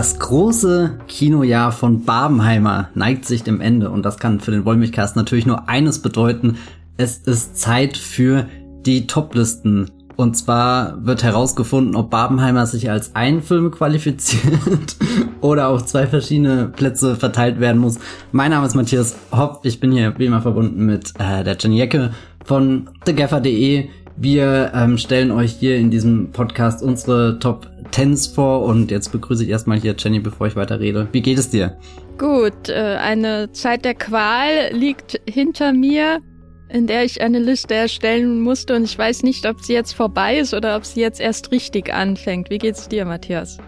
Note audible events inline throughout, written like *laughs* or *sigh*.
Das große Kinojahr von Barbenheimer neigt sich dem Ende und das kann für den Wollmilchcast natürlich nur eines bedeuten. Es ist Zeit für die Toplisten. Und zwar wird herausgefunden, ob Barbenheimer sich als ein Film qualifiziert *laughs* oder auf zwei verschiedene Plätze verteilt werden muss. Mein Name ist Matthias Hopp. Ich bin hier wie immer verbunden mit äh, der Jenny Jecke von thegaffer.de. Wir ähm, stellen euch hier in diesem Podcast unsere Top Tens vor und jetzt begrüße ich erstmal hier Jenny, bevor ich weiter rede. Wie geht es dir? Gut, äh, eine Zeit der Qual liegt hinter mir in der ich eine Liste erstellen musste und ich weiß nicht, ob sie jetzt vorbei ist oder ob sie jetzt erst richtig anfängt. Wie geht's dir, Matthias?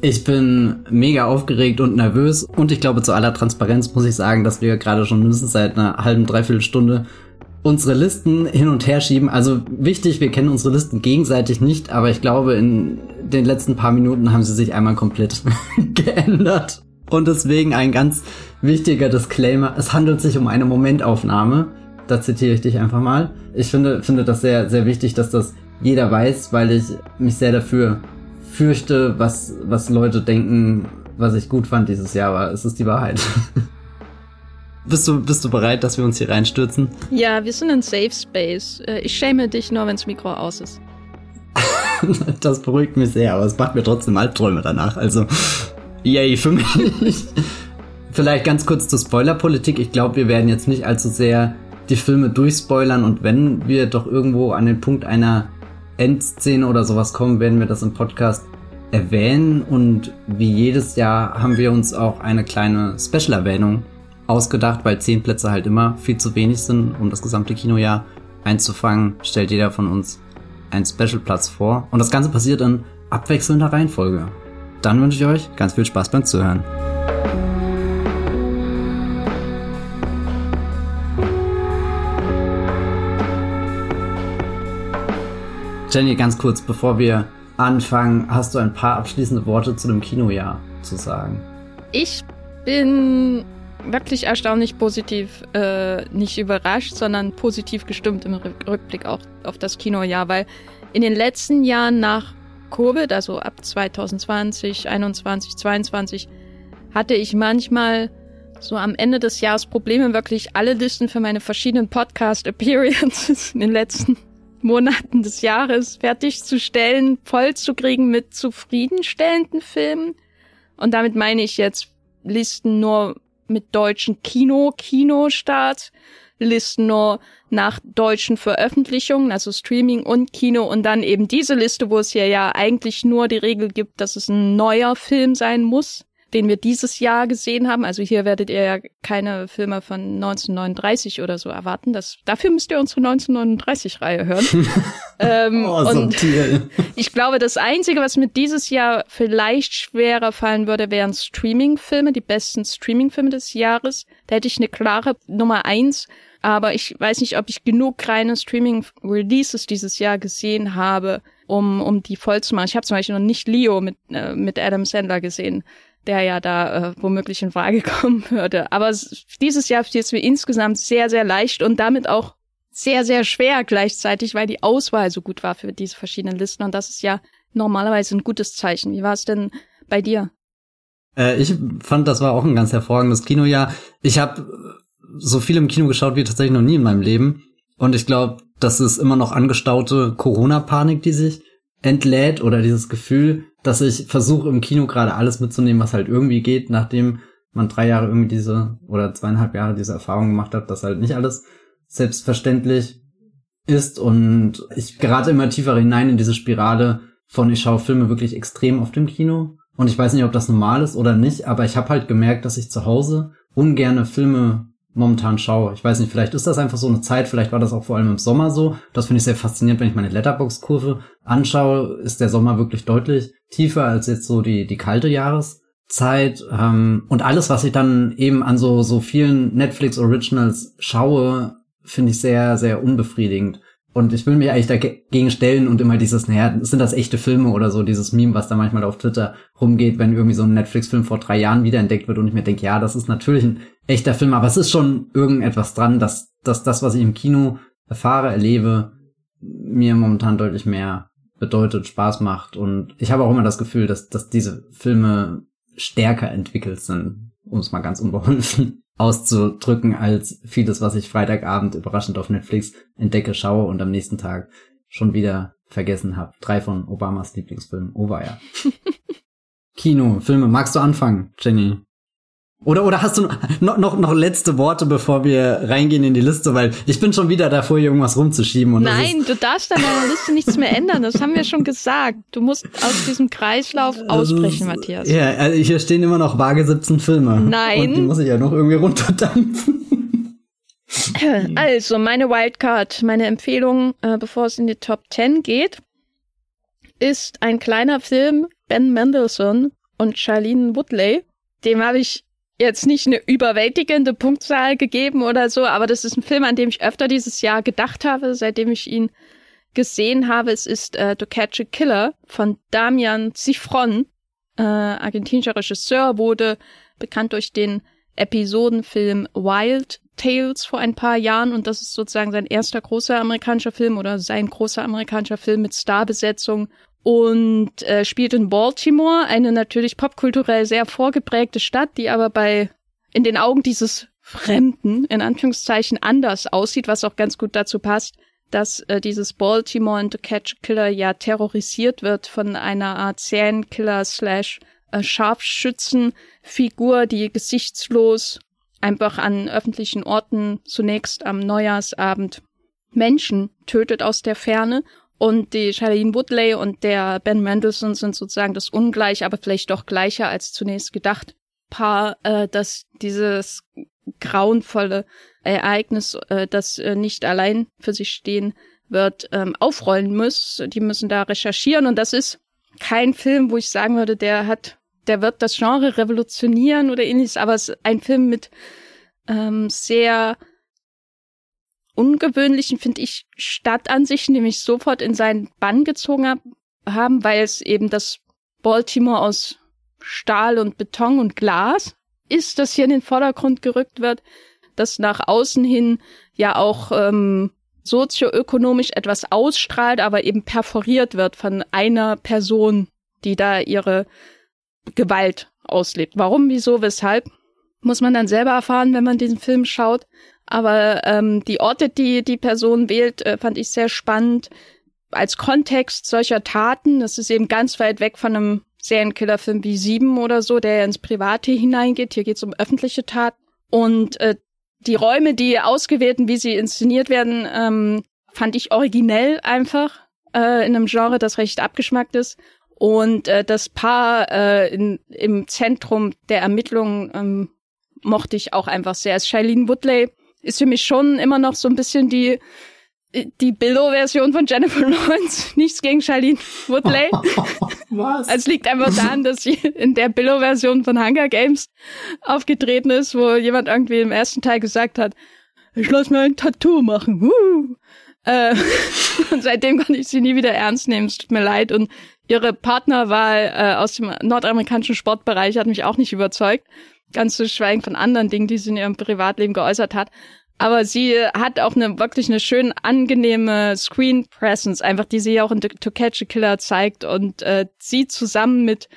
Ich bin mega aufgeregt und nervös und ich glaube, zu aller Transparenz muss ich sagen, dass wir gerade schon mindestens seit einer halben, dreiviertel Stunde unsere Listen hin und her schieben. Also wichtig, wir kennen unsere Listen gegenseitig nicht, aber ich glaube, in den letzten paar Minuten haben sie sich einmal komplett *laughs* geändert. Und deswegen ein ganz wichtiger Disclaimer. Es handelt sich um eine Momentaufnahme da zitiere ich dich einfach mal. Ich finde, finde das sehr, sehr wichtig, dass das jeder weiß, weil ich mich sehr dafür fürchte, was, was Leute denken, was ich gut fand dieses Jahr, aber es ist die Wahrheit. *laughs* bist du, bist du bereit, dass wir uns hier reinstürzen? Ja, wir sind in Safe Space. Äh, ich schäme dich nur, wenns Mikro aus ist. *laughs* das beruhigt mich sehr, aber es macht mir trotzdem Albträume danach. Also, yay für mich. Vielleicht ganz kurz zur Spoilerpolitik. Ich glaube, wir werden jetzt nicht allzu sehr die Filme durchspoilern und wenn wir doch irgendwo an den Punkt einer Endszene oder sowas kommen, werden wir das im Podcast erwähnen und wie jedes Jahr haben wir uns auch eine kleine Special-Erwähnung ausgedacht, weil zehn Plätze halt immer viel zu wenig sind, um das gesamte Kinojahr einzufangen, stellt jeder von uns einen Special-Platz vor und das Ganze passiert in abwechselnder Reihenfolge. Dann wünsche ich euch ganz viel Spaß beim Zuhören. Jenny, ganz kurz, bevor wir anfangen, hast du ein paar abschließende Worte zu dem Kinojahr zu sagen? Ich bin wirklich erstaunlich positiv, äh, nicht überrascht, sondern positiv gestimmt im Rückblick auch auf das Kinojahr, weil in den letzten Jahren nach Covid, also ab 2020, 21, 22, hatte ich manchmal so am Ende des Jahres Probleme, wirklich alle Listen für meine verschiedenen Podcast-Appearances in den letzten *laughs* Monaten des Jahres fertigzustellen, voll zu kriegen mit zufriedenstellenden Filmen. Und damit meine ich jetzt Listen nur mit deutschen Kino, Kinostart, Listen nur nach deutschen Veröffentlichungen, also Streaming und Kino und dann eben diese Liste, wo es hier ja eigentlich nur die Regel gibt, dass es ein neuer Film sein muss den wir dieses Jahr gesehen haben. Also hier werdet ihr ja keine Filme von 1939 oder so erwarten. Das, dafür müsst ihr unsere 1939-Reihe hören. *laughs* ähm, oh, so und *laughs* ich glaube, das Einzige, was mir dieses Jahr vielleicht schwerer fallen würde, wären Streaming-Filme, die besten Streaming-Filme des Jahres. Da hätte ich eine klare Nummer eins. Aber ich weiß nicht, ob ich genug reine Streaming-Releases dieses Jahr gesehen habe, um, um die voll zu machen. Ich habe zum Beispiel noch nicht Leo mit, äh, mit Adam Sandler gesehen der ja da äh, womöglich in Frage *laughs* kommen würde. Aber dieses Jahr fiel es mir insgesamt sehr, sehr leicht und damit auch sehr, sehr schwer gleichzeitig, weil die Auswahl so gut war für diese verschiedenen Listen. Und das ist ja normalerweise ein gutes Zeichen. Wie war es denn bei dir? Äh, ich fand, das war auch ein ganz hervorragendes Kinojahr. Ich habe so viel im Kino geschaut wie tatsächlich noch nie in meinem Leben. Und ich glaube, das ist immer noch angestaute Corona-Panik, die sich entlädt oder dieses Gefühl, dass ich versuche im Kino gerade alles mitzunehmen, was halt irgendwie geht, nachdem man drei Jahre irgendwie diese oder zweieinhalb Jahre diese Erfahrung gemacht hat, dass halt nicht alles selbstverständlich ist. Und ich gerate immer tiefer hinein in diese Spirale von ich schaue Filme wirklich extrem auf dem Kino. Und ich weiß nicht, ob das normal ist oder nicht, aber ich habe halt gemerkt, dass ich zu Hause ungerne Filme momentan schaue. Ich weiß nicht, vielleicht ist das einfach so eine Zeit, vielleicht war das auch vor allem im Sommer so. Das finde ich sehr faszinierend, wenn ich meine Letterbox-Kurve anschaue, ist der Sommer wirklich deutlich tiefer als jetzt so die, die kalte Jahreszeit. Ähm, und alles, was ich dann eben an so, so vielen Netflix-Originals schaue, finde ich sehr, sehr unbefriedigend. Und ich will mich eigentlich dagegen stellen und immer dieses, naja, sind das echte Filme oder so, dieses Meme, was da manchmal auf Twitter rumgeht, wenn irgendwie so ein Netflix-Film vor drei Jahren wiederentdeckt wird und ich mir denke, ja, das ist natürlich ein echter Film, aber es ist schon irgendetwas dran, dass, dass das, was ich im Kino erfahre, erlebe, mir momentan deutlich mehr bedeutet, Spaß macht. Und ich habe auch immer das Gefühl, dass, dass diese Filme stärker entwickelt sind, um es mal ganz unbeholfen *laughs* auszudrücken, als vieles, was ich Freitagabend überraschend auf Netflix entdecke, schaue und am nächsten Tag schon wieder vergessen habe. Drei von Obamas Lieblingsfilmen. Oh war ja. *laughs* Kino, Filme. Magst du anfangen, Jenny? Oder, oder hast du noch, noch, noch letzte Worte, bevor wir reingehen in die Liste? Weil ich bin schon wieder davor, hier irgendwas rumzuschieben. Und Nein, du darfst an deiner Liste nichts mehr ändern. Das haben wir schon gesagt. Du musst aus diesem Kreislauf ausbrechen, Matthias. Ja, also hier stehen immer noch vage 17 Filme. Nein. Und die muss ich ja noch irgendwie runterdampfen. *laughs* Also, meine Wildcard, meine Empfehlung, äh, bevor es in die Top 10 geht, ist ein kleiner Film, Ben Mendelssohn und Charlene Woodley. Dem habe ich jetzt nicht eine überwältigende Punktzahl gegeben oder so, aber das ist ein Film, an dem ich öfter dieses Jahr gedacht habe, seitdem ich ihn gesehen habe. Es ist äh, To Catch a Killer von Damian Zifron, äh, argentinischer Regisseur, wurde bekannt durch den Episodenfilm Wild Tales vor ein paar Jahren und das ist sozusagen sein erster großer amerikanischer Film oder sein großer amerikanischer Film mit Starbesetzung und äh, spielt in Baltimore, eine natürlich popkulturell sehr vorgeprägte Stadt, die aber bei in den Augen dieses Fremden in Anführungszeichen anders aussieht, was auch ganz gut dazu passt, dass äh, dieses Baltimore and the Catch Killer ja terrorisiert wird von einer Art Serienkiller slash äh, Scharfschützenfigur, die gesichtslos einfach an öffentlichen Orten zunächst am Neujahrsabend Menschen tötet aus der Ferne und die Charlene Woodley und der Ben Mendelssohn sind sozusagen das ungleich, aber vielleicht doch gleicher als zunächst gedacht. Paar, äh, dass dieses grauenvolle Ereignis, äh, das äh, nicht allein für sich stehen wird, ähm, aufrollen muss. Die müssen da recherchieren und das ist kein Film, wo ich sagen würde, der hat, der wird das Genre revolutionieren oder ähnliches, aber es ist ein Film mit ähm, sehr ungewöhnlichen, finde ich, Stadtansichten, die mich sofort in seinen Bann gezogen hab, haben, weil es eben das Baltimore aus Stahl und Beton und Glas ist, das hier in den Vordergrund gerückt wird, das nach außen hin ja auch ähm, sozioökonomisch etwas ausstrahlt, aber eben perforiert wird von einer Person, die da ihre Gewalt auslebt. Warum, wieso, weshalb, muss man dann selber erfahren, wenn man diesen Film schaut. Aber ähm, die Orte, die die Person wählt, äh, fand ich sehr spannend. Als Kontext solcher Taten, das ist eben ganz weit weg von einem Serienkillerfilm wie Sieben oder so, der ins Private hineingeht. Hier geht es um öffentliche Taten. Und äh, die Räume, die ausgewählten, wie sie inszeniert werden, ähm, fand ich originell einfach äh, in einem Genre, das recht abgeschmackt ist. Und äh, das Paar äh, in, im Zentrum der Ermittlungen ähm, mochte ich auch einfach sehr. Als Shailene Woodley ist für mich schon immer noch so ein bisschen die die Billo-Version von Jennifer *laughs* Lawrence. Nichts gegen Charlene Woodley. *laughs* Was? Es liegt einfach daran, dass sie in der Billo-Version von Hunger Games aufgetreten ist, wo jemand irgendwie im ersten Teil gesagt hat, ich lass mir ein Tattoo machen. Uh. Äh, *laughs* und seitdem konnte ich sie nie wieder ernst nehmen. Es tut mir leid. Und ihre Partnerwahl äh, aus dem nordamerikanischen Sportbereich hat mich auch nicht überzeugt. Ganz zu schweigen von anderen Dingen, die sie in ihrem Privatleben geäußert hat. Aber sie hat auch eine wirklich eine schön angenehme Screen Presence, einfach die sie auch in To Catch a Killer zeigt und äh, sie zusammen mit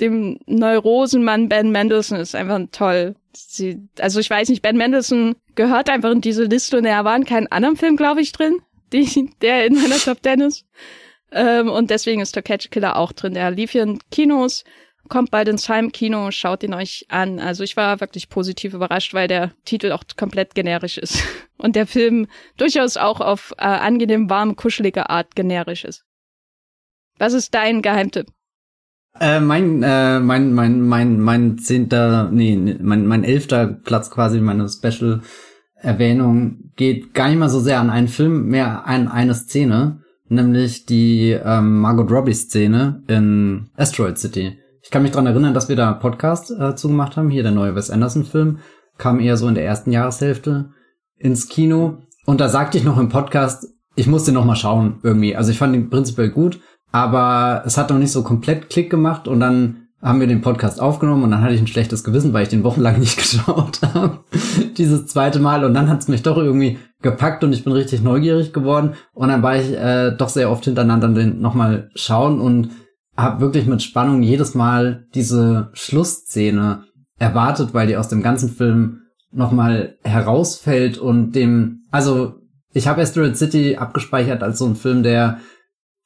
dem Neurosenmann Ben Mendelssohn ist einfach toll. Sie, also ich weiß nicht, Ben Mendelssohn gehört einfach in diese Liste und er war in keinem anderen Film, glaube ich, drin, *laughs* die, der in meiner Top Ten ist. Ähm, und deswegen ist To Catch a Killer auch drin. Der lief hier in Kinos kommt bald ins Heimkino, schaut ihn euch an. Also ich war wirklich positiv überrascht, weil der Titel auch komplett generisch ist *laughs* und der Film durchaus auch auf äh, angenehm warm, kuschelige Art generisch ist. Was ist dein Geheimtipp? Äh, mein, äh, mein, mein, mein, mein zehnter, nee, mein, mein elfter Platz quasi, meine Special Erwähnung geht gar nicht mal so sehr an einen Film, mehr an eine Szene, nämlich die ähm, Margot Robbie Szene in Asteroid City. Ich kann mich dran erinnern, dass wir da einen Podcast äh, zugemacht haben. Hier der neue Wes Anderson-Film kam eher so in der ersten Jahreshälfte ins Kino. Und da sagte ich noch im Podcast, ich musste noch mal schauen irgendwie. Also ich fand ihn prinzipiell gut, aber es hat noch nicht so komplett Klick gemacht und dann haben wir den Podcast aufgenommen und dann hatte ich ein schlechtes Gewissen, weil ich den wochenlang *laughs* nicht geschaut habe. Dieses zweite Mal und dann hat es mich doch irgendwie gepackt und ich bin richtig neugierig geworden und dann war ich äh, doch sehr oft hintereinander den nochmal schauen und habe wirklich mit Spannung jedes Mal diese Schlussszene erwartet, weil die aus dem ganzen Film nochmal herausfällt und dem, also ich habe Asteroid City abgespeichert als so ein Film, der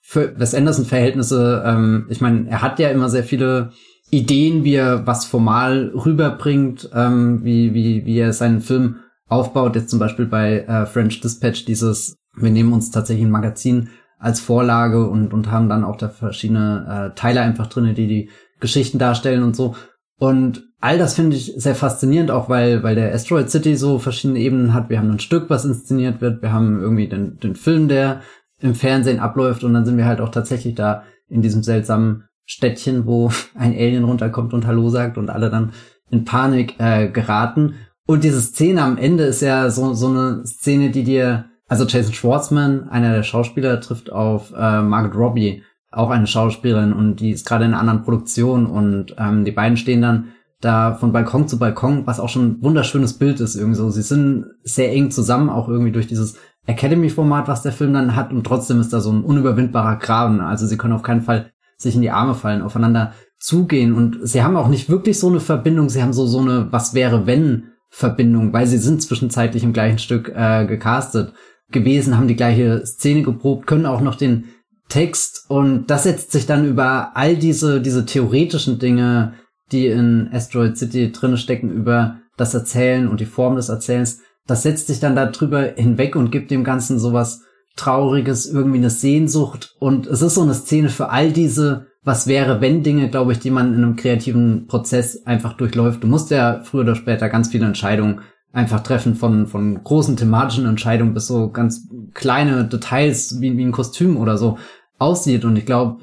für Wes Anderson Verhältnisse, ähm, ich meine, er hat ja immer sehr viele Ideen, wie er was formal rüberbringt, ähm, wie, wie, wie er seinen Film aufbaut. Jetzt zum Beispiel bei äh, French Dispatch dieses, wir nehmen uns tatsächlich ein Magazin als Vorlage und, und haben dann auch da verschiedene äh, Teile einfach drinne, die die Geschichten darstellen und so. Und all das finde ich sehr faszinierend, auch weil, weil der Asteroid City so verschiedene Ebenen hat. Wir haben ein Stück, was inszeniert wird. Wir haben irgendwie den, den Film, der im Fernsehen abläuft. Und dann sind wir halt auch tatsächlich da in diesem seltsamen Städtchen, wo *laughs* ein Alien runterkommt und Hallo sagt und alle dann in Panik äh, geraten. Und diese Szene am Ende ist ja so, so eine Szene, die dir, also Jason Schwartzman, einer der Schauspieler, trifft auf äh, Margaret Robbie, auch eine Schauspielerin und die ist gerade in einer anderen Produktion und ähm, die beiden stehen dann da von Balkon zu Balkon, was auch schon ein wunderschönes Bild ist irgendwie so. Sie sind sehr eng zusammen, auch irgendwie durch dieses Academy-Format, was der Film dann hat und trotzdem ist da so ein unüberwindbarer Graben. Also sie können auf keinen Fall sich in die Arme fallen, aufeinander zugehen und sie haben auch nicht wirklich so eine Verbindung, sie haben so so eine was wäre wenn Verbindung, weil sie sind zwischenzeitlich im gleichen Stück äh, gecastet gewesen, haben die gleiche Szene geprobt, können auch noch den Text. Und das setzt sich dann über all diese, diese theoretischen Dinge, die in Asteroid City drinne stecken, über das Erzählen und die Form des Erzählens, das setzt sich dann darüber hinweg und gibt dem Ganzen sowas Trauriges, irgendwie eine Sehnsucht. Und es ist so eine Szene für all diese was wäre, wenn Dinge, glaube ich, die man in einem kreativen Prozess einfach durchläuft. Du musst ja früher oder später ganz viele Entscheidungen einfach treffen, von, von großen thematischen Entscheidungen bis so ganz kleine Details, wie, wie ein Kostüm oder so aussieht. Und ich glaube,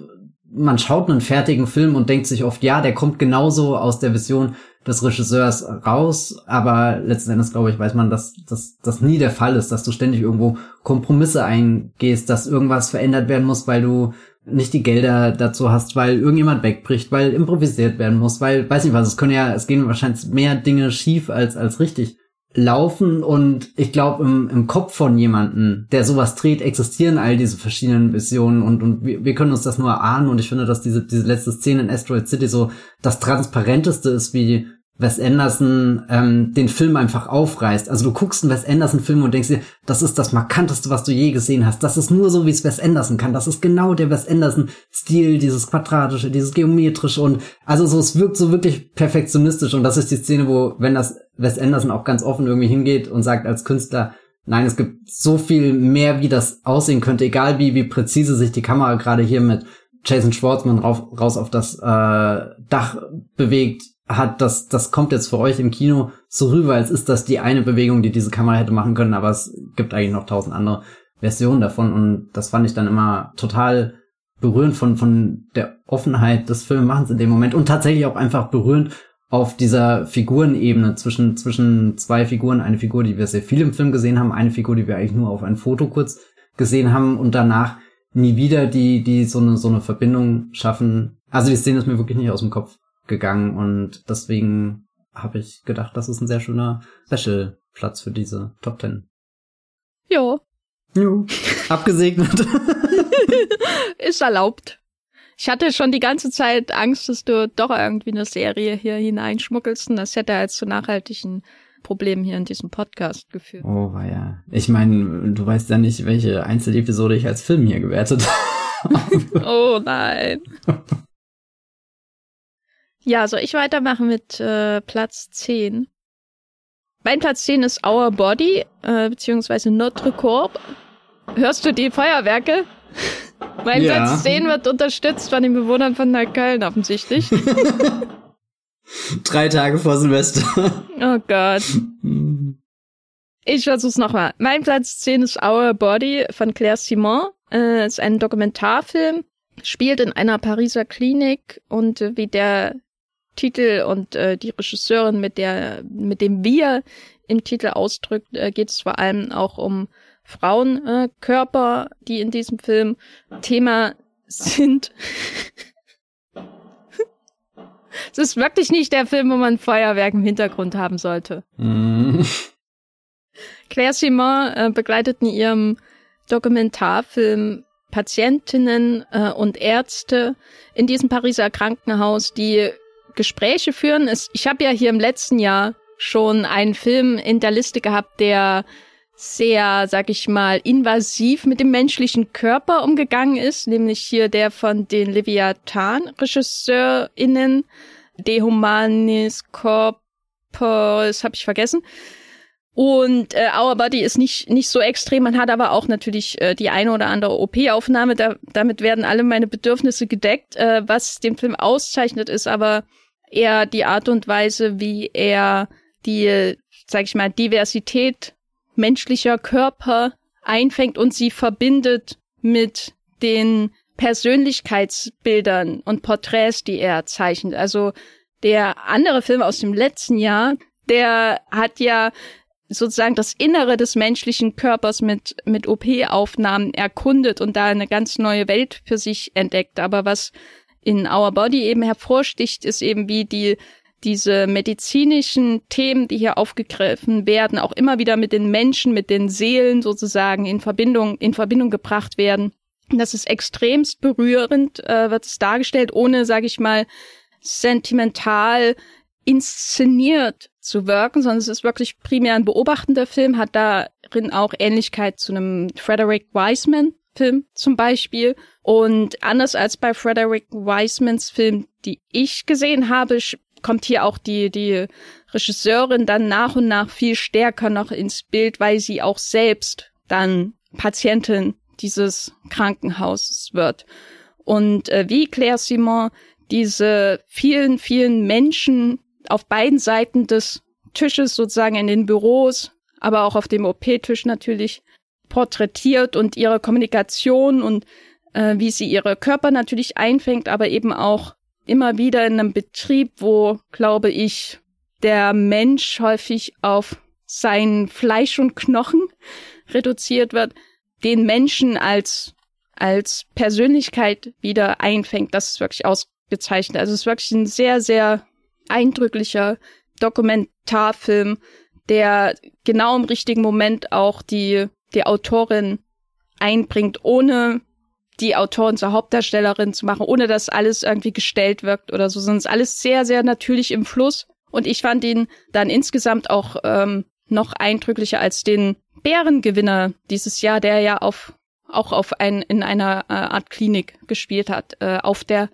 man schaut einen fertigen Film und denkt sich oft, ja, der kommt genauso aus der Vision des Regisseurs raus, aber letzten Endes, glaube ich, weiß man, dass das nie der Fall ist, dass du ständig irgendwo Kompromisse eingehst, dass irgendwas verändert werden muss, weil du nicht die Gelder dazu hast, weil irgendjemand wegbricht, weil improvisiert werden muss, weil, weiß nicht was, es können ja, es gehen wahrscheinlich mehr Dinge schief als, als richtig laufen und ich glaube im, im Kopf von jemanden, der sowas dreht, existieren all diese verschiedenen Visionen und, und wir, wir können uns das nur ahnen und ich finde, dass diese, diese letzte Szene in Asteroid City so das transparenteste ist, wie Wes Anderson ähm, den Film einfach aufreißt. Also du guckst einen Wes Anderson-Film und denkst dir, das ist das markanteste, was du je gesehen hast. Das ist nur so, wie es Wes Anderson kann. Das ist genau der Wes Anderson-Stil, dieses quadratische, dieses geometrische und also so, es wirkt so wirklich perfektionistisch und das ist die Szene, wo, wenn das Wes Anderson auch ganz offen irgendwie hingeht und sagt als Künstler, nein, es gibt so viel mehr, wie das aussehen könnte, egal wie, wie präzise sich die Kamera gerade hier mit Jason Schwartzman rauf, raus auf das äh, Dach bewegt, hat, das, das kommt jetzt für euch im Kino so rüber, als ist das die eine Bewegung, die diese Kamera hätte machen können, aber es gibt eigentlich noch tausend andere Versionen davon und das fand ich dann immer total berührend von, von der Offenheit des Filmemachens in dem Moment und tatsächlich auch einfach berührend auf dieser Figurenebene zwischen, zwischen zwei Figuren, eine Figur, die wir sehr viel im Film gesehen haben, eine Figur, die wir eigentlich nur auf ein Foto kurz gesehen haben und danach nie wieder die, die so eine, so eine Verbindung schaffen. Also die Szene ist mir wirklich nicht aus dem Kopf gegangen und deswegen habe ich gedacht, das ist ein sehr schöner Special-Platz für diese Top Ten. Jo. Jo. *laughs* Abgesegnet. *laughs* ist erlaubt. Ich hatte schon die ganze Zeit Angst, dass du doch irgendwie eine Serie hier hineinschmuggelst und das hätte als zu nachhaltigen Problem hier in diesem Podcast geführt. Oh, war ja. Ich meine, du weißt ja nicht, welche Einzelepisode ich als Film hier gewertet *laughs* habe. oh nein. Ja, soll ich weitermachen mit äh, Platz 10? Mein Platz 10 ist Our Body, äh, beziehungsweise Notre Corps. Hörst du die Feuerwerke? *laughs* mein ja. Platz 10 wird unterstützt von den Bewohnern von Neukölln offensichtlich. *laughs* Drei Tage vor Silvester. *laughs* Oh Gott. Ich versuch's nochmal. Mein Platz 10 ist Our Body von Claire Simon. Äh, ist ein Dokumentarfilm, spielt in einer Pariser Klinik und äh, wie der Titel und äh, die Regisseurin, mit der, mit dem wir im Titel ausdrückt, äh, geht es vor allem auch um Frauenkörper, äh, die in diesem Film Thema sind. *laughs* Es ist wirklich nicht der Film, wo man Feuerwerk im Hintergrund haben sollte. Mm. Claire Simon äh, begleitet in ihrem Dokumentarfilm Patientinnen äh, und Ärzte in diesem Pariser Krankenhaus, die Gespräche führen. Ich habe ja hier im letzten Jahr schon einen Film in der Liste gehabt, der sehr, sag ich mal, invasiv mit dem menschlichen Körper umgegangen ist, nämlich hier der von den Leviathan-RegisseurInnen, De Humanis Corpus, habe ich vergessen. Und äh, Our Body ist nicht, nicht so extrem. Man hat aber auch natürlich äh, die eine oder andere OP-Aufnahme. Da, damit werden alle meine Bedürfnisse gedeckt. Äh, was den Film auszeichnet, ist aber eher die Art und Weise, wie er die, sag ich mal, Diversität menschlicher Körper einfängt und sie verbindet mit den Persönlichkeitsbildern und Porträts, die er zeichnet. Also der andere Film aus dem letzten Jahr, der hat ja sozusagen das Innere des menschlichen Körpers mit, mit OP-Aufnahmen erkundet und da eine ganz neue Welt für sich entdeckt. Aber was in Our Body eben hervorsticht, ist eben wie die diese medizinischen Themen, die hier aufgegriffen werden, auch immer wieder mit den Menschen, mit den Seelen sozusagen in Verbindung, in Verbindung gebracht werden. Das ist extremst berührend, äh, wird es dargestellt, ohne, sage ich mal, sentimental inszeniert zu wirken, sondern es ist wirklich primär ein beobachtender Film, hat darin auch Ähnlichkeit zu einem Frederick Wiseman Film zum Beispiel. Und anders als bei Frederick Wisemans Film, die ich gesehen habe, kommt hier auch die, die Regisseurin dann nach und nach viel stärker noch ins Bild, weil sie auch selbst dann Patientin dieses Krankenhauses wird. Und äh, wie Claire Simon diese vielen, vielen Menschen auf beiden Seiten des Tisches, sozusagen in den Büros, aber auch auf dem OP-Tisch natürlich porträtiert und ihre Kommunikation und äh, wie sie ihre Körper natürlich einfängt, aber eben auch immer wieder in einem Betrieb, wo, glaube ich, der Mensch häufig auf sein Fleisch und Knochen reduziert wird, den Menschen als, als Persönlichkeit wieder einfängt. Das ist wirklich ausgezeichnet. Also es ist wirklich ein sehr, sehr eindrücklicher Dokumentarfilm, der genau im richtigen Moment auch die, die Autorin einbringt, ohne die Autorin zur Hauptdarstellerin zu machen, ohne dass alles irgendwie gestellt wirkt oder so, sondern es alles sehr, sehr natürlich im Fluss. Und ich fand ihn dann insgesamt auch ähm, noch eindrücklicher als den Bärengewinner dieses Jahr, der ja auf auch auf ein, in einer äh, Art Klinik gespielt hat. Äh, auf der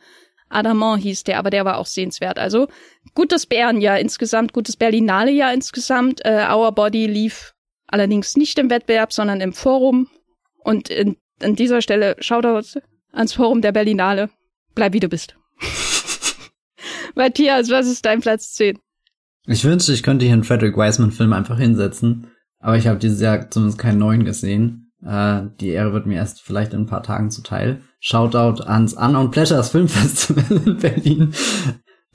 Adamant hieß der, aber der war auch sehenswert. Also gutes Bärenjahr insgesamt, gutes Berlinale Jahr insgesamt. Äh, Our Body lief allerdings nicht im Wettbewerb, sondern im Forum. Und in an dieser Stelle Shoutout ans Forum der Berlinale. Bleib wie du bist. *laughs* Matthias, was ist dein Platz 10? Ich wünschte, ich könnte hier einen Frederick Wiseman-Film einfach hinsetzen, aber ich habe dieses Jahr zumindest keinen neuen gesehen. Äh, die Ehre wird mir erst vielleicht in ein paar Tagen zuteil. Shoutout ans Unknown Pleasures Filmfestival in Berlin.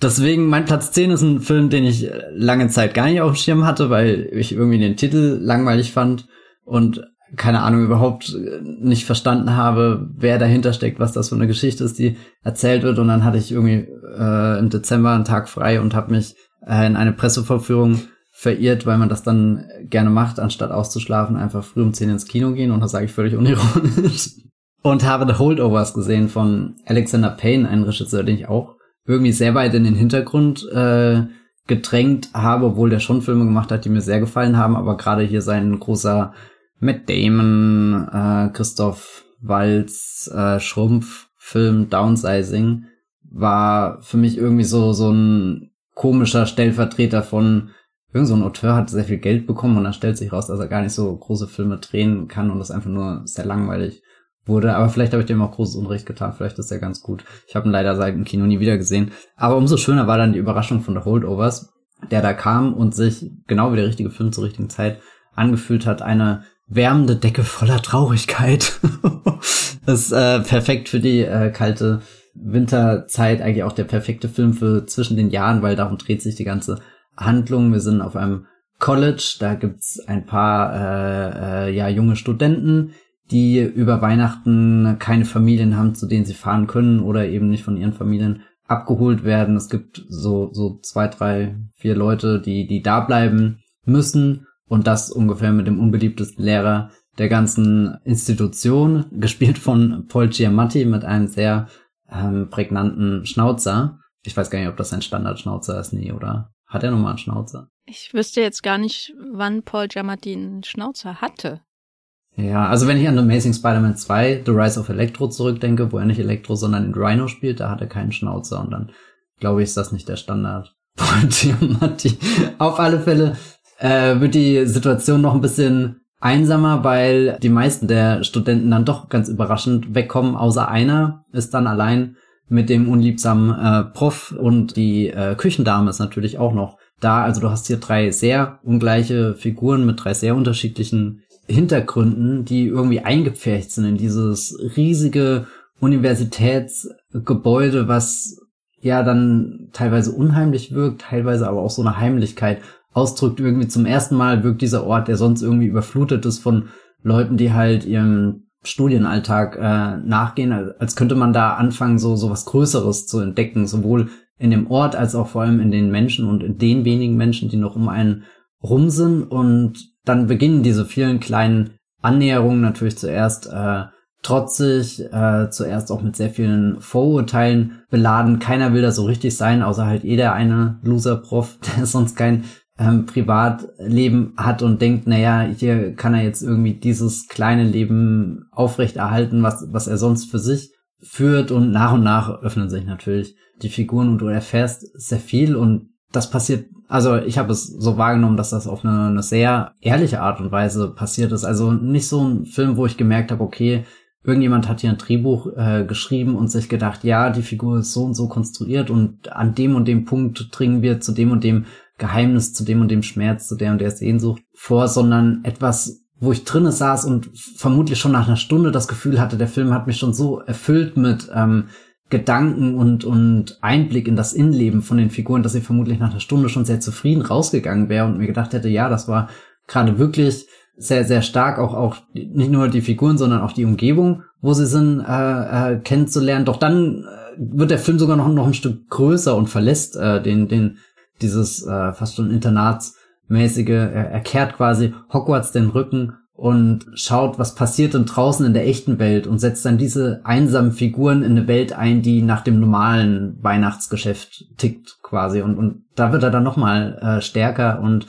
Deswegen, mein Platz 10 ist ein Film, den ich lange Zeit gar nicht auf dem Schirm hatte, weil ich irgendwie den Titel langweilig fand und keine Ahnung, überhaupt äh, nicht verstanden habe, wer dahinter steckt, was das für eine Geschichte ist, die erzählt wird. Und dann hatte ich irgendwie äh, im Dezember einen Tag frei und habe mich äh, in eine Pressevorführung verirrt, weil man das dann gerne macht, anstatt auszuschlafen, einfach früh um 10 ins Kino gehen. Und das sage ich völlig unironisch. *laughs* Und habe The Holdovers gesehen von Alexander Payne, ein Regisseur, den ich auch irgendwie sehr weit in den Hintergrund äh, gedrängt habe, obwohl der schon Filme gemacht hat, die mir sehr gefallen haben, aber gerade hier sein großer Matt Damon, äh, Christoph Walz, äh, Schrumpf-Film Downsizing war für mich irgendwie so, so ein komischer Stellvertreter von irgend so ein Auteur hat sehr viel Geld bekommen und dann stellt sich raus, dass er gar nicht so große Filme drehen kann und das einfach nur sehr langweilig wurde. Aber vielleicht habe ich dem auch großes Unrecht getan. Vielleicht ist er ganz gut. Ich habe ihn leider seit dem Kino nie wieder gesehen. Aber umso schöner war dann die Überraschung von The Holdovers, der da kam und sich genau wie der richtige Film zur richtigen Zeit angefühlt hat. Eine wärmende Decke voller Traurigkeit. *laughs* das ist äh, perfekt für die äh, kalte Winterzeit, eigentlich auch der perfekte Film für zwischen den Jahren, weil darum dreht sich die ganze Handlung. Wir sind auf einem College, da gibt's ein paar äh, äh, ja junge Studenten, die über Weihnachten keine Familien haben, zu denen sie fahren können oder eben nicht von ihren Familien abgeholt werden. Es gibt so so zwei, drei, vier Leute, die die da bleiben müssen und das ungefähr mit dem unbeliebtesten Lehrer der ganzen Institution, *laughs* gespielt von Paul Giamatti mit einem sehr ähm, prägnanten Schnauzer. Ich weiß gar nicht, ob das ein Standardschnauzer ist, nee, oder? Hat er nochmal einen Schnauzer? Ich wüsste jetzt gar nicht, wann Paul Giamatti einen Schnauzer hatte. Ja, also wenn ich an Amazing Spider-Man 2, The Rise of Electro zurückdenke, wo er nicht Electro, sondern in Rhino spielt, da hat er keinen Schnauzer und dann glaube ich, ist das nicht der Standard. *laughs* Auf alle Fälle äh, wird die Situation noch ein bisschen einsamer, weil die meisten der Studenten dann doch ganz überraschend wegkommen, außer einer ist dann allein mit dem unliebsamen äh, Prof und die äh, Küchendame ist natürlich auch noch da. Also du hast hier drei sehr ungleiche Figuren mit drei sehr unterschiedlichen Hintergründen, die irgendwie eingepfercht sind in dieses riesige Universitätsgebäude, was ja dann teilweise unheimlich wirkt, teilweise aber auch so eine Heimlichkeit ausdrückt. Irgendwie zum ersten Mal wirkt dieser Ort, der sonst irgendwie überflutet ist von Leuten, die halt ihrem Studienalltag äh, nachgehen, als könnte man da anfangen, so so was Größeres zu entdecken, sowohl in dem Ort als auch vor allem in den Menschen und in den wenigen Menschen, die noch um einen rum sind. Und dann beginnen diese vielen kleinen Annäherungen natürlich zuerst äh, trotzig, äh, zuerst auch mit sehr vielen Vorurteilen beladen. Keiner will da so richtig sein, außer halt eh der eine Loser-Prof, *laughs* der sonst kein ähm, Privatleben hat und denkt, naja, hier kann er jetzt irgendwie dieses kleine Leben aufrechterhalten, was, was er sonst für sich führt und nach und nach öffnen sich natürlich die Figuren und du erfährst sehr viel und das passiert, also ich habe es so wahrgenommen, dass das auf eine, eine sehr ehrliche Art und Weise passiert ist. Also nicht so ein Film, wo ich gemerkt habe, okay, irgendjemand hat hier ein Drehbuch äh, geschrieben und sich gedacht, ja, die Figur ist so und so konstruiert und an dem und dem Punkt dringen wir zu dem und dem Geheimnis, zu dem und dem Schmerz, zu der und der Sehnsucht vor, sondern etwas, wo ich drinnen saß und vermutlich schon nach einer Stunde das Gefühl hatte, der Film hat mich schon so erfüllt mit ähm, Gedanken und, und Einblick in das Innenleben von den Figuren, dass ich vermutlich nach einer Stunde schon sehr zufrieden rausgegangen wäre und mir gedacht hätte, ja, das war gerade wirklich sehr, sehr stark auch, auch nicht nur die Figuren, sondern auch die Umgebung, wo sie sind, äh, äh, kennenzulernen. Doch dann äh, wird der Film sogar noch, noch ein Stück größer und verlässt äh, den, den, dieses äh, fast schon internatsmäßige, er, er kehrt quasi Hogwarts den Rücken und schaut, was passiert denn draußen in der echten Welt und setzt dann diese einsamen Figuren in eine Welt ein, die nach dem normalen Weihnachtsgeschäft tickt quasi. Und, und da wird er dann nochmal äh, stärker und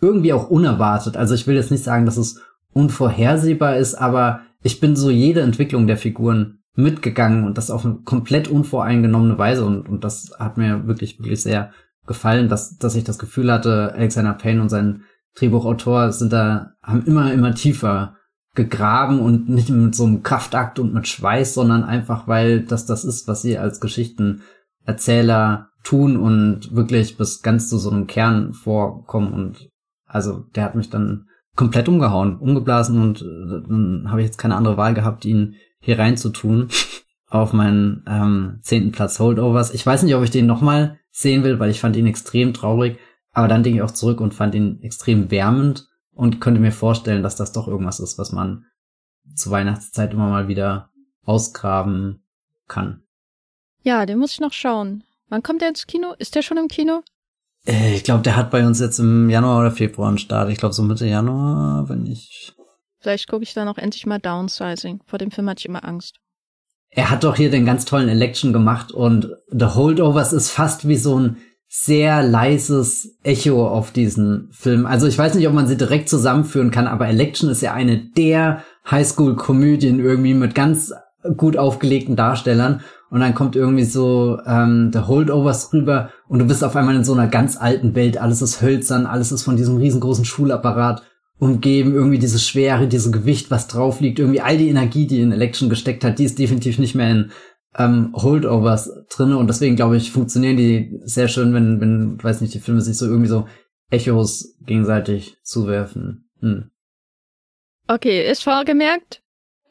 irgendwie auch unerwartet. Also ich will jetzt nicht sagen, dass es unvorhersehbar ist, aber ich bin so jede Entwicklung der Figuren mitgegangen und das auf eine komplett unvoreingenommene Weise und, und das hat mir wirklich, wirklich sehr gefallen, dass, dass ich das Gefühl hatte, Alexander Payne und sein Drehbuchautor sind da, haben immer, immer tiefer gegraben und nicht mit so einem Kraftakt und mit Schweiß, sondern einfach, weil das das ist, was sie als Geschichtenerzähler tun und wirklich bis ganz zu so einem Kern vorkommen und also der hat mich dann komplett umgehauen, umgeblasen und äh, dann habe ich jetzt keine andere Wahl gehabt, ihn hier reinzutun *laughs* auf meinen ähm, zehnten Platz Holdovers. Ich weiß nicht, ob ich den nochmal sehen will, weil ich fand ihn extrem traurig, aber dann denke ich auch zurück und fand ihn extrem wärmend und könnte mir vorstellen, dass das doch irgendwas ist, was man zur Weihnachtszeit immer mal wieder ausgraben kann. Ja, den muss ich noch schauen. Wann kommt der ins Kino? Ist der schon im Kino? Äh, ich glaube, der hat bei uns jetzt im Januar oder Februar einen Start. Ich glaube, so Mitte Januar, wenn ich. Vielleicht gucke ich dann auch endlich mal Downsizing. Vor dem Film hatte ich immer Angst. Er hat doch hier den ganz tollen Election gemacht und The Holdovers ist fast wie so ein sehr leises Echo auf diesen Film. Also ich weiß nicht, ob man sie direkt zusammenführen kann, aber Election ist ja eine der Highschool-Komödien irgendwie mit ganz gut aufgelegten Darstellern. Und dann kommt irgendwie so ähm, der Holdovers rüber und du bist auf einmal in so einer ganz alten Welt, alles ist hölzern, alles ist von diesem riesengroßen Schulapparat umgeben, irgendwie diese Schwere, diese Gewicht, was drauf liegt, irgendwie all die Energie, die in Election gesteckt hat, die ist definitiv nicht mehr in ähm, Holdovers drinne und deswegen glaube ich, funktionieren die sehr schön, wenn, wenn, weiß nicht, die Filme sich so irgendwie so Echos gegenseitig zuwerfen. Hm. Okay, ist vorgemerkt.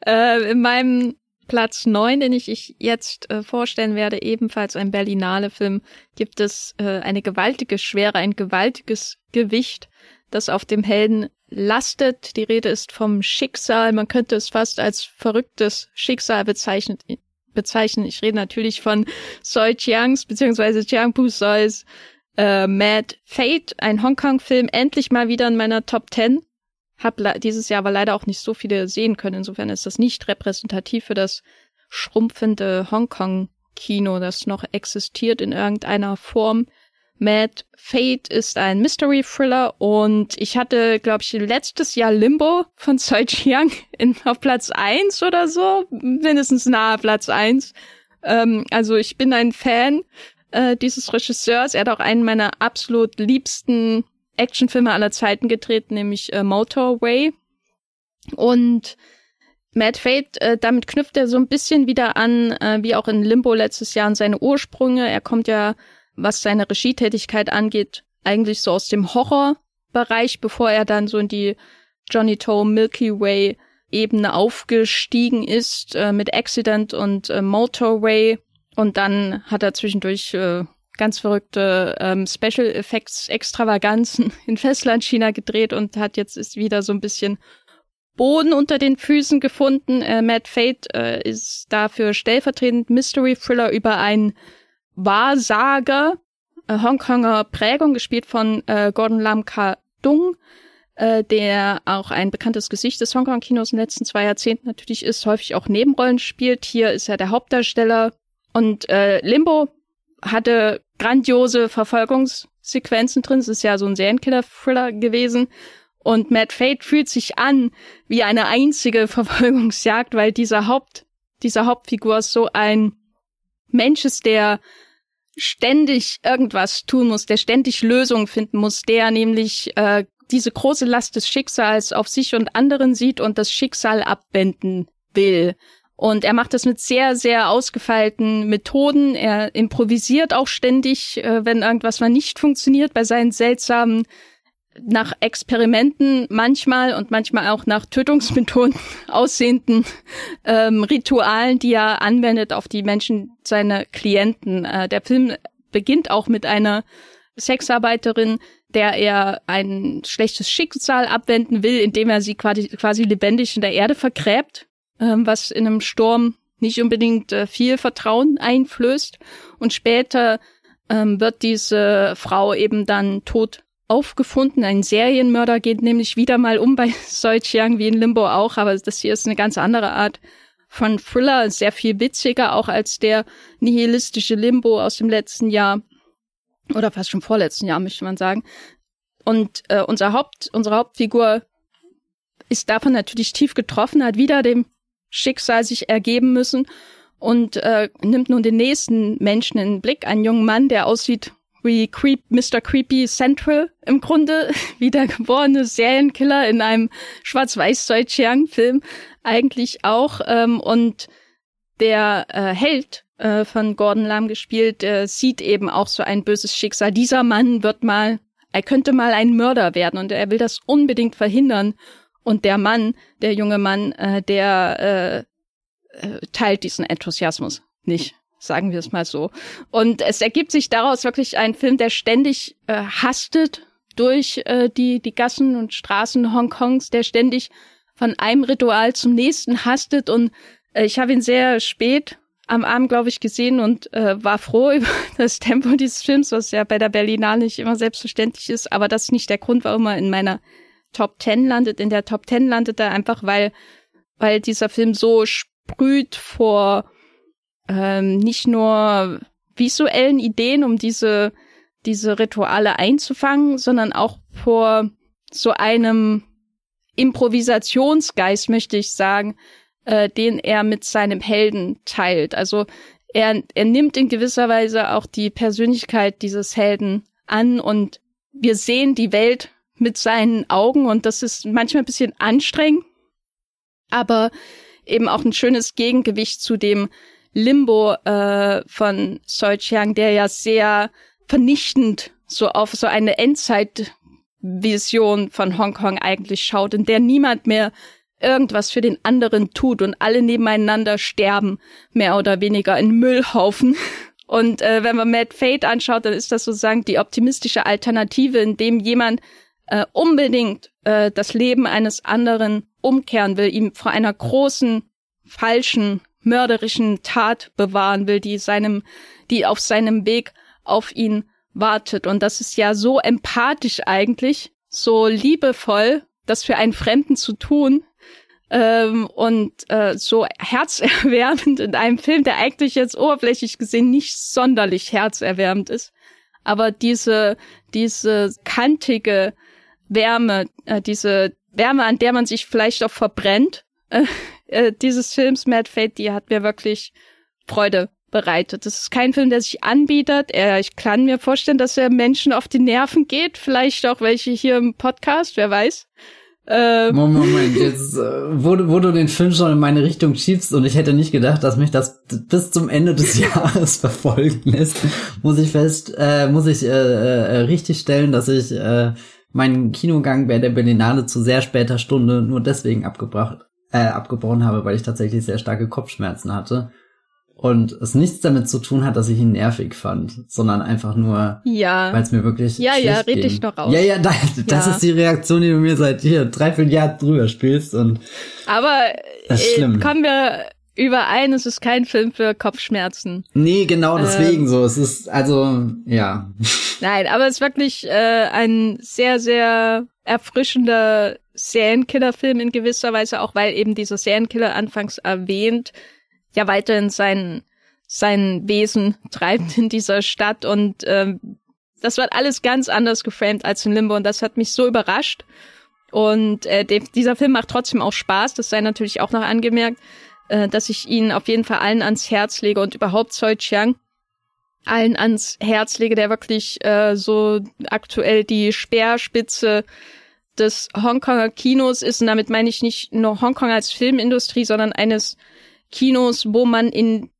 Äh, in meinem Platz neun, den ich, ich jetzt äh, vorstellen werde, ebenfalls ein Berlinale-Film, gibt es äh, eine gewaltige Schwere, ein gewaltiges Gewicht, das auf dem Helden lastet. Die Rede ist vom Schicksal. Man könnte es fast als verrücktes Schicksal bezeichnen. Bezeichnen. Ich rede natürlich von Soi Chiangs beziehungsweise Chiang Pu Sois äh, Mad Fate, ein Hongkong-Film, endlich mal wieder in meiner Top 10 habe dieses Jahr aber leider auch nicht so viele sehen können. Insofern ist das nicht repräsentativ für das schrumpfende Hongkong-Kino, das noch existiert in irgendeiner Form. Mad Fate ist ein Mystery Thriller und ich hatte, glaube ich, letztes Jahr Limbo von Tsui Chiang *laughs* in, auf Platz eins oder so, mindestens nahe Platz eins. Ähm, also ich bin ein Fan äh, dieses Regisseurs. Er hat auch einen meiner absolut liebsten Actionfilme aller Zeiten gedreht, nämlich äh, Motorway. Und Mad Fate, äh, damit knüpft er so ein bisschen wieder an, äh, wie auch in Limbo letztes Jahr, an seine Ursprünge. Er kommt ja, was seine Regietätigkeit angeht, eigentlich so aus dem Horrorbereich, bevor er dann so in die Johnny Toe Milky Way Ebene aufgestiegen ist äh, mit Accident und äh, Motorway. Und dann hat er zwischendurch äh, ganz verrückte ähm, Special Effects Extravaganzen *laughs* in Festlandchina gedreht und hat jetzt ist wieder so ein bisschen Boden unter den Füßen gefunden. Äh, Mad Fate äh, ist dafür stellvertretend Mystery Thriller über einen Wahrsager äh, Hongkonger Prägung, gespielt von äh, Gordon Lam Ka Dung, äh, der auch ein bekanntes Gesicht des Hongkong-Kinos in den letzten zwei Jahrzehnten natürlich ist, häufig auch Nebenrollen spielt. Hier ist er der Hauptdarsteller. Und äh, Limbo hatte grandiose Verfolgungssequenzen drin. Es ist ja so ein Serienkiller-Thriller gewesen. Und Mad Fate fühlt sich an wie eine einzige Verfolgungsjagd, weil dieser Haupt, dieser Hauptfigur so ein Mensch ist, der ständig irgendwas tun muss, der ständig Lösungen finden muss, der nämlich äh, diese große Last des Schicksals auf sich und anderen sieht und das Schicksal abwenden will. Und er macht das mit sehr, sehr ausgefeilten Methoden. Er improvisiert auch ständig, äh, wenn irgendwas mal nicht funktioniert, bei seinen seltsamen nach Experimenten manchmal und manchmal auch nach Tötungsmethoden *laughs* aussehenden ähm, Ritualen, die er anwendet auf die Menschen, seine Klienten. Äh, der Film beginnt auch mit einer Sexarbeiterin, der er ein schlechtes Schicksal abwenden will, indem er sie quasi, quasi lebendig in der Erde vergräbt ähm, was in einem Sturm nicht unbedingt äh, viel Vertrauen einflößt. Und später ähm, wird diese Frau eben dann tot aufgefunden. Ein Serienmörder geht nämlich wieder mal um bei *laughs* Soi Chiang wie in Limbo auch, aber das hier ist eine ganz andere Art von Thriller, sehr viel witziger auch als der nihilistische Limbo aus dem letzten Jahr oder fast schon vorletzten Jahr, möchte man sagen. Und äh, unser Haupt, unsere Hauptfigur ist davon natürlich tief getroffen, hat wieder dem Schicksal sich ergeben müssen und äh, nimmt nun den nächsten Menschen in den Blick, einen jungen Mann, der aussieht wie Creep, Mr. Creepy Central im Grunde, *laughs* wie der geborene Serienkiller in einem schwarz-weiß Soi Chiang-Film eigentlich auch. Ähm, und der äh, Held äh, von Gordon Lam gespielt, äh, sieht eben auch so ein böses Schicksal. Dieser Mann wird mal, er könnte mal ein Mörder werden und er will das unbedingt verhindern. Und der Mann, der junge Mann, äh, der äh, äh, teilt diesen Enthusiasmus nicht, sagen wir es mal so. Und es ergibt sich daraus wirklich ein Film, der ständig äh, hastet durch äh, die, die Gassen und Straßen Hongkongs, der ständig von einem Ritual zum nächsten hastet. Und äh, ich habe ihn sehr spät am Abend, glaube ich, gesehen und äh, war froh *laughs* über das Tempo dieses Films, was ja bei der Berlinale nicht immer selbstverständlich ist. Aber das ist nicht der Grund, warum er in meiner Top Ten landet. In der Top Ten landet er einfach, weil, weil dieser Film so sprüht vor ähm, nicht nur visuellen Ideen, um diese, diese Rituale einzufangen, sondern auch vor so einem Improvisationsgeist, möchte ich sagen, äh, den er mit seinem Helden teilt. Also er, er nimmt in gewisser Weise auch die Persönlichkeit dieses Helden an und wir sehen die Welt mit seinen Augen und das ist manchmal ein bisschen anstrengend, aber eben auch ein schönes Gegengewicht zu dem Limbo äh, von Soi Chiang, der ja sehr vernichtend so auf so eine Endzeitvision von Hongkong eigentlich schaut, in der niemand mehr irgendwas für den anderen tut und alle nebeneinander sterben, mehr oder weniger in Müllhaufen. *laughs* Und äh, wenn man Mad Fate anschaut, dann ist das sozusagen die optimistische Alternative, in dem jemand äh, unbedingt äh, das Leben eines anderen umkehren will, ihm vor einer großen, falschen, mörderischen Tat bewahren will, die seinem, die auf seinem Weg auf ihn wartet. Und das ist ja so empathisch eigentlich, so liebevoll, das für einen Fremden zu tun. Ähm, und äh, so herzerwärmend in einem Film, der eigentlich jetzt oberflächlich gesehen nicht sonderlich herzerwärmend ist. Aber diese, diese kantige Wärme, äh, diese Wärme, an der man sich vielleicht auch verbrennt, äh, äh, dieses Films Mad Fate, die hat mir wirklich Freude bereitet. Das ist kein Film, der sich anbietet. Er, ich kann mir vorstellen, dass er Menschen auf die Nerven geht. Vielleicht auch welche hier im Podcast, wer weiß. Ähm. Moment, Moment, jetzt, äh, wo, wo du den Film schon in meine Richtung schiebst und ich hätte nicht gedacht, dass mich das bis zum Ende des *laughs* Jahres verfolgen lässt, muss ich fest, äh, muss ich äh, äh, richtig stellen, dass ich äh, meinen Kinogang bei der Berlinale zu sehr später Stunde nur deswegen abgebracht, äh, abgebrochen habe, weil ich tatsächlich sehr starke Kopfschmerzen hatte und es nichts damit zu tun hat, dass ich ihn nervig fand, sondern einfach nur, ja. weil es mir wirklich ja ja red dich noch aus ja ja das, das ja. ist die Reaktion, die du mir seit hier drei vier Jahren drüber spielst und aber äh, kommen wir überein, es ist kein Film für Kopfschmerzen. Nee, genau deswegen ähm, so. Es ist also ja. Nein, aber es ist wirklich äh, ein sehr sehr erfrischender Serienkiller-Film in gewisser Weise, auch weil eben dieser Serienkiller anfangs erwähnt ja weiterhin sein, sein Wesen *laughs* treibt in dieser Stadt und ähm, das wird alles ganz anders geframed als in Limbo und das hat mich so überrascht. Und äh, de, dieser Film macht trotzdem auch Spaß, das sei natürlich auch noch angemerkt, äh, dass ich ihn auf jeden Fall allen ans Herz lege und überhaupt Zoi Chiang allen ans Herz lege, der wirklich äh, so aktuell die Speerspitze des Hongkonger Kinos ist. Und damit meine ich nicht nur Hongkong als Filmindustrie, sondern eines Kinos, wo man in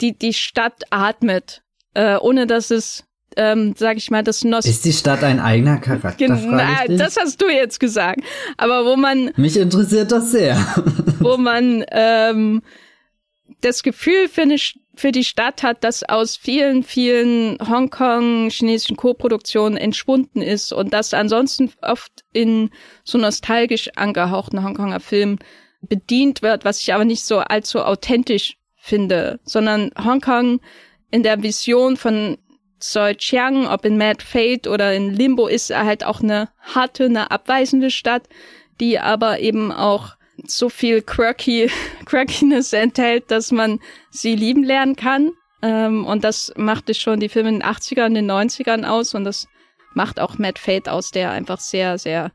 die, die Stadt atmet, äh, ohne dass es, ähm, sag ich mal, das Nost Ist die Stadt ein eigener Charakter? Genau, das hast du jetzt gesagt. Aber wo man. Mich interessiert das sehr. *laughs* wo man ähm, das Gefühl für, eine, für die Stadt hat, das aus vielen, vielen Hongkong-chinesischen Co-Produktionen entschwunden ist und das ansonsten oft in so nostalgisch angehauchten Hongkonger Filmen bedient wird, was ich aber nicht so allzu authentisch finde, sondern Hongkong in der Vision von Soi Chiang, ob in Mad Fate oder in Limbo, ist er halt auch eine harte, eine abweisende Stadt, die aber eben auch so viel quirky, *laughs* Quirkiness enthält, dass man sie lieben lernen kann. Ähm, und das machte schon die Filme in den 80ern, den 90ern aus und das macht auch Mad Fate aus, der einfach sehr, sehr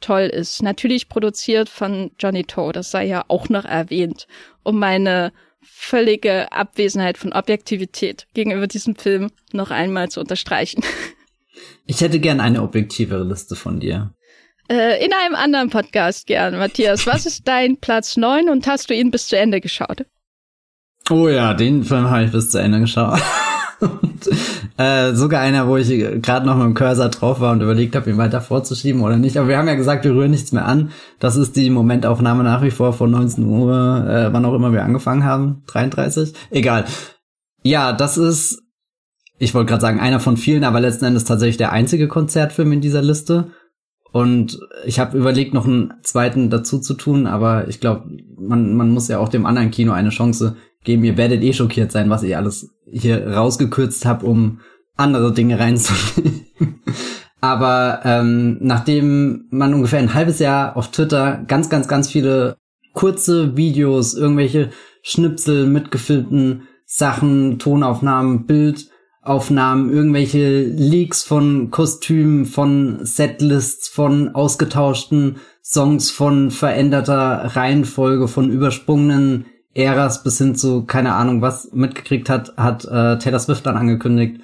toll ist. Natürlich produziert von Johnny Toe, das sei ja auch noch erwähnt, um meine völlige Abwesenheit von Objektivität gegenüber diesem Film noch einmal zu unterstreichen. *laughs* Ich hätte gern eine objektivere Liste von dir. Äh, in einem anderen Podcast gern, Matthias. Was ist dein Platz 9 und hast du ihn bis zu Ende geschaut? Oh ja, den Film habe ich bis zu Ende geschaut. Und, äh, sogar einer, wo ich gerade noch mit dem Cursor drauf war und überlegt habe, ihn weiter vorzuschieben oder nicht. Aber wir haben ja gesagt, wir rühren nichts mehr an. Das ist die Momentaufnahme nach wie vor von 19 Uhr, äh, wann auch immer wir angefangen haben. 33? Egal. Ja, das ist, ich wollte gerade sagen, einer von vielen, aber letzten Endes tatsächlich der einzige Konzertfilm in dieser Liste. Und ich habe überlegt, noch einen zweiten dazu zu tun, aber ich glaube, man, man muss ja auch dem anderen Kino eine Chance geben. Ihr werdet eh schockiert sein, was ich alles hier rausgekürzt habe, um andere Dinge reinzunehmen. *laughs* Aber ähm, nachdem man ungefähr ein halbes Jahr auf Twitter ganz, ganz, ganz viele kurze Videos, irgendwelche Schnipsel mitgefilmten Sachen, Tonaufnahmen, Bildaufnahmen, irgendwelche Leaks von Kostümen, von Setlists, von ausgetauschten Songs, von veränderter Reihenfolge, von übersprungenen Eras bis hin zu keine Ahnung was mitgekriegt hat, hat äh, Taylor Swift dann angekündigt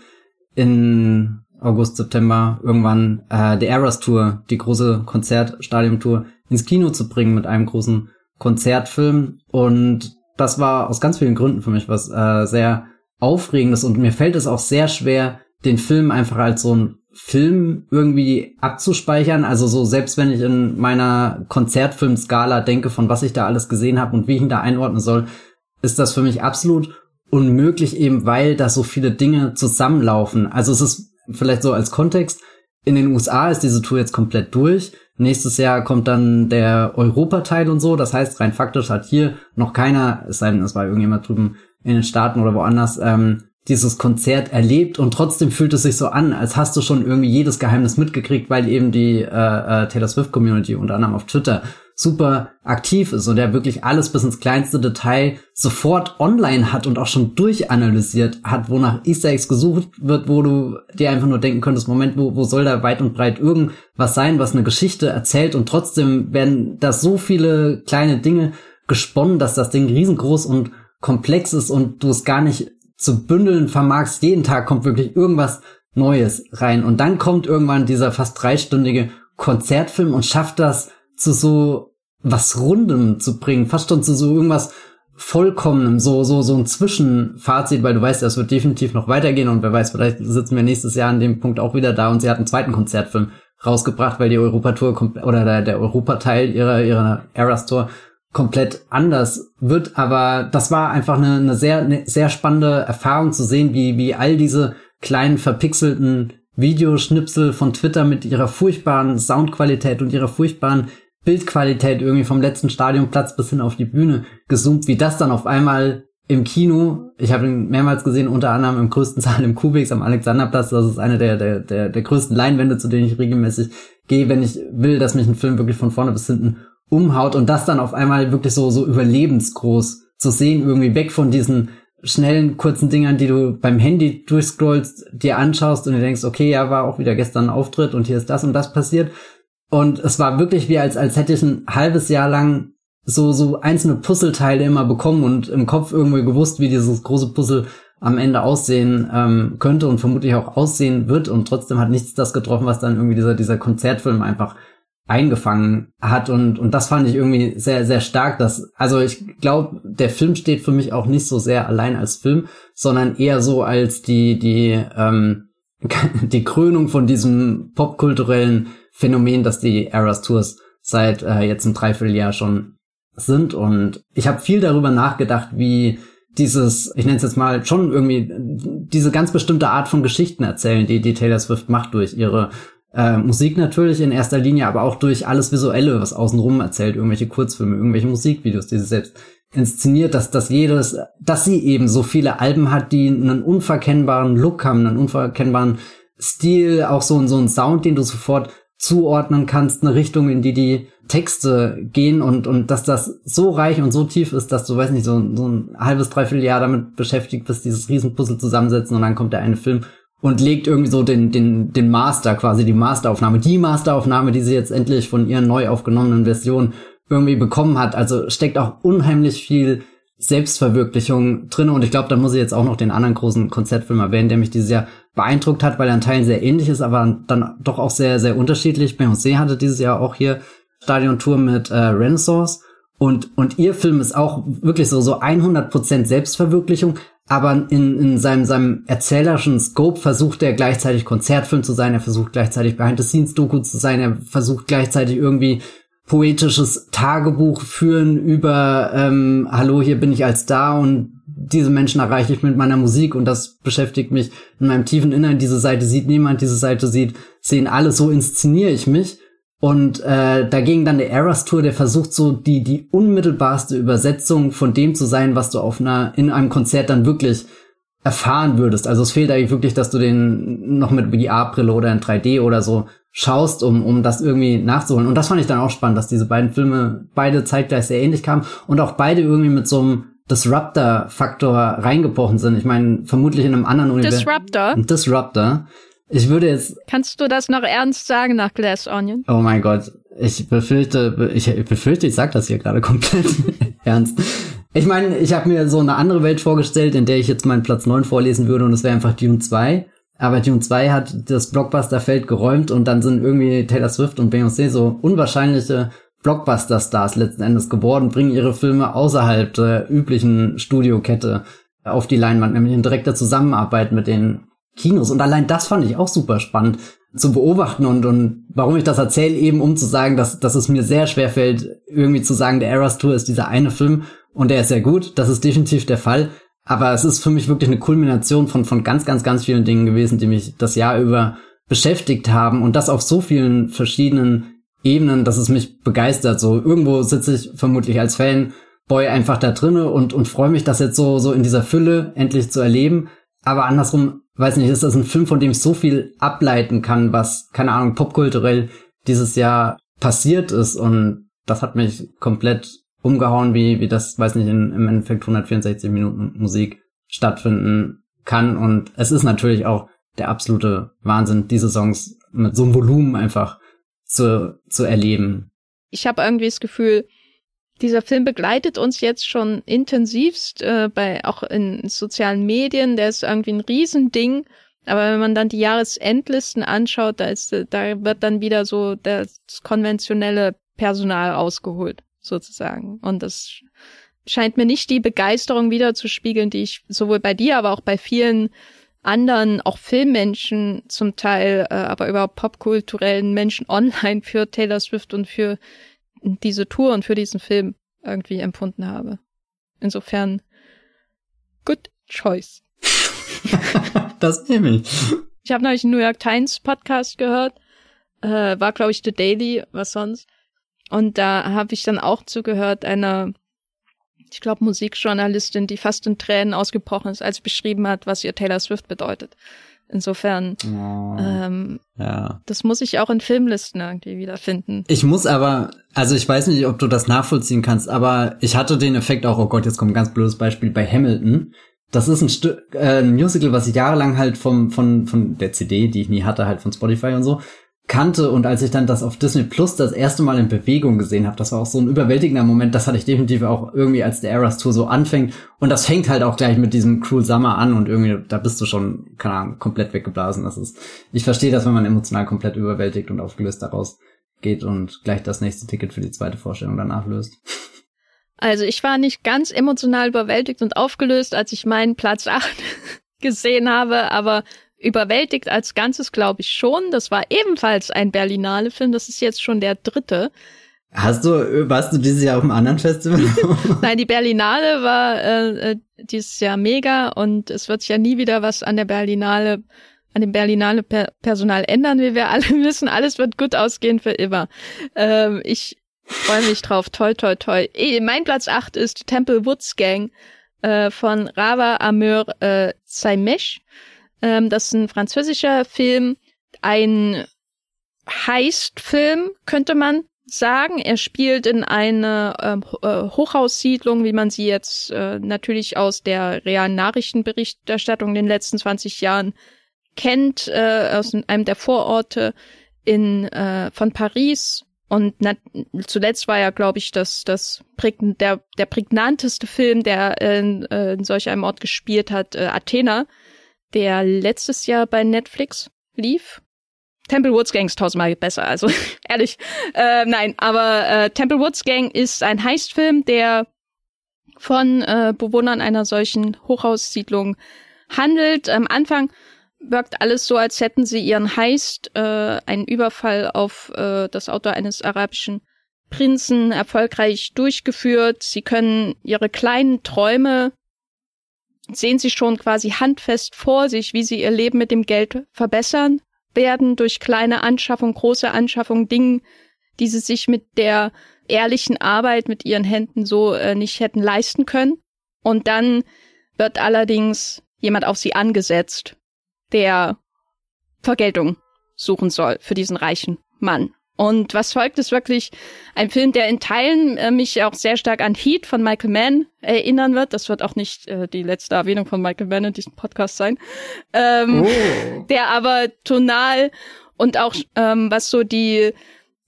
in August, September irgendwann äh, die Eras Tour, die große Konzertstadium-Tour ins Kino zu bringen mit einem großen Konzertfilm. Und das war aus ganz vielen Gründen für mich was äh, sehr aufregendes. Und mir fällt es auch sehr schwer, den Film einfach als so ein Film irgendwie abzuspeichern. Also so, selbst wenn ich in meiner Konzertfilmskala denke, von was ich da alles gesehen habe und wie ich ihn da einordnen soll, ist das für mich absolut unmöglich, eben weil da so viele Dinge zusammenlaufen. Also es ist vielleicht so als Kontext, in den USA ist diese Tour jetzt komplett durch. Nächstes Jahr kommt dann der Europateil und so. Das heißt, rein faktisch hat hier noch keiner, es sei denn, es war irgendjemand drüben in den Staaten oder woanders, ähm, dieses Konzert erlebt und trotzdem fühlt es sich so an, als hast du schon irgendwie jedes Geheimnis mitgekriegt, weil eben die äh, äh, Taylor Swift Community unter anderem auf Twitter super aktiv ist und der wirklich alles bis ins kleinste Detail sofort online hat und auch schon durchanalysiert hat, wonach Easter Eggs gesucht wird, wo du dir einfach nur denken könntest, Moment, wo, wo soll da weit und breit irgendwas sein, was eine Geschichte erzählt und trotzdem werden da so viele kleine Dinge gesponnen, dass das Ding riesengroß und komplex ist und du es gar nicht zu bündeln vermagst. Jeden Tag kommt wirklich irgendwas Neues rein und dann kommt irgendwann dieser fast dreistündige Konzertfilm und schafft das zu so was Rundem zu bringen, fast schon zu so irgendwas Vollkommenem, so, so, so ein Zwischenfazit, weil du weißt, das wird definitiv noch weitergehen und wer weiß, vielleicht sitzen wir nächstes Jahr an dem Punkt auch wieder da und sie hat einen zweiten Konzertfilm rausgebracht, weil die Europatour oder der, der Europateil ihrer, ihrer Eras Tour komplett anders wird. Aber das war einfach eine, eine sehr, eine sehr spannende Erfahrung zu sehen, wie, wie all diese kleinen verpixelten Videoschnipsel von Twitter mit ihrer furchtbaren Soundqualität und ihrer furchtbaren Bildqualität irgendwie vom letzten Stadionplatz bis hin auf die Bühne gezoomt, wie das dann auf einmal im Kino, ich habe ihn mehrmals gesehen, unter anderem im größten *laughs* Saal im Kubix am Alexanderplatz, das ist eine der, der, der, der größten Leinwände, zu denen ich regelmäßig gehe, wenn ich will, dass mich ein Film wirklich von vorne bis hinten umhaut und das dann auf einmal wirklich so, so überlebensgroß zu sehen, irgendwie weg von diesen schnellen, kurzen Dingern, die du beim Handy durchscrollst, dir anschaust und dir denkst, okay, ja, war auch wieder gestern ein Auftritt und hier ist das und das passiert, und es war wirklich wie als, als hätte ich ein halbes Jahr lang so, so einzelne Puzzleteile immer bekommen und im Kopf irgendwie gewusst, wie dieses große Puzzle am Ende aussehen ähm, könnte und vermutlich auch aussehen wird. Und trotzdem hat nichts das getroffen, was dann irgendwie dieser, dieser Konzertfilm einfach eingefangen hat. Und, und das fand ich irgendwie sehr, sehr stark. Dass, also ich glaube, der Film steht für mich auch nicht so sehr allein als Film, sondern eher so als die, die, ähm, *laughs* die Krönung von diesem popkulturellen Phänomen, dass die Eras Tours seit äh, jetzt ein Dreivierteljahr schon sind. Und ich habe viel darüber nachgedacht, wie dieses, ich nenne es jetzt mal schon irgendwie, diese ganz bestimmte Art von Geschichten erzählen, die, die Taylor Swift macht durch ihre äh, Musik natürlich in erster Linie, aber auch durch alles Visuelle, was außenrum erzählt, irgendwelche Kurzfilme, irgendwelche Musikvideos, die sie selbst inszeniert, dass, dass jedes, dass sie eben so viele Alben hat, die einen unverkennbaren Look haben, einen unverkennbaren Stil, auch so, so einen Sound, den du sofort zuordnen kannst, eine Richtung, in die die Texte gehen und, und dass das so reich und so tief ist, dass du, weiß nicht, so, so ein halbes, dreiviertel Jahr damit beschäftigt bist, dieses Riesenpuzzle zusammensetzen und dann kommt der eine Film und legt irgendwie so den, den, den Master quasi, die Masteraufnahme, die Masteraufnahme, die sie jetzt endlich von ihren neu aufgenommenen Versionen irgendwie bekommen hat. Also steckt auch unheimlich viel Selbstverwirklichung drin und ich glaube, da muss ich jetzt auch noch den anderen großen Konzertfilm erwähnen, der mich dieses Jahr beeindruckt hat, weil er in Teilen sehr ähnlich ist, aber dann doch auch sehr, sehr unterschiedlich. Beyoncé hatte dieses Jahr auch hier Stadiontour mit äh, Renaissance und, und ihr Film ist auch wirklich so, so 100% Selbstverwirklichung, aber in, in seinem, seinem erzählerischen Scope versucht er gleichzeitig Konzertfilm zu sein, er versucht gleichzeitig Behind-the-Scenes-Doku zu sein, er versucht gleichzeitig irgendwie poetisches Tagebuch führen über ähm, Hallo, hier bin ich als da und diese Menschen erreiche ich mit meiner Musik und das beschäftigt mich in meinem tiefen Innern. Diese Seite sieht niemand, diese Seite sieht, sehen alle, so inszeniere ich mich. Und äh, dagegen dann der Eras Tour, der versucht so die die unmittelbarste Übersetzung von dem zu sein, was du auf einer in einem Konzert dann wirklich erfahren würdest. Also es fehlt eigentlich wirklich, dass du den noch mit VR-Brille oder in 3D oder so schaust, um, um das irgendwie nachzuholen. Und das fand ich dann auch spannend, dass diese beiden Filme beide zeitgleich sehr ähnlich kamen und auch beide irgendwie mit so einem Disruptor-Faktor reingebrochen sind. Ich meine, vermutlich in einem anderen Universum. Disruptor? Disruptor. Ich würde jetzt. Kannst du das noch ernst sagen nach Glass Onion? Oh mein Gott. Ich befürchte, ich befürchte, ich sag das hier gerade komplett *laughs* ernst. Ich meine, ich habe mir so eine andere Welt vorgestellt, in der ich jetzt meinen Platz 9 vorlesen würde und es wäre einfach Dune 2. Aber Dune 2 hat das Blockbuster-Feld geräumt und dann sind irgendwie Taylor Swift und Beyoncé so unwahrscheinliche Blockbuster-Stars letzten Endes geworden, bringen ihre Filme außerhalb der üblichen Studiokette auf die Leinwand, nämlich in direkter Zusammenarbeit mit den Kinos. Und allein das fand ich auch super spannend zu beobachten und, und warum ich das erzähle, eben um zu sagen, dass, dass es mir sehr schwer fällt, irgendwie zu sagen, der Eras Tour ist dieser eine Film und der ist sehr gut. Das ist definitiv der Fall. Aber es ist für mich wirklich eine Kulmination von, von ganz, ganz, ganz vielen Dingen gewesen, die mich das Jahr über beschäftigt haben und das auf so vielen verschiedenen Ebenen, dass es mich begeistert. So irgendwo sitze ich vermutlich als Fanboy einfach da drinne und, und freue mich, das jetzt so, so in dieser Fülle endlich zu erleben. Aber andersrum, weiß nicht, ist das ein Film, von dem ich so viel ableiten kann, was, keine Ahnung, popkulturell dieses Jahr passiert ist. Und das hat mich komplett umgehauen, wie, wie das, weiß nicht, in, im Endeffekt 164 Minuten Musik stattfinden kann. Und es ist natürlich auch der absolute Wahnsinn, diese Songs mit so einem Volumen einfach zu, zu erleben. Ich habe irgendwie das Gefühl, dieser Film begleitet uns jetzt schon intensivst, äh, bei auch in sozialen Medien. Der ist irgendwie ein Riesending. Aber wenn man dann die Jahresendlisten anschaut, da ist, da wird dann wieder so das konventionelle Personal ausgeholt, sozusagen. Und das scheint mir nicht die Begeisterung wiederzuspiegeln, die ich sowohl bei dir, aber auch bei vielen anderen, auch Filmmenschen zum Teil, äh, aber überhaupt popkulturellen Menschen *laughs* online für Taylor Swift und für diese Tour und für diesen Film irgendwie empfunden habe. Insofern, good choice. *laughs* das nehme ich. Ich habe neulich einen New York Times Podcast gehört, äh, war glaube ich The Daily, was sonst. Und da habe ich dann auch zugehört einer ich glaube, Musikjournalistin, die fast in Tränen ausgebrochen ist, als sie beschrieben hat, was ihr Taylor Swift bedeutet. Insofern, oh, ähm, ja. das muss ich auch in Filmlisten irgendwie wiederfinden. Ich muss aber, also ich weiß nicht, ob du das nachvollziehen kannst, aber ich hatte den Effekt auch, oh Gott, jetzt kommt ein ganz blödes Beispiel bei Hamilton. Das ist ein Stück, äh, ein Musical, was ich jahrelang halt vom, von, von der CD, die ich nie hatte, halt von Spotify und so, kannte und als ich dann das auf Disney Plus das erste Mal in Bewegung gesehen habe, das war auch so ein überwältigender Moment, das hatte ich definitiv auch irgendwie, als der Eras Tour so anfängt und das fängt halt auch gleich mit diesem Cruel Summer an und irgendwie, da bist du schon, keine Ahnung, komplett weggeblasen. Das ist, ich verstehe das, wenn man emotional komplett überwältigt und aufgelöst daraus geht und gleich das nächste Ticket für die zweite Vorstellung danach löst. Also ich war nicht ganz emotional überwältigt und aufgelöst, als ich meinen Platz 8 *laughs* gesehen habe, aber überwältigt als Ganzes glaube ich schon. Das war ebenfalls ein Berlinale Film. Das ist jetzt schon der dritte. Hast du, warst du dieses Jahr auf einem anderen Festival? *laughs* *laughs* Nein, die Berlinale war äh, äh, dieses Jahr mega und es wird sich ja nie wieder was an der Berlinale, an dem Berlinale per Personal ändern, wie wir alle *laughs* wissen. Alles wird gut ausgehen für immer. Ähm, ich freue mich drauf. Toi, toi, toi. Mein Platz acht ist Temple Woods Gang äh, von Rava Amur äh, Saimesh. Ähm, das ist ein französischer Film, ein Heist-Film, könnte man sagen. Er spielt in einer ähm, äh, Hochhaussiedlung, wie man sie jetzt äh, natürlich aus der realen Nachrichtenberichterstattung in den letzten 20 Jahren kennt, äh, aus einem der Vororte in äh, von Paris. Und na, zuletzt war ja, glaube ich, das, das der, der prägnanteste Film, der in, äh, in solch einem Ort gespielt hat, äh, Athena der letztes Jahr bei Netflix lief. Temple Woods Gang ist tausendmal besser, also *laughs* ehrlich. Äh, nein, aber äh, Temple Woods Gang ist ein Heistfilm, der von äh, Bewohnern einer solchen Hochhaussiedlung handelt. Am Anfang wirkt alles so, als hätten sie ihren Heist, äh, einen Überfall auf äh, das Auto eines arabischen Prinzen erfolgreich durchgeführt. Sie können ihre kleinen Träume sehen sie schon quasi handfest vor sich, wie sie ihr Leben mit dem Geld verbessern werden durch kleine Anschaffung, große Anschaffung, Dingen, die sie sich mit der ehrlichen Arbeit mit ihren Händen so äh, nicht hätten leisten können. Und dann wird allerdings jemand auf sie angesetzt, der Vergeltung suchen soll für diesen reichen Mann. Und was folgt, ist wirklich ein Film, der in Teilen äh, mich auch sehr stark an Heat von Michael Mann erinnern wird. Das wird auch nicht äh, die letzte Erwähnung von Michael Mann in diesem Podcast sein. Ähm, oh. Der aber tonal und auch ähm, was so die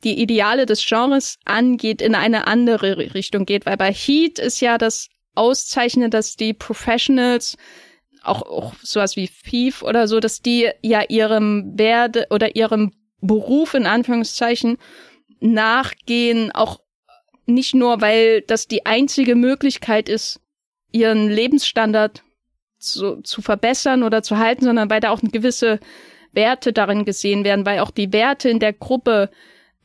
die Ideale des Genres angeht, in eine andere Richtung geht. Weil bei Heat ist ja das Auszeichnende, dass die Professionals auch, auch sowas wie Thief oder so, dass die ja ihrem Werde oder ihrem Beruf in Anführungszeichen nachgehen, auch nicht nur, weil das die einzige Möglichkeit ist, ihren Lebensstandard zu, zu verbessern oder zu halten, sondern weil da auch gewisse Werte darin gesehen werden, weil auch die Werte in der Gruppe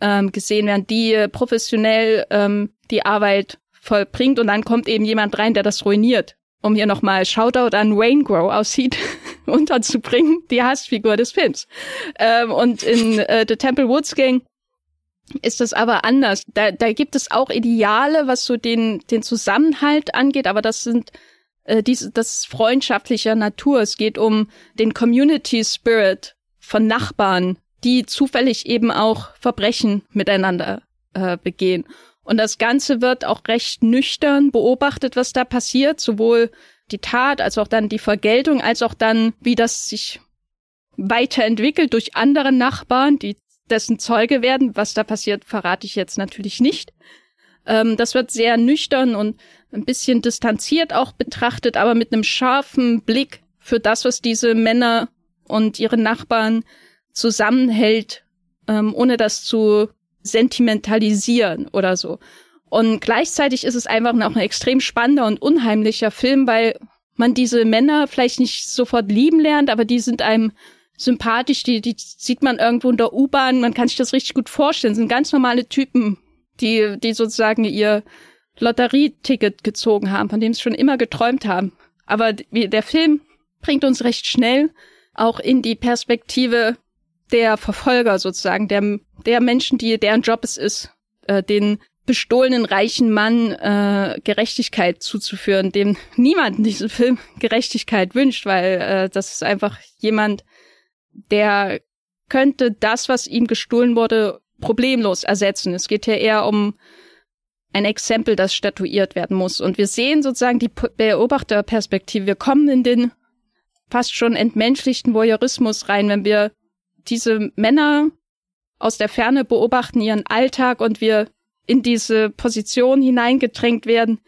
ähm, gesehen werden, die äh, professionell ähm, die Arbeit vollbringt und dann kommt eben jemand rein, der das ruiniert. Um hier nochmal Shoutout an Wayne Grow aussieht, *laughs* unterzubringen, die Hassfigur des Films. Ähm, und in äh, The Temple Woods Gang ist das aber anders. Da, da gibt es auch Ideale, was so den, den Zusammenhalt angeht, aber das sind äh, diese, das ist freundschaftlicher Natur. Es geht um den Community Spirit von Nachbarn, die zufällig eben auch Verbrechen miteinander äh, begehen. Und das Ganze wird auch recht nüchtern beobachtet, was da passiert, sowohl die Tat als auch dann die Vergeltung, als auch dann, wie das sich weiterentwickelt durch andere Nachbarn, die dessen Zeuge werden. Was da passiert, verrate ich jetzt natürlich nicht. Ähm, das wird sehr nüchtern und ein bisschen distanziert auch betrachtet, aber mit einem scharfen Blick für das, was diese Männer und ihre Nachbarn zusammenhält, ähm, ohne das zu sentimentalisieren oder so. Und gleichzeitig ist es einfach noch ein extrem spannender und unheimlicher Film, weil man diese Männer vielleicht nicht sofort lieben lernt, aber die sind einem sympathisch, die, die sieht man irgendwo in der U-Bahn, man kann sich das richtig gut vorstellen, das sind ganz normale Typen, die, die sozusagen ihr Lotterieticket gezogen haben, von dem sie schon immer geträumt haben. Aber der Film bringt uns recht schnell auch in die Perspektive der Verfolger sozusagen, der, der Menschen, die deren Job es ist, äh, den bestohlenen reichen Mann äh, Gerechtigkeit zuzuführen, dem niemand in diesem Film *laughs* Gerechtigkeit wünscht, weil äh, das ist einfach jemand, der könnte das, was ihm gestohlen wurde, problemlos ersetzen. Es geht ja eher um ein Exempel, das statuiert werden muss. Und wir sehen sozusagen die Beobachterperspektive. Wir kommen in den fast schon entmenschlichten Voyeurismus rein, wenn wir diese Männer aus der Ferne beobachten, ihren Alltag und wir in diese Position hineingedrängt werden,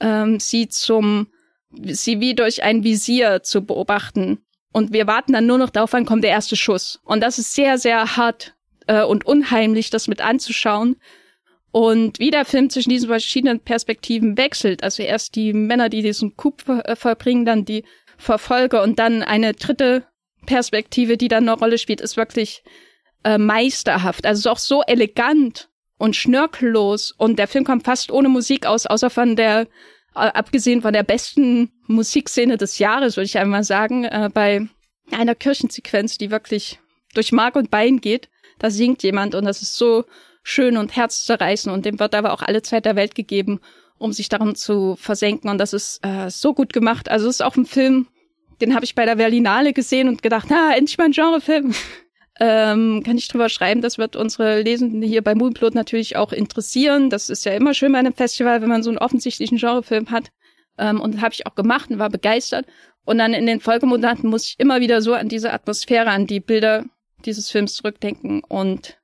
ähm, sie zum, sie wie durch ein Visier zu beobachten. Und wir warten dann nur noch darauf, wann kommt der erste Schuss. Und das ist sehr, sehr hart äh, und unheimlich, das mit anzuschauen. Und wie der Film zwischen diesen verschiedenen Perspektiven wechselt. Also erst die Männer, die diesen Coup ver äh, verbringen, dann die Verfolger und dann eine dritte Perspektive, die dann eine Rolle spielt, ist wirklich äh, meisterhaft. Also ist auch so elegant und schnörkellos. Und der Film kommt fast ohne Musik aus, außer von der, äh, abgesehen von der besten Musikszene des Jahres, würde ich einmal sagen, äh, bei einer Kirchensequenz, die wirklich durch Mark und Bein geht. Da singt jemand und das ist so schön und herzzerreißend und dem wird aber auch alle Zeit der Welt gegeben, um sich darum zu versenken. Und das ist äh, so gut gemacht. Also es ist auch ein Film, den habe ich bei der Berlinale gesehen und gedacht, na, endlich mal ein Genrefilm. *laughs* ähm, kann ich drüber schreiben, das wird unsere Lesenden hier bei Moonblood natürlich auch interessieren. Das ist ja immer schön bei einem Festival, wenn man so einen offensichtlichen Genrefilm hat. Ähm, und habe ich auch gemacht und war begeistert. Und dann in den Folgemonaten muss ich immer wieder so an diese Atmosphäre, an die Bilder dieses Films zurückdenken. Und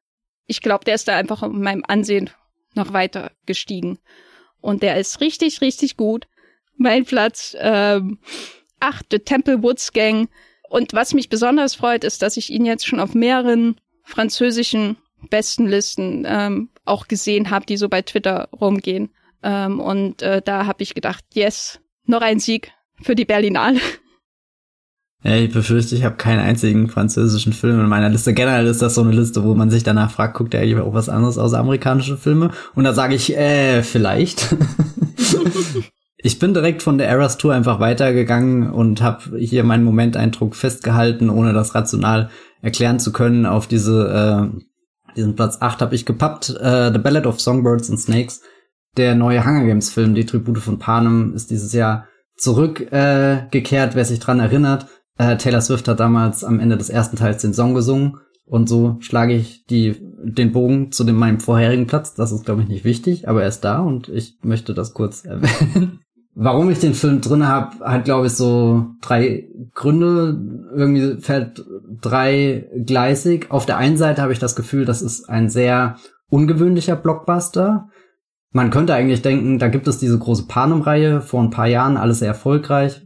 ich glaube, der ist da einfach in meinem Ansehen noch weiter gestiegen. Und der ist richtig, richtig gut. Mein Platz ähm, 8, The Temple Woods Gang. Und was mich besonders freut, ist, dass ich ihn jetzt schon auf mehreren französischen Bestenlisten ähm, auch gesehen habe, die so bei Twitter rumgehen. Ähm, und äh, da habe ich gedacht, yes, noch ein Sieg für die Berlinale. Ja, ich befürchte, ich habe keinen einzigen französischen Film in meiner Liste. Generell ist das so eine Liste, wo man sich danach fragt, guckt er eigentlich auch was anderes außer amerikanische Filme? Und da sage ich, äh, vielleicht. *laughs* ich bin direkt von der Eras Tour einfach weitergegangen und habe hier meinen Momenteindruck festgehalten, ohne das rational erklären zu können. Auf diese äh, diesen Platz 8 habe ich gepappt. Äh, The Ballad of Songbirds and Snakes. Der neue Hunger Games Film, die Tribute von Panem, ist dieses Jahr zurückgekehrt, äh, wer sich dran erinnert. Äh, Taylor Swift hat damals am Ende des ersten Teils den Song gesungen. Und so schlage ich die, den Bogen zu dem, meinem vorherigen Platz. Das ist, glaube ich, nicht wichtig, aber er ist da und ich möchte das kurz erwähnen. Warum ich den Film drin habe, hat, glaube ich, so drei Gründe. Irgendwie fällt drei gleisig. Auf der einen Seite habe ich das Gefühl, das ist ein sehr ungewöhnlicher Blockbuster. Man könnte eigentlich denken, da gibt es diese große Panem-Reihe vor ein paar Jahren, alles sehr erfolgreich,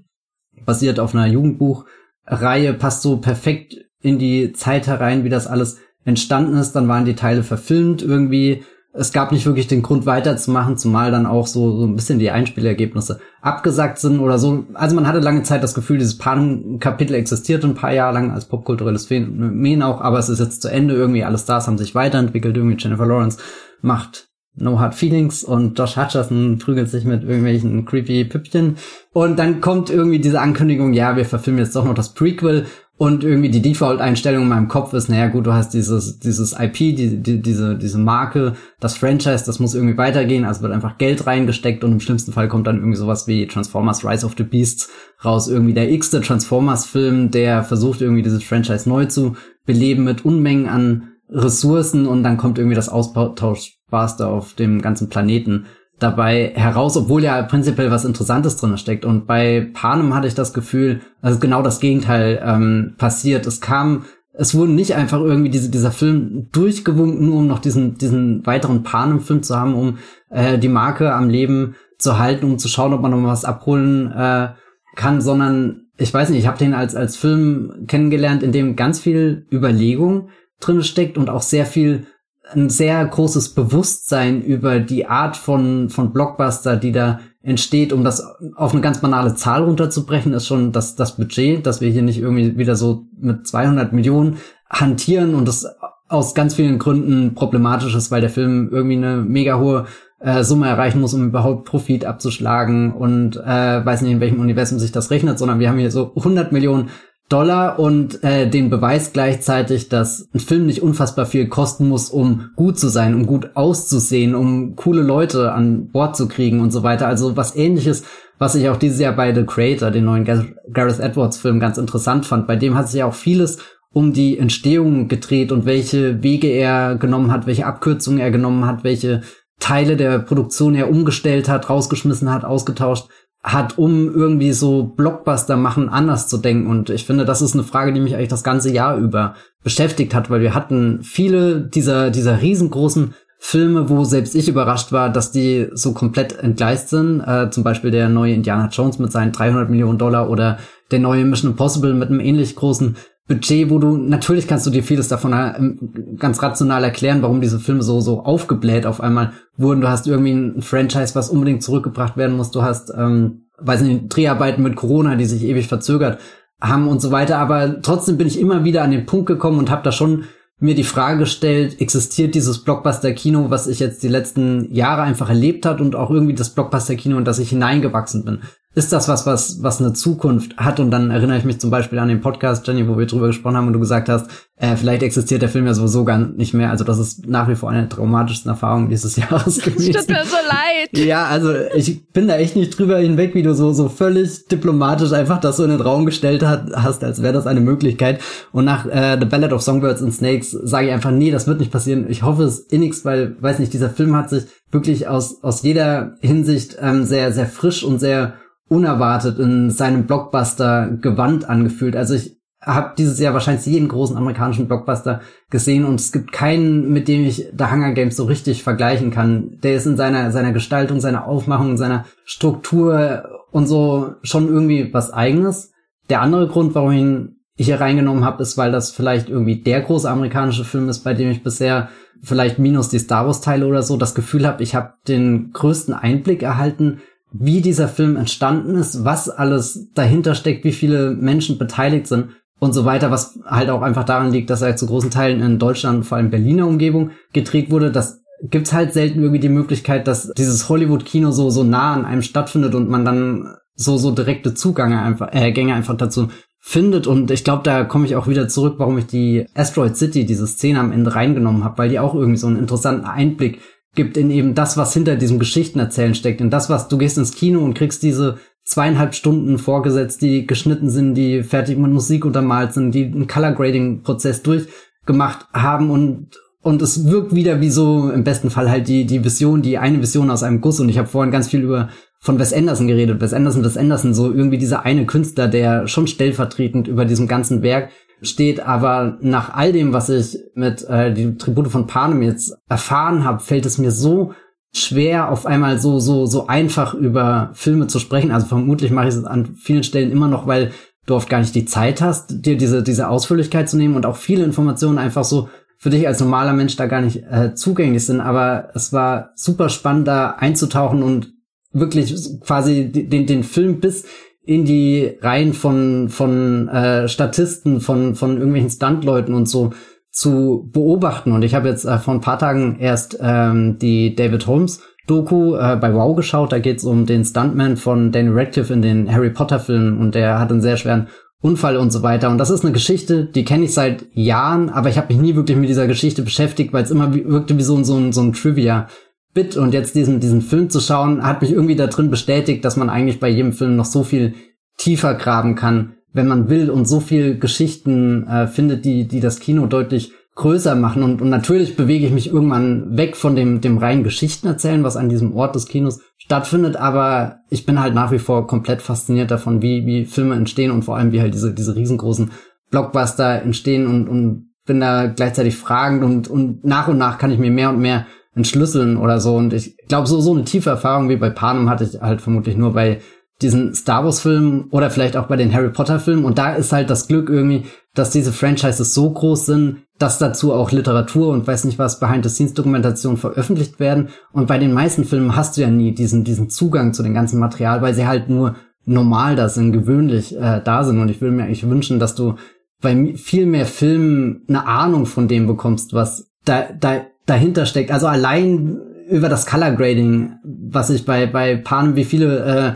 basiert auf einer Jugendbuchreihe, passt so perfekt in die Zeit herein, wie das alles entstanden ist. Dann waren die Teile verfilmt irgendwie. Es gab nicht wirklich den Grund weiterzumachen, zumal dann auch so, so ein bisschen die Einspielergebnisse abgesagt sind oder so. Also man hatte lange Zeit das Gefühl, dieses Panem-Kapitel existiert ein paar Jahre lang als popkulturelles Phänomen auch, aber es ist jetzt zu Ende irgendwie. Alle Stars haben sich weiterentwickelt. Irgendwie Jennifer Lawrence macht No Hard Feelings und Josh Hutcherson prügelt sich mit irgendwelchen creepy Püppchen. Und dann kommt irgendwie diese Ankündigung, ja, wir verfilmen jetzt doch noch das Prequel. Und irgendwie die Default-Einstellung in meinem Kopf ist, naja gut, du hast dieses, dieses IP, die, die, diese, diese Marke, das Franchise, das muss irgendwie weitergehen, also wird einfach Geld reingesteckt und im schlimmsten Fall kommt dann irgendwie sowas wie Transformers Rise of the Beasts raus, irgendwie der x-te Transformers-Film, der versucht irgendwie dieses Franchise neu zu beleben mit Unmengen an Ressourcen und dann kommt irgendwie das Austauschbarste auf dem ganzen Planeten dabei heraus, obwohl ja prinzipiell was Interessantes drin steckt. Und bei Panem hatte ich das Gefühl, also genau das Gegenteil ähm, passiert. Es kam, es wurde nicht einfach irgendwie diese, dieser Film durchgewunken, nur um noch diesen, diesen weiteren Panem-Film zu haben, um äh, die Marke am Leben zu halten, um zu schauen, ob man noch was abholen äh, kann, sondern ich weiß nicht, ich habe den als, als Film kennengelernt, in dem ganz viel Überlegung drin steckt und auch sehr viel ein sehr großes Bewusstsein über die Art von, von Blockbuster, die da entsteht, um das auf eine ganz banale Zahl runterzubrechen, ist schon das, das Budget, dass wir hier nicht irgendwie wieder so mit 200 Millionen hantieren und das aus ganz vielen Gründen problematisch ist, weil der Film irgendwie eine mega hohe äh, Summe erreichen muss, um überhaupt Profit abzuschlagen und äh, weiß nicht, in welchem Universum sich das rechnet, sondern wir haben hier so 100 Millionen Dollar und äh, den Beweis gleichzeitig, dass ein Film nicht unfassbar viel kosten muss, um gut zu sein, um gut auszusehen, um coole Leute an Bord zu kriegen und so weiter. Also was ähnliches, was ich auch dieses Jahr bei The Creator, den neuen Gareth Edwards Film, ganz interessant fand. Bei dem hat sich ja auch vieles um die Entstehung gedreht und welche Wege er genommen hat, welche Abkürzungen er genommen hat, welche Teile der Produktion er umgestellt hat, rausgeschmissen hat, ausgetauscht hat, um irgendwie so Blockbuster machen anders zu denken. Und ich finde, das ist eine Frage, die mich eigentlich das ganze Jahr über beschäftigt hat, weil wir hatten viele dieser, dieser riesengroßen Filme, wo selbst ich überrascht war, dass die so komplett entgleist sind. Äh, zum Beispiel der neue Indiana Jones mit seinen 300 Millionen Dollar oder der neue Mission Impossible mit einem ähnlich großen Budget, wo du, natürlich kannst du dir vieles davon äh, ganz rational erklären, warum diese Filme so, so aufgebläht auf einmal wurden. Du hast irgendwie ein Franchise, was unbedingt zurückgebracht werden muss. Du hast, ähm, weiß nicht, Dreharbeiten mit Corona, die sich ewig verzögert haben und so weiter. Aber trotzdem bin ich immer wieder an den Punkt gekommen und habe da schon mir die Frage gestellt, existiert dieses Blockbuster-Kino, was ich jetzt die letzten Jahre einfach erlebt hat und auch irgendwie das Blockbuster-Kino, in das ich hineingewachsen bin ist das was, was, was eine Zukunft hat? Und dann erinnere ich mich zum Beispiel an den Podcast, Jenny, wo wir drüber gesprochen haben und du gesagt hast, äh, vielleicht existiert der Film ja sowieso gar nicht mehr. Also das ist nach wie vor eine der traumatischsten Erfahrungen dieses *laughs* Jahres gewesen. Das tut mir so leid. Ja, also ich bin da echt nicht drüber hinweg, wie du so, so völlig diplomatisch einfach das so in den Raum gestellt hat, hast, als wäre das eine Möglichkeit. Und nach äh, The Ballad of Songbirds and Snakes sage ich einfach, nee, das wird nicht passieren. Ich hoffe es innigst, weil, weiß nicht, dieser Film hat sich wirklich aus, aus jeder Hinsicht ähm, sehr, sehr frisch und sehr unerwartet in seinem Blockbuster Gewand angefühlt. Also ich habe dieses Jahr wahrscheinlich jeden großen amerikanischen Blockbuster gesehen und es gibt keinen, mit dem ich The Hunger Games so richtig vergleichen kann. Der ist in seiner, seiner Gestaltung, seiner Aufmachung, seiner Struktur und so schon irgendwie was eigenes. Der andere Grund, warum ich ihn hier reingenommen habe, ist, weil das vielleicht irgendwie der große amerikanische Film ist, bei dem ich bisher vielleicht minus die Star Wars Teile oder so das Gefühl habe, ich habe den größten Einblick erhalten wie dieser Film entstanden ist, was alles dahinter steckt, wie viele Menschen beteiligt sind und so weiter, was halt auch einfach daran liegt, dass er zu großen Teilen in Deutschland, vor allem Berliner Umgebung, gedreht wurde. Das gibt's halt selten irgendwie die Möglichkeit, dass dieses Hollywood-Kino so, so nah an einem stattfindet und man dann so, so direkte Zugänge einfach, äh, Gänge einfach dazu findet. Und ich glaube, da komme ich auch wieder zurück, warum ich die Asteroid City, diese Szene am Ende reingenommen habe, weil die auch irgendwie so einen interessanten Einblick gibt in eben das, was hinter diesem Geschichtenerzählen steckt, in das, was du gehst ins Kino und kriegst diese zweieinhalb Stunden vorgesetzt, die geschnitten sind, die fertig mit Musik untermalt sind, die einen Color Grading Prozess durchgemacht haben und und es wirkt wieder wie so im besten Fall halt die die Vision, die eine Vision aus einem Guss. Und ich habe vorhin ganz viel über von Wes Anderson geredet, Wes Anderson, Wes Anderson, so irgendwie dieser eine Künstler, der schon stellvertretend über diesem ganzen Werk steht, aber nach all dem, was ich mit äh, die Tribute von Panem jetzt erfahren habe, fällt es mir so schwer, auf einmal so so so einfach über Filme zu sprechen. Also vermutlich mache ich es an vielen Stellen immer noch, weil du oft gar nicht die Zeit hast, dir diese diese Ausführlichkeit zu nehmen und auch viele Informationen einfach so für dich als normaler Mensch da gar nicht äh, zugänglich sind. Aber es war super spannend, da einzutauchen und wirklich quasi den den Film bis in die Reihen von von äh, Statisten, von von irgendwelchen Stuntleuten und so zu beobachten. Und ich habe jetzt äh, vor ein paar Tagen erst ähm, die David Holmes Doku äh, bei Wow geschaut. Da geht's um den Stuntman von Danny Radcliffe in den Harry Potter Filmen und der hat einen sehr schweren Unfall und so weiter. Und das ist eine Geschichte, die kenne ich seit Jahren, aber ich habe mich nie wirklich mit dieser Geschichte beschäftigt, weil es immer wirkte wie so, so, ein, so ein Trivia-Bit. Und jetzt diesen, diesen Film zu schauen, hat mich irgendwie da drin bestätigt, dass man eigentlich bei jedem Film noch so viel tiefer graben kann, wenn man will und so viel Geschichten äh, findet, die, die das Kino deutlich größer machen. Und, und natürlich bewege ich mich irgendwann weg von dem, dem reinen Geschichten erzählen, was an diesem Ort des Kinos stattfindet. Aber ich bin halt nach wie vor komplett fasziniert davon, wie, wie Filme entstehen und vor allem wie halt diese, diese riesengroßen Blockbuster entstehen und, und bin da gleichzeitig fragend und, und nach und nach kann ich mir mehr und mehr entschlüsseln oder so. Und ich glaube, so, so eine tiefe Erfahrung wie bei Panem hatte ich halt vermutlich nur bei diesen Star Wars Filmen oder vielleicht auch bei den Harry Potter Filmen. Und da ist halt das Glück irgendwie, dass diese Franchises so groß sind, dass dazu auch Literatur und weiß nicht was Behind-the-Scenes-Dokumentation veröffentlicht werden. Und bei den meisten Filmen hast du ja nie diesen, diesen Zugang zu dem ganzen Material, weil sie halt nur normal da sind, gewöhnlich äh, da sind. Und ich würde mir eigentlich wünschen, dass du bei viel mehr Filmen eine Ahnung von dem bekommst, was da, da dahinter steckt. Also allein über das Color Grading, was ich bei bei Panem, wie viele äh,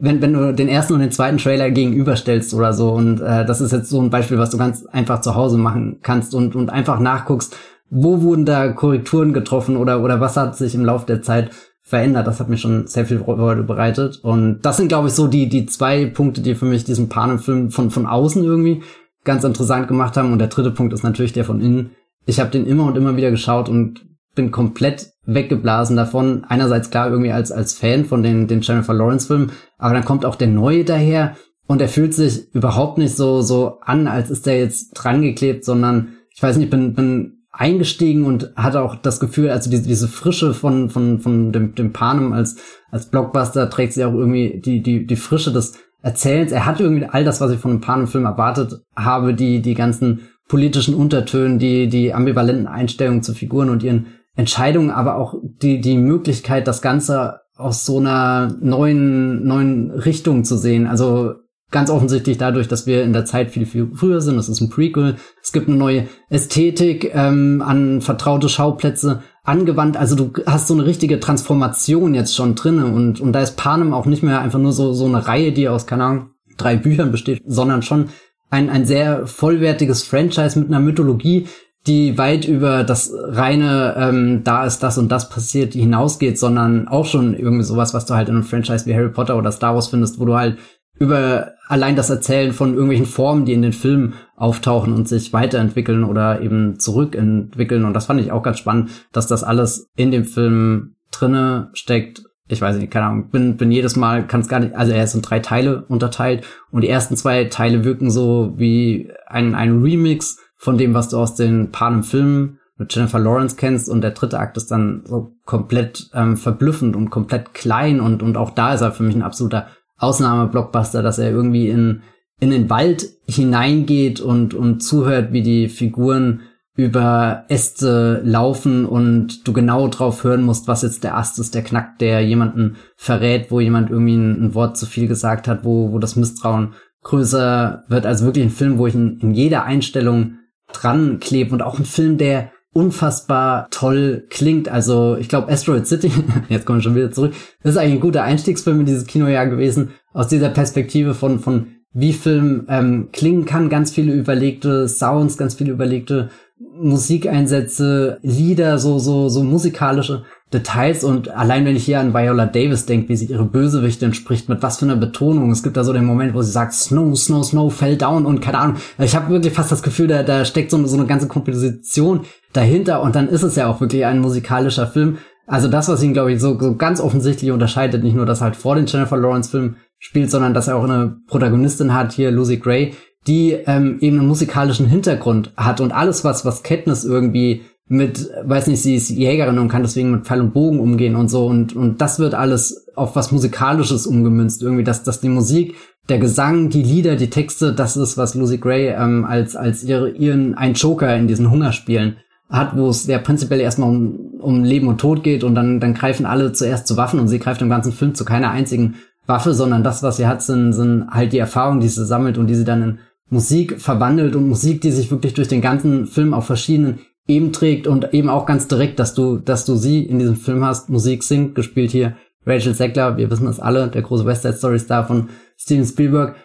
wenn, wenn du den ersten und den zweiten Trailer gegenüberstellst oder so. Und äh, das ist jetzt so ein Beispiel, was du ganz einfach zu Hause machen kannst und, und einfach nachguckst, wo wurden da Korrekturen getroffen oder, oder was hat sich im Laufe der Zeit verändert. Das hat mir schon sehr viel Freude bereitet. Und das sind, glaube ich, so die, die zwei Punkte, die für mich diesen Panem-Film von, von außen irgendwie ganz interessant gemacht haben. Und der dritte Punkt ist natürlich der von innen. Ich habe den immer und immer wieder geschaut und bin komplett weggeblasen davon. Einerseits klar irgendwie als, als Fan von den, den Jennifer Lawrence Filmen, aber dann kommt auch der neue daher und er fühlt sich überhaupt nicht so, so an, als ist der jetzt dran geklebt, sondern ich weiß nicht, bin, bin eingestiegen und hatte auch das Gefühl, also diese, diese Frische von, von, von dem, dem Panem als, als Blockbuster trägt sie auch irgendwie die, die, die Frische des Erzählens. Er hat irgendwie all das, was ich von einem Panem-Film erwartet habe, die, die ganzen politischen Untertöne, die, die ambivalenten Einstellungen zu Figuren und ihren Entscheidungen, aber auch die, die Möglichkeit, das Ganze aus so einer neuen, neuen Richtung zu sehen. Also ganz offensichtlich dadurch, dass wir in der Zeit viel, viel früher sind. Das ist ein Prequel. Es gibt eine neue Ästhetik ähm, an vertraute Schauplätze angewandt. Also du hast so eine richtige Transformation jetzt schon drinne und, und da ist Panem auch nicht mehr einfach nur so, so eine Reihe, die aus, keine Ahnung, drei Büchern besteht, sondern schon ein, ein sehr vollwertiges Franchise mit einer Mythologie, die weit über das reine, ähm, da ist das und das passiert, hinausgeht, sondern auch schon irgendwie sowas, was du halt in einem Franchise wie Harry Potter oder Star Wars findest, wo du halt über allein das Erzählen von irgendwelchen Formen, die in den Filmen auftauchen und sich weiterentwickeln oder eben zurückentwickeln. Und das fand ich auch ganz spannend, dass das alles in dem Film drinne steckt. Ich weiß nicht, keine Ahnung, bin, bin jedes Mal, kann es gar nicht, also er ist in drei Teile unterteilt und die ersten zwei Teile wirken so wie ein, ein Remix von dem, was du aus den Panem-Filmen mit Jennifer Lawrence kennst und der dritte Akt ist dann so komplett ähm, verblüffend und komplett klein und, und auch da ist er für mich ein absoluter Ausnahmeblockbuster, dass er irgendwie in, in den Wald hineingeht und, und zuhört, wie die Figuren über Äste laufen und du genau drauf hören musst, was jetzt der Ast ist, der knackt, der jemanden verrät, wo jemand irgendwie ein, Wort zu viel gesagt hat, wo, wo das Misstrauen größer wird. Also wirklich ein Film, wo ich in, in jeder Einstellung dran kleben und auch ein Film, der unfassbar toll klingt. Also ich glaube Asteroid City, *laughs* jetzt kommen wir schon wieder zurück, das ist eigentlich ein guter Einstiegsfilm in dieses Kinojahr gewesen, aus dieser Perspektive von, von wie Film ähm, klingen kann, ganz viele überlegte Sounds, ganz viele überlegte Musikeinsätze, Lieder, so, so, so musikalische Details und allein wenn ich hier an Viola Davis denke, wie sie ihre Bösewichte spricht, mit was für einer Betonung. Es gibt da so den Moment, wo sie sagt, Snow, Snow, Snow, fell down und keine Ahnung. Ich habe wirklich fast das Gefühl, da, da steckt so, so eine ganze Komposition dahinter und dann ist es ja auch wirklich ein musikalischer Film. Also das, was ihn, glaube ich, so, so ganz offensichtlich unterscheidet, nicht nur, dass er halt vor den Jennifer Lawrence Film spielt, sondern dass er auch eine Protagonistin hat, hier Lucy Gray, die ähm, eben einen musikalischen Hintergrund hat und alles, was, was Katniss irgendwie mit, weiß nicht, sie ist Jägerin und kann deswegen mit Pfeil und Bogen umgehen und so und, und das wird alles auf was Musikalisches umgemünzt irgendwie, dass, dass die Musik, der Gesang, die Lieder, die Texte, das ist, was Lucy Gray ähm, als, als ihre, ihren, ein Joker in diesen Hungerspielen hat, wo es ja prinzipiell erstmal um, um Leben und Tod geht und dann, dann greifen alle zuerst zu Waffen und sie greift im ganzen Film zu keiner einzigen Waffe, sondern das, was sie hat, sind, sind halt die Erfahrungen, die sie sammelt und die sie dann in Musik verwandelt und Musik, die sich wirklich durch den ganzen Film auf verschiedenen eben trägt und eben auch ganz direkt, dass du, dass du sie in diesem Film hast. Musik singt, gespielt hier Rachel Zegler, wir wissen das alle, der große West Side Story Star von Steven Spielberg.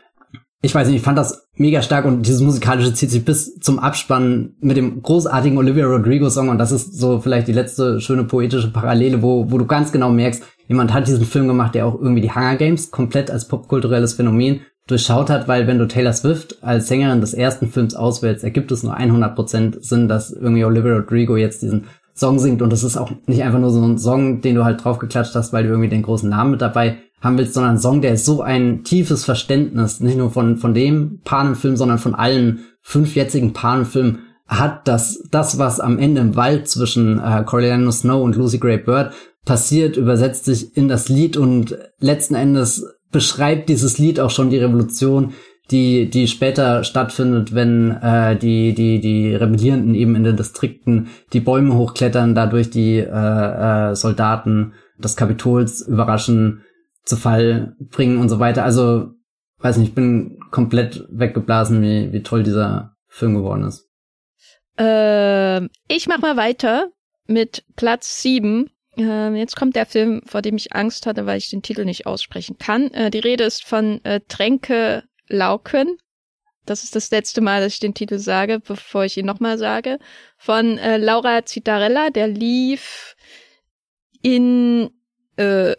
ich weiß nicht, ich fand das mega stark und dieses musikalische zieht sich bis zum Abspann mit dem großartigen Olivia Rodrigo Song und das ist so vielleicht die letzte schöne poetische Parallele, wo, wo du ganz genau merkst, jemand hat diesen Film gemacht, der auch irgendwie die Hunger Games komplett als popkulturelles Phänomen durchschaut hat, weil wenn du Taylor Swift als Sängerin des ersten Films auswählst, ergibt es nur 100% Sinn, dass irgendwie Olivia Rodrigo jetzt diesen Song singt. Und das ist auch nicht einfach nur so ein Song, den du halt draufgeklatscht hast, weil du irgendwie den großen Namen mit dabei haben willst, sondern ein Song, der so ein tiefes Verständnis, nicht nur von, von dem Panenfilm, sondern von allen fünf jetzigen Panenfilmen hat das, das, was am Ende im Wald zwischen äh, Coriolanus Snow und Lucy Gray Bird passiert, übersetzt sich in das Lied und letzten Endes beschreibt dieses Lied auch schon die Revolution, die, die später stattfindet, wenn äh, die, die, die Rebellierenden eben in den Distrikten die Bäume hochklettern, dadurch die äh, äh, Soldaten des Kapitols überraschen, zu Fall bringen und so weiter. Also, weiß nicht, ich bin komplett weggeblasen, wie, wie toll dieser Film geworden ist. Äh, ich mach mal weiter mit Platz sieben. Äh, jetzt kommt der Film, vor dem ich Angst hatte, weil ich den Titel nicht aussprechen kann. Äh, die Rede ist von äh, Tränke Lauken. Das ist das letzte Mal, dass ich den Titel sage, bevor ich ihn nochmal sage. Von äh, Laura Citarella, der lief in äh,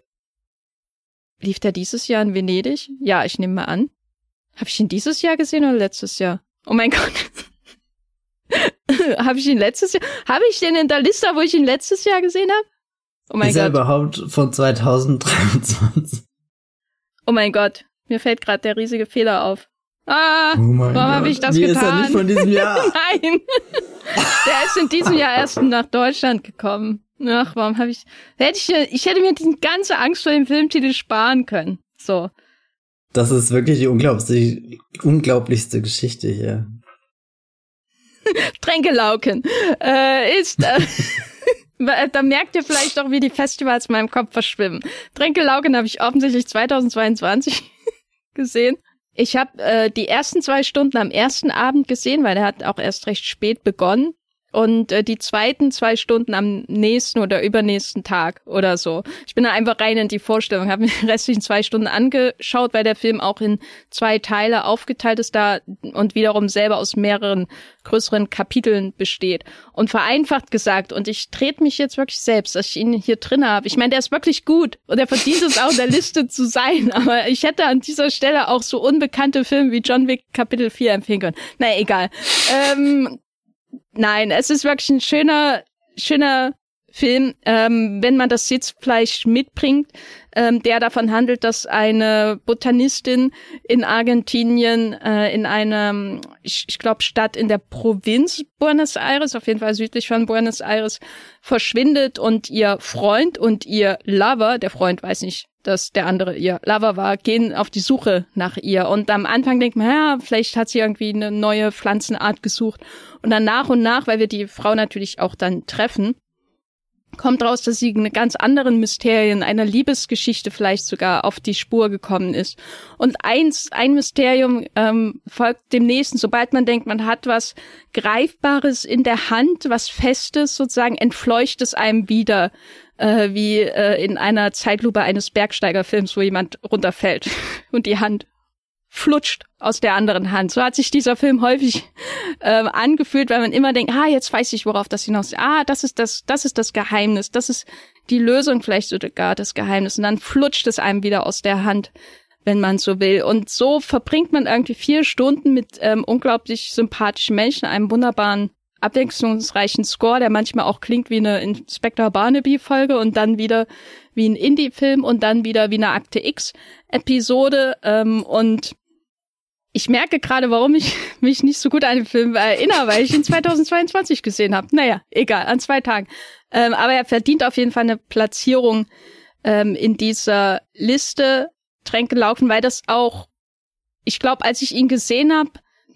Lief der dieses Jahr in Venedig? Ja, ich nehme mal an. Habe ich ihn dieses Jahr gesehen oder letztes Jahr? Oh mein Gott. *laughs* habe ich ihn letztes Jahr? Habe ich den in der Liste, wo ich ihn letztes Jahr gesehen habe? Oh mein Ist Gott. Ist er überhaupt von 2023? Oh mein Gott. Mir fällt gerade der riesige Fehler auf. Ah, oh warum habe ich das Wie getan? Ist er nicht von diesem Jahr? *laughs* Nein. Der ist in diesem Jahr erst nach Deutschland gekommen. Ach, warum habe ich. Hätte ich, ich hätte mir die ganze Angst vor dem Filmtitel sparen können. So. Das ist wirklich die unglaublich, unglaublichste Geschichte hier. *laughs* Tränkelauken äh, ist. Äh, *laughs* da merkt ihr vielleicht auch, wie die Festivals in meinem Kopf verschwimmen. Tränkelauken habe ich offensichtlich 2022 *laughs* gesehen. Ich habe äh, die ersten zwei Stunden am ersten Abend gesehen, weil der hat auch erst recht spät begonnen und äh, die zweiten zwei Stunden am nächsten oder übernächsten Tag oder so. Ich bin da einfach rein in die Vorstellung, habe mir die restlichen zwei Stunden angeschaut, weil der Film auch in zwei Teile aufgeteilt ist da und wiederum selber aus mehreren größeren Kapiteln besteht. Und vereinfacht gesagt, und ich trete mich jetzt wirklich selbst, dass ich ihn hier drin habe. Ich meine, der ist wirklich gut und er verdient es auch in der Liste zu sein, aber ich hätte an dieser Stelle auch so unbekannte Filme wie John Wick Kapitel 4 empfehlen können. Na egal. Ähm, Nein, es ist wirklich ein schöner, schöner Film, ähm, wenn man das Sitzfleisch mitbringt, ähm, der davon handelt, dass eine Botanistin in Argentinien äh, in einer, ich, ich glaube, Stadt in der Provinz Buenos Aires, auf jeden Fall südlich von Buenos Aires, verschwindet und ihr Freund und ihr Lover, der Freund weiß nicht, dass der andere ihr Lover war, gehen auf die Suche nach ihr. Und am Anfang denkt man, ja, vielleicht hat sie irgendwie eine neue Pflanzenart gesucht. Und dann nach und nach, weil wir die Frau natürlich auch dann treffen, kommt raus, dass sie eine ganz anderen Mysterien, einer Liebesgeschichte vielleicht sogar auf die Spur gekommen ist. Und eins, ein Mysterium ähm, folgt dem nächsten. Sobald man denkt, man hat was Greifbares in der Hand, was Festes sozusagen, entfleucht es einem wieder äh, wie äh, in einer Zeitlupe eines Bergsteigerfilms, wo jemand runterfällt *laughs* und die Hand flutscht aus der anderen Hand. So hat sich dieser Film häufig ähm, angefühlt, weil man immer denkt, ah, jetzt weiß ich, worauf das hinaus. Ah, das ist das, das ist das Geheimnis, das ist die Lösung vielleicht sogar das Geheimnis. Und dann flutscht es einem wieder aus der Hand, wenn man so will. Und so verbringt man irgendwie vier Stunden mit ähm, unglaublich sympathischen Menschen, einem wunderbaren abwechslungsreichen Score, der manchmal auch klingt wie eine Inspector Barnaby-Folge und dann wieder wie ein Indie-Film und dann wieder wie eine Akte X-Episode. Ähm, und ich merke gerade, warum ich *laughs* mich nicht so gut an den Film erinnere, weil ich ihn 2022 gesehen habe. Naja, egal, an zwei Tagen. Ähm, aber er verdient auf jeden Fall eine Platzierung ähm, in dieser Liste Tränke laufen, weil das auch, ich glaube, als ich ihn gesehen habe,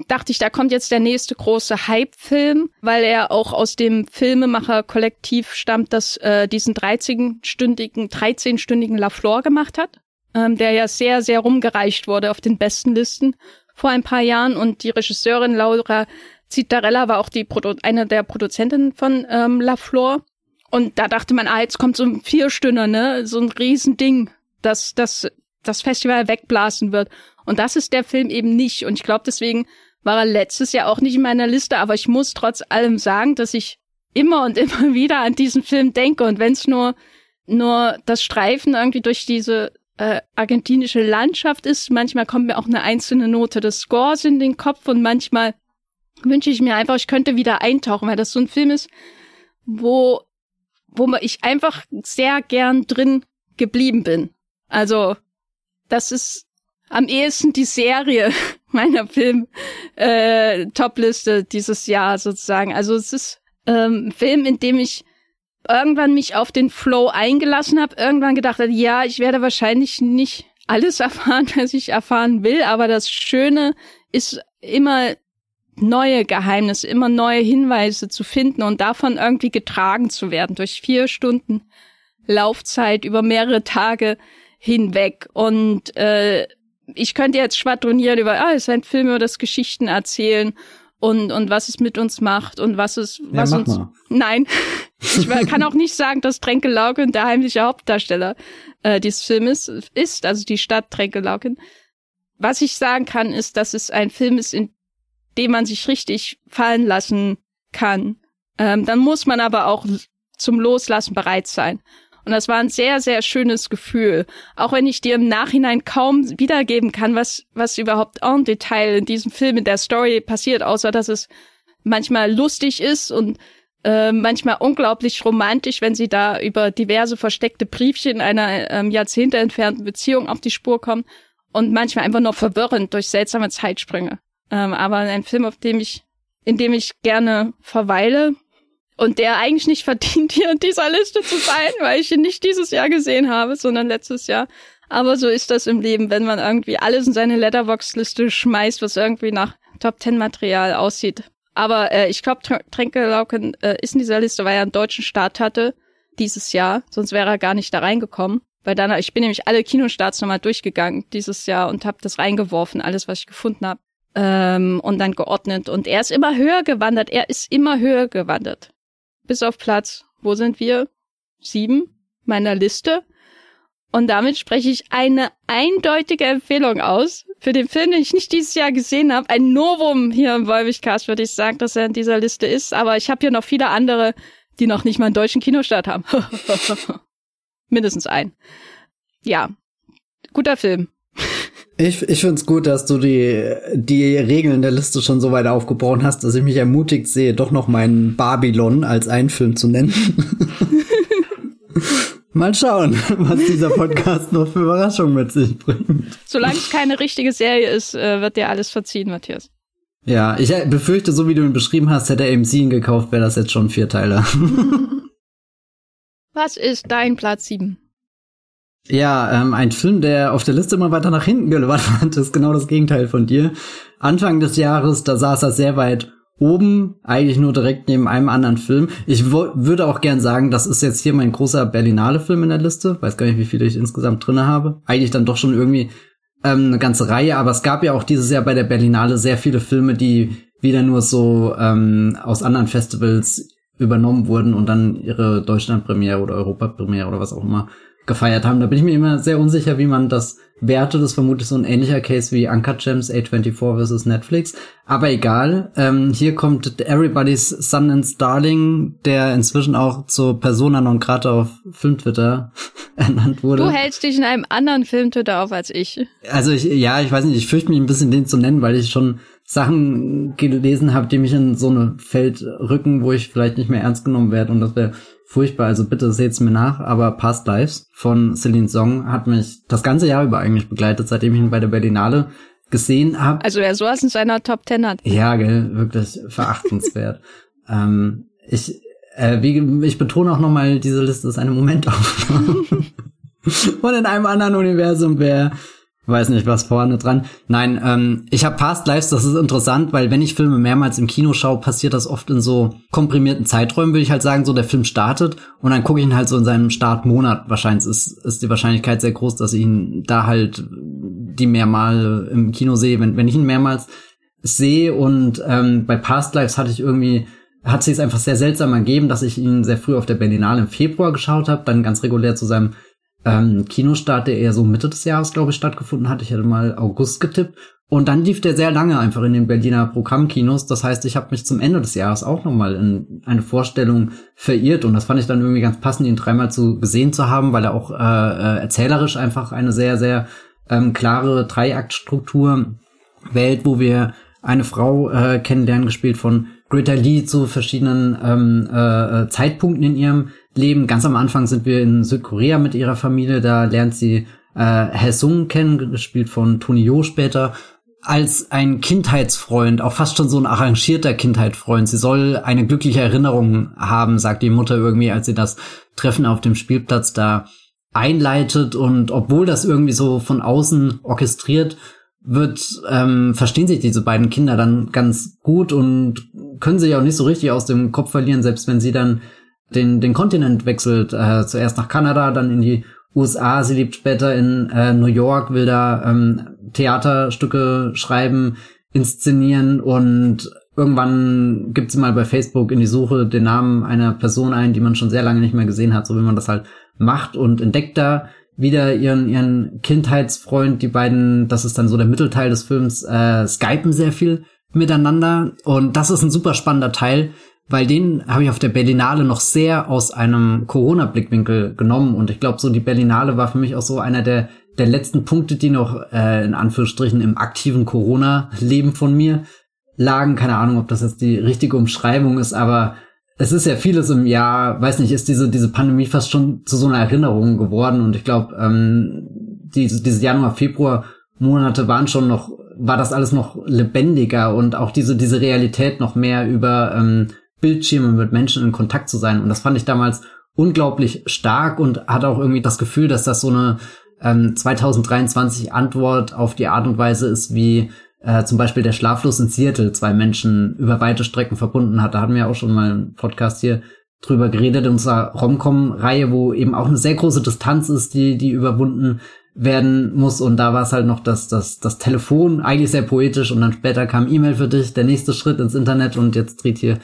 dachte ich, da kommt jetzt der nächste große Hype-Film, weil er auch aus dem Filmemacher-Kollektiv stammt, das äh, diesen 13-stündigen, 13-stündigen La Flor gemacht hat, ähm, der ja sehr, sehr rumgereicht wurde auf den besten Listen vor ein paar Jahren und die Regisseurin Laura Citarella war auch die Produ eine der Produzentinnen von ähm, La Flor. Und da dachte man, ah, jetzt kommt so ein Vierstünder, ne, so ein Riesending, das, das das Festival wegblasen wird. Und das ist der Film eben nicht. Und ich glaube, deswegen war er letztes Jahr auch nicht in meiner Liste, aber ich muss trotz allem sagen, dass ich immer und *laughs* immer wieder an diesen Film denke. Und wenn es nur, nur das Streifen irgendwie durch diese äh, argentinische Landschaft ist, manchmal kommt mir auch eine einzelne Note des Scores in den Kopf und manchmal wünsche ich mir einfach, ich könnte wieder eintauchen, weil das so ein Film ist, wo, wo ich einfach sehr gern drin geblieben bin. Also, das ist am ehesten die Serie *laughs* *laughs* meiner Film äh, Topliste dieses Jahr sozusagen. Also es ist ähm, ein Film, in dem ich irgendwann mich auf den Flow eingelassen habe, irgendwann gedacht habe, ja, ich werde wahrscheinlich nicht alles *laughs* erfahren, was ich erfahren will, aber das Schöne ist immer neue Geheimnisse, immer neue Hinweise zu finden und davon irgendwie getragen zu werden durch vier Stunden Laufzeit über mehrere Tage hinweg. Und äh, ich könnte jetzt schwadronieren über, ah, es ist ein Film über das Geschichten erzählen und, und was es mit uns macht und was es, was ja, uns. Mal. Nein. *laughs* Ich kann auch nicht sagen, dass Tränke Lauken der heimliche Hauptdarsteller äh, dieses Filmes ist, also die Stadt Tränke Lauken. Was ich sagen kann, ist, dass es ein Film ist, in dem man sich richtig fallen lassen kann. Ähm, dann muss man aber auch zum Loslassen bereit sein. Und das war ein sehr, sehr schönes Gefühl. Auch wenn ich dir im Nachhinein kaum wiedergeben kann, was, was überhaupt en Detail in diesem Film, in der Story passiert, außer dass es manchmal lustig ist und äh, manchmal unglaublich romantisch, wenn sie da über diverse versteckte Briefchen einer ähm, Jahrzehnte entfernten Beziehung auf die Spur kommen und manchmal einfach nur verwirrend durch seltsame Zeitsprünge. Ähm, aber ein Film, auf dem ich, in dem ich gerne verweile und der eigentlich nicht verdient, *laughs* hier in dieser Liste zu sein, weil ich ihn nicht dieses Jahr gesehen habe, sondern letztes Jahr. Aber so ist das im Leben, wenn man irgendwie alles in seine Letterbox-Liste schmeißt, was irgendwie nach Top-10-Material aussieht. Aber äh, ich glaube, Tränkelauken äh, ist in dieser Liste, weil er einen deutschen Start hatte dieses Jahr. Sonst wäre er gar nicht da reingekommen. Weil dann, ich bin nämlich alle Kinostarts nochmal durchgegangen dieses Jahr und habe das reingeworfen, alles, was ich gefunden habe. Ähm, und dann geordnet. Und er ist immer höher gewandert. Er ist immer höher gewandert bis auf Platz, wo sind wir? Sieben meiner Liste. Und damit spreche ich eine eindeutige Empfehlung aus für den Film, den ich nicht dieses Jahr gesehen habe. Ein Novum hier im Wolwigcast würde ich sagen, dass er in dieser Liste ist. Aber ich habe hier noch viele andere, die noch nicht mal einen deutschen Kinostart haben. *laughs* Mindestens ein. Ja, guter Film. Ich, ich finde es gut, dass du die, die Regeln der Liste schon so weit aufgebrochen hast, dass ich mich ermutigt sehe, doch noch meinen Babylon als einen Film zu nennen. *laughs* Mal schauen, was dieser Podcast noch für Überraschungen mit sich bringt. Solange es keine richtige Serie ist, äh, wird dir alles verziehen, Matthias. Ja, ich befürchte, so wie du ihn beschrieben hast, hätte AMC ihn gekauft, wäre das jetzt schon ein Vierteiler. *laughs* was ist dein Platz sieben? Ja, ähm, ein Film, der auf der Liste immer weiter nach hinten gewandert *laughs* ist genau das Gegenteil von dir. Anfang des Jahres, da saß er sehr weit oben, eigentlich nur direkt neben einem anderen Film. Ich würde auch gern sagen, das ist jetzt hier mein großer Berlinale-Film in der Liste. Weiß gar nicht, wie viele ich insgesamt drinne habe. Eigentlich dann doch schon irgendwie ähm, eine ganze Reihe, aber es gab ja auch dieses Jahr bei der Berlinale sehr viele Filme, die wieder nur so ähm, aus anderen Festivals übernommen wurden und dann ihre Deutschlandpremiere oder Europapremiere oder was auch immer gefeiert haben. Da bin ich mir immer sehr unsicher, wie man das wertet. Das ist vermutlich so ein ähnlicher Case wie Uncut Gems A24 versus Netflix. Aber egal. Ähm, hier kommt Everybody's Sundance Darling, der inzwischen auch zur Persona non grata auf Filmtwitter *laughs* ernannt wurde. Du hältst dich in einem anderen Filmtwitter auf als ich. Also ich, ja, ich weiß nicht, ich fürchte mich ein bisschen den zu nennen, weil ich schon Sachen gelesen habe, die mich in so eine Feld rücken, wo ich vielleicht nicht mehr ernst genommen werde und das wäre furchtbar, also bitte seht's mir nach, aber Past Lives von Celine Song hat mich das ganze Jahr über eigentlich begleitet, seitdem ich ihn bei der Berlinale gesehen habe. Also er sowas in seiner Top Ten hat. Ja, gell, wirklich verachtenswert. *laughs* ähm, ich, äh, wie, ich betone auch nochmal, diese Liste ist eine Momentaufnahme. *laughs* Und in einem anderen Universum wäre weiß nicht, was vorne dran. Nein, ähm, ich habe Past Lives, das ist interessant, weil wenn ich Filme mehrmals im Kino schaue, passiert das oft in so komprimierten Zeiträumen, würde ich halt sagen, so der Film startet und dann gucke ich ihn halt so in seinem Startmonat. Wahrscheinlich ist, ist die Wahrscheinlichkeit sehr groß, dass ich ihn da halt die mehrmal im Kino sehe, wenn, wenn ich ihn mehrmals sehe und ähm, bei Past Lives hatte ich irgendwie hat sich es einfach sehr seltsam ergeben, dass ich ihn sehr früh auf der Berlinale im Februar geschaut habe, dann ganz regulär zu seinem ähm, Kinostart, der eher so Mitte des Jahres, glaube ich, stattgefunden hat. Ich hätte mal August getippt. Und dann lief der sehr lange einfach in den Berliner Programmkinos. Das heißt, ich habe mich zum Ende des Jahres auch nochmal in eine Vorstellung verirrt. Und das fand ich dann irgendwie ganz passend, ihn dreimal zu gesehen zu haben, weil er auch äh, äh, erzählerisch einfach eine sehr, sehr ähm, klare Dreiaktstruktur wählt, wo wir eine Frau äh, kennenlernen, gespielt von Greta Lee zu verschiedenen ähm, äh, äh Zeitpunkten in ihrem Leben. Ganz am Anfang sind wir in Südkorea mit ihrer Familie. Da lernt sie äh, Hesung kennen, gespielt von Tony Jo später als ein Kindheitsfreund, auch fast schon so ein arrangierter Kindheitsfreund. Sie soll eine glückliche Erinnerung haben, sagt die Mutter irgendwie, als sie das Treffen auf dem Spielplatz da einleitet. Und obwohl das irgendwie so von außen orchestriert wird, ähm, verstehen sich diese beiden Kinder dann ganz gut und können sich auch nicht so richtig aus dem Kopf verlieren, selbst wenn sie dann den, den Kontinent wechselt, äh, zuerst nach Kanada, dann in die USA, sie lebt später in äh, New York, will da ähm, Theaterstücke schreiben, inszenieren und irgendwann gibt sie mal bei Facebook in die Suche den Namen einer Person ein, die man schon sehr lange nicht mehr gesehen hat, so wie man das halt macht und entdeckt da wieder ihren, ihren Kindheitsfreund, die beiden, das ist dann so der Mittelteil des Films, äh, skypen sehr viel miteinander und das ist ein super spannender Teil, weil den habe ich auf der Berlinale noch sehr aus einem Corona-Blickwinkel genommen. Und ich glaube so die Berlinale war für mich auch so einer der der letzten Punkte, die noch äh, in Anführungsstrichen im aktiven Corona-Leben von mir lagen. Keine Ahnung, ob das jetzt die richtige Umschreibung ist, aber es ist ja vieles im Jahr, weiß nicht, ist diese, diese Pandemie fast schon zu so einer Erinnerung geworden. Und ich glaube, ähm, diese, diese Januar, Februar Monate waren schon noch, war das alles noch lebendiger. Und auch diese, diese Realität noch mehr über ähm, Bildschirme mit Menschen in Kontakt zu sein und das fand ich damals unglaublich stark und hatte auch irgendwie das Gefühl, dass das so eine ähm, 2023 Antwort auf die Art und Weise ist, wie äh, zum Beispiel der Schlaflos in Seattle zwei Menschen über weite Strecken verbunden hat. Da hatten wir auch schon mal einen Podcast hier drüber geredet in unserer Romcom-Reihe, wo eben auch eine sehr große Distanz ist, die, die überwunden werden muss. Und da war es halt noch das, das, das Telefon, eigentlich sehr poetisch. Und dann später kam E-Mail für dich, der nächste Schritt ins Internet. Und jetzt dreht hier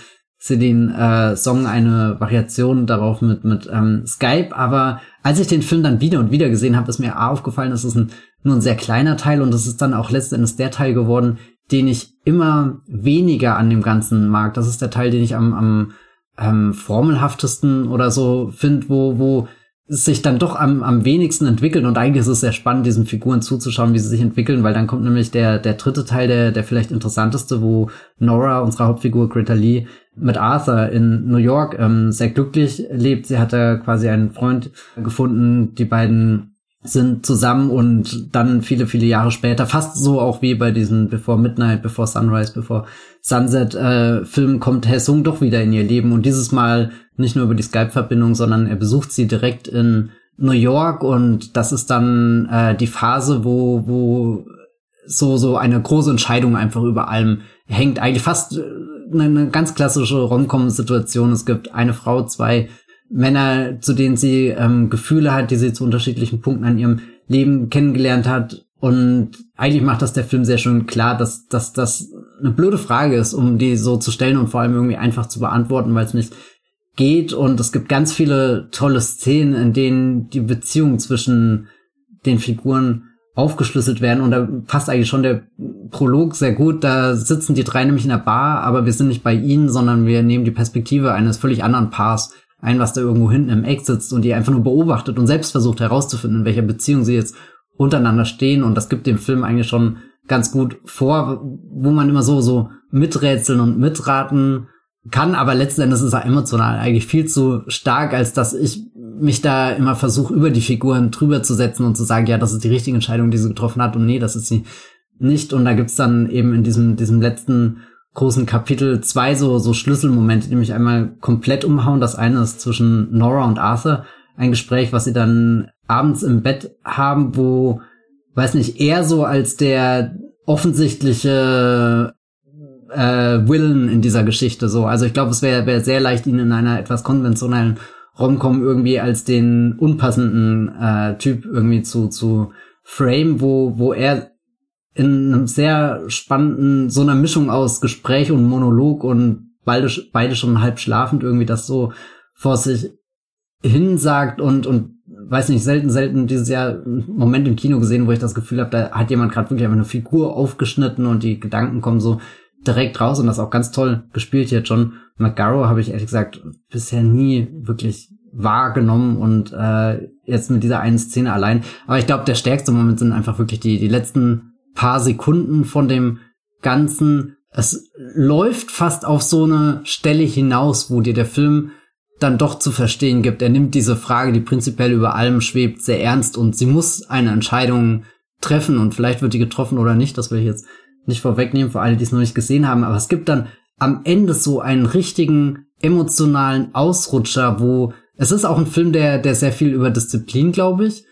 Celine äh, Song eine Variation darauf mit, mit ähm, Skype. Aber als ich den Film dann wieder und wieder gesehen habe, ist mir A aufgefallen, es ist ein, nur ein sehr kleiner Teil und es ist dann auch letztendlich der Teil geworden, den ich immer weniger an dem Ganzen mag. Das ist der Teil, den ich am, am ähm, formelhaftesten oder so finde, wo, wo sich dann doch am, am wenigsten entwickeln und eigentlich ist es sehr spannend, diesen Figuren zuzuschauen, wie sie sich entwickeln, weil dann kommt nämlich der, der dritte Teil, der, der vielleicht interessanteste, wo Nora, unsere Hauptfigur Greta Lee, mit Arthur in New York ähm, sehr glücklich lebt. Sie hat da quasi einen Freund gefunden, die beiden sind zusammen und dann viele, viele Jahre später, fast so auch wie bei diesen Before Midnight, Before Sunrise, Before Sunset äh, Filmen, kommt Hesung doch wieder in ihr Leben und dieses Mal nicht nur über die Skype-Verbindung, sondern er besucht sie direkt in New York und das ist dann äh, die Phase, wo, wo so, so eine große Entscheidung einfach über allem hängt. Eigentlich fast eine, äh, eine ganz klassische Romcom-Situation. Es gibt eine Frau, zwei Männer, zu denen sie ähm, Gefühle hat, die sie zu unterschiedlichen Punkten an ihrem Leben kennengelernt hat. Und eigentlich macht das der Film sehr schön klar, dass, dass das eine blöde Frage ist, um die so zu stellen und vor allem irgendwie einfach zu beantworten, weil es nicht geht. Und es gibt ganz viele tolle Szenen, in denen die Beziehung zwischen den Figuren aufgeschlüsselt werden. Und da passt eigentlich schon der Prolog sehr gut. Da sitzen die drei nämlich in der Bar, aber wir sind nicht bei ihnen, sondern wir nehmen die Perspektive eines völlig anderen Paars ein, was da irgendwo hinten im Eck sitzt und die einfach nur beobachtet und selbst versucht herauszufinden, in welcher Beziehung sie jetzt untereinander stehen. Und das gibt dem Film eigentlich schon ganz gut vor, wo man immer so, so miträtseln und mitraten kann, aber letzten Endes ist er emotional eigentlich viel zu stark, als dass ich mich da immer versuche, über die Figuren drüber zu setzen und zu sagen, ja, das ist die richtige Entscheidung, die sie getroffen hat und nee, das ist sie nicht. Und da gibt's dann eben in diesem, diesem letzten großen Kapitel zwei so, so Schlüsselmomente, die mich einmal komplett umhauen. Das eine ist zwischen Nora und Arthur, ein Gespräch, was sie dann abends im Bett haben, wo, weiß nicht, er so als der offensichtliche äh, Willen in dieser Geschichte so. Also ich glaube, es wäre wär sehr leicht, ihn in einer etwas konventionellen Romcom irgendwie als den unpassenden äh, Typ irgendwie zu, zu frame, wo, wo er in einem sehr spannenden, so einer Mischung aus Gespräch und Monolog und beide, beide schon halb schlafend irgendwie das so vor sich hin sagt und, und weiß nicht, selten, selten dieses Jahr einen Moment im Kino gesehen, wo ich das Gefühl habe, da hat jemand gerade wirklich einfach eine Figur aufgeschnitten und die Gedanken kommen so direkt raus und das auch ganz toll gespielt hier. John McGarrow habe ich ehrlich gesagt bisher nie wirklich wahrgenommen und äh, jetzt mit dieser einen Szene allein. Aber ich glaube, der stärkste Moment sind einfach wirklich die, die letzten paar Sekunden von dem Ganzen. Es läuft fast auf so eine Stelle hinaus, wo dir der Film dann doch zu verstehen gibt. Er nimmt diese Frage, die prinzipiell über allem schwebt, sehr ernst und sie muss eine Entscheidung treffen und vielleicht wird die getroffen oder nicht. Das will ich jetzt nicht vorwegnehmen für alle, die es noch nicht gesehen haben. Aber es gibt dann am Ende so einen richtigen emotionalen Ausrutscher, wo es ist auch ein Film, der, der sehr viel über Disziplin, glaube ich,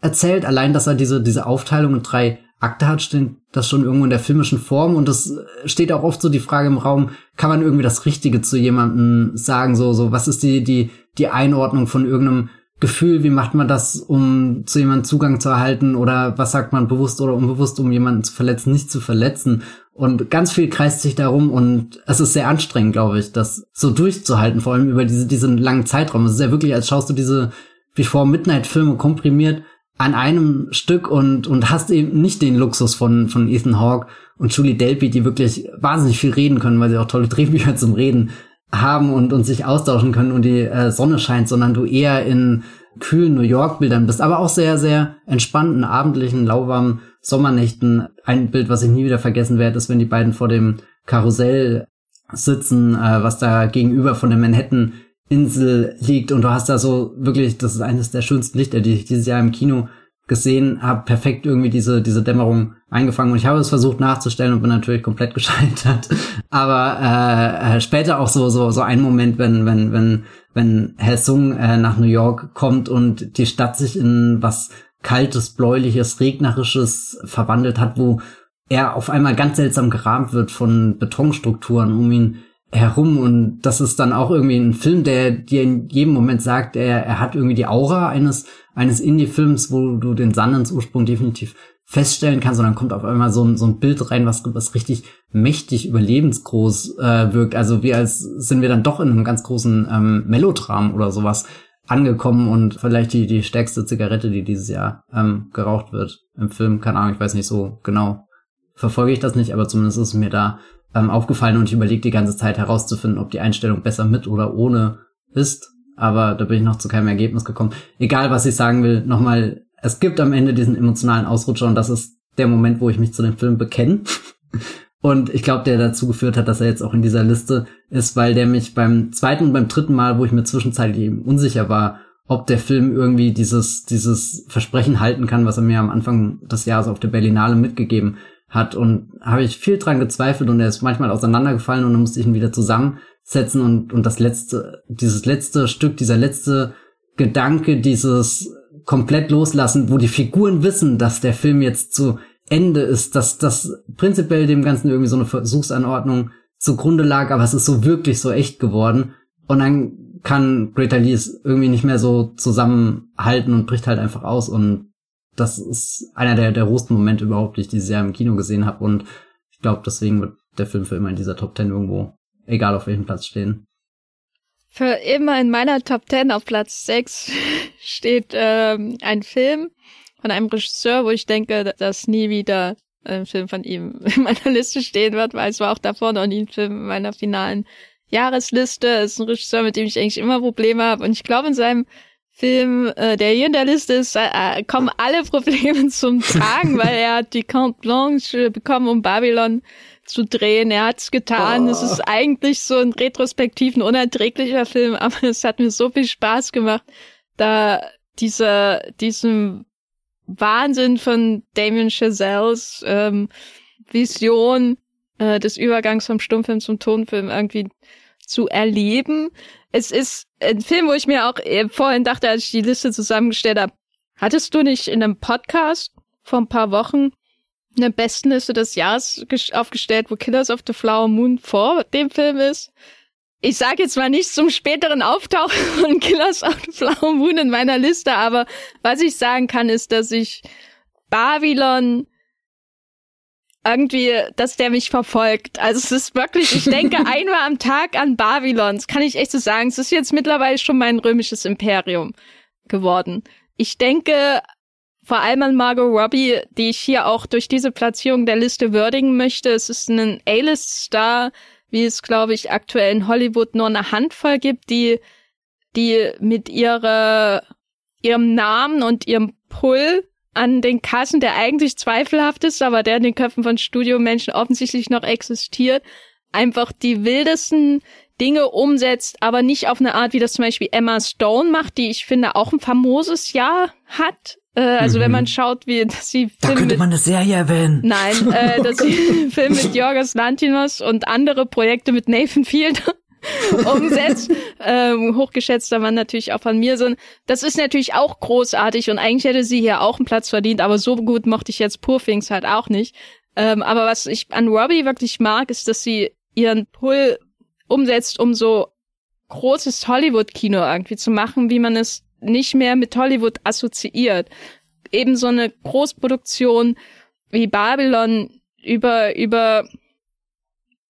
erzählt. Allein, dass er diese, diese Aufteilung in drei Akte hat, steht das schon irgendwo in der filmischen Form. Und es steht auch oft so die Frage im Raum, kann man irgendwie das Richtige zu jemandem sagen? So, so, was ist die, die, die Einordnung von irgendeinem Gefühl? Wie macht man das, um zu jemandem Zugang zu erhalten? Oder was sagt man bewusst oder unbewusst, um jemanden zu verletzen, nicht zu verletzen? Und ganz viel kreist sich darum und es ist sehr anstrengend, glaube ich, das so durchzuhalten, vor allem über diese, diesen langen Zeitraum. Es ist ja wirklich, als schaust du diese Before Midnight Filme komprimiert an einem Stück und, und hast eben nicht den Luxus von, von Ethan Hawke und Julie Delpy, die wirklich wahnsinnig viel reden können, weil sie auch tolle *laughs* Drehbücher zum Reden haben und, und sich austauschen können und die äh, Sonne scheint, sondern du eher in kühlen New York Bildern bist, aber auch sehr, sehr entspannten, abendlichen, lauwarmen Sommernächten. Ein Bild, was ich nie wieder vergessen werde, ist, wenn die beiden vor dem Karussell sitzen, äh, was da gegenüber von der Manhattan Insel liegt und du hast da so wirklich, das ist eines der schönsten Lichter, die ich dieses Jahr im Kino gesehen habe, perfekt irgendwie diese, diese Dämmerung eingefangen und ich habe es versucht nachzustellen und bin natürlich komplett *laughs* gescheitert. Aber äh, äh, später auch so, so, so ein Moment, wenn, wenn, wenn, wenn Herr Sung äh, nach New York kommt und die Stadt sich in was kaltes, bläuliches, regnerisches verwandelt hat, wo er auf einmal ganz seltsam gerahmt wird von Betonstrukturen um ihn herum und das ist dann auch irgendwie ein Film, der dir in jedem Moment sagt, er, er hat irgendwie die Aura eines, eines Indie-Films, wo du den Sandens Ursprung definitiv feststellen kannst und dann kommt auf einmal so ein, so ein Bild rein, was, was richtig mächtig überlebensgroß äh, wirkt. Also wie als sind wir dann doch in einem ganz großen ähm, Melodram oder sowas angekommen und vielleicht die, die stärkste Zigarette, die dieses Jahr ähm, geraucht wird im Film. Keine Ahnung, ich weiß nicht so genau. Verfolge ich das nicht, aber zumindest ist mir da ähm, aufgefallen und ich überlege die ganze Zeit herauszufinden, ob die Einstellung besser mit oder ohne ist. Aber da bin ich noch zu keinem Ergebnis gekommen. Egal, was ich sagen will, nochmal, es gibt am Ende diesen emotionalen Ausrutscher und das ist der Moment, wo ich mich zu dem Film bekenne. *laughs* Und ich glaube, der dazu geführt hat, dass er jetzt auch in dieser Liste ist, weil der mich beim zweiten und beim dritten Mal, wo ich mir zwischenzeitlich eben unsicher war, ob der Film irgendwie dieses, dieses Versprechen halten kann, was er mir am Anfang des Jahres auf der Berlinale mitgegeben hat. Und habe ich viel dran gezweifelt und er ist manchmal auseinandergefallen und dann musste ich ihn wieder zusammensetzen und, und das letzte, dieses letzte Stück, dieser letzte Gedanke, dieses komplett loslassen, wo die Figuren wissen, dass der Film jetzt zu Ende ist, dass das prinzipiell dem Ganzen irgendwie so eine Versuchsanordnung zugrunde lag, aber es ist so wirklich so echt geworden. Und dann kann Greater Lee es irgendwie nicht mehr so zusammenhalten und bricht halt einfach aus. Und das ist einer der, der rohsten Momente überhaupt, die ich dieses Jahr im Kino gesehen habe. Und ich glaube, deswegen wird der Film für immer in dieser Top Ten irgendwo, egal auf welchem Platz stehen. Für immer in meiner Top Ten auf Platz 6 *laughs* steht ähm, ein Film, von einem Regisseur, wo ich denke, dass nie wieder ein Film von ihm *laughs* in meiner Liste stehen wird, weil es war auch davor noch nie ein Film in meiner finalen Jahresliste. Es ist ein Regisseur, mit dem ich eigentlich immer Probleme habe. Und ich glaube, in seinem Film, äh, der hier in der Liste ist, äh, kommen alle Probleme *laughs* zum Tragen, weil er hat die Count Blanche bekommen, um Babylon zu drehen. Er hat's getan. Oh. Es ist eigentlich so ein retrospektiven, unerträglicher Film, *laughs* aber es hat mir so viel Spaß gemacht, da dieser, diesem Wahnsinn von Damien Chazelles ähm, Vision äh, des Übergangs vom Stummfilm zum Tonfilm irgendwie zu erleben. Es ist ein Film, wo ich mir auch äh, vorhin dachte, als ich die Liste zusammengestellt habe, hattest du nicht in einem Podcast vor ein paar Wochen eine Bestenliste des Jahres aufgestellt, wo Killers of the Flower Moon vor dem Film ist? ich sage jetzt mal nicht zum späteren Auftauchen *laughs* von Killers of the Flower Moon in meiner Liste, aber was ich sagen kann, ist, dass ich Babylon irgendwie, dass der mich verfolgt. Also es ist wirklich, ich denke *laughs* einmal am Tag an Babylon. Das kann ich echt so sagen. Es ist jetzt mittlerweile schon mein römisches Imperium geworden. ich denke vor allem an Margot Robbie, die ich hier auch durch diese Platzierung der Liste würdigen möchte. Es ist ein A-List-Star, wie es, glaube ich, aktuell in Hollywood nur eine Handvoll gibt, die, die mit ihrer, ihrem Namen und ihrem Pull an den Kassen, der eigentlich zweifelhaft ist, aber der in den Köpfen von Studiomenschen offensichtlich noch existiert, einfach die wildesten Dinge umsetzt, aber nicht auf eine Art, wie das zum Beispiel Emma Stone macht, die ich finde auch ein famoses Jahr hat. Äh, also mhm. wenn man schaut, wie dass *laughs* sie Da Film könnte man eine Serie erwähnen. Nein, äh, dass sie *laughs* *laughs* Film mit Jorgos Lantinos und andere Projekte mit Nathan Field *laughs* umsetzt. ähm, hochgeschätzter Mann natürlich auch von mir. So, das ist natürlich auch großartig und eigentlich hätte sie hier auch einen Platz verdient, aber so gut mochte ich jetzt Poor Things halt auch nicht. Ähm, aber was ich an Robbie wirklich mag, ist, dass sie ihren Pull umsetzt, um so großes Hollywood-Kino irgendwie zu machen, wie man es nicht mehr mit Hollywood assoziiert. Eben so eine Großproduktion wie Babylon über, über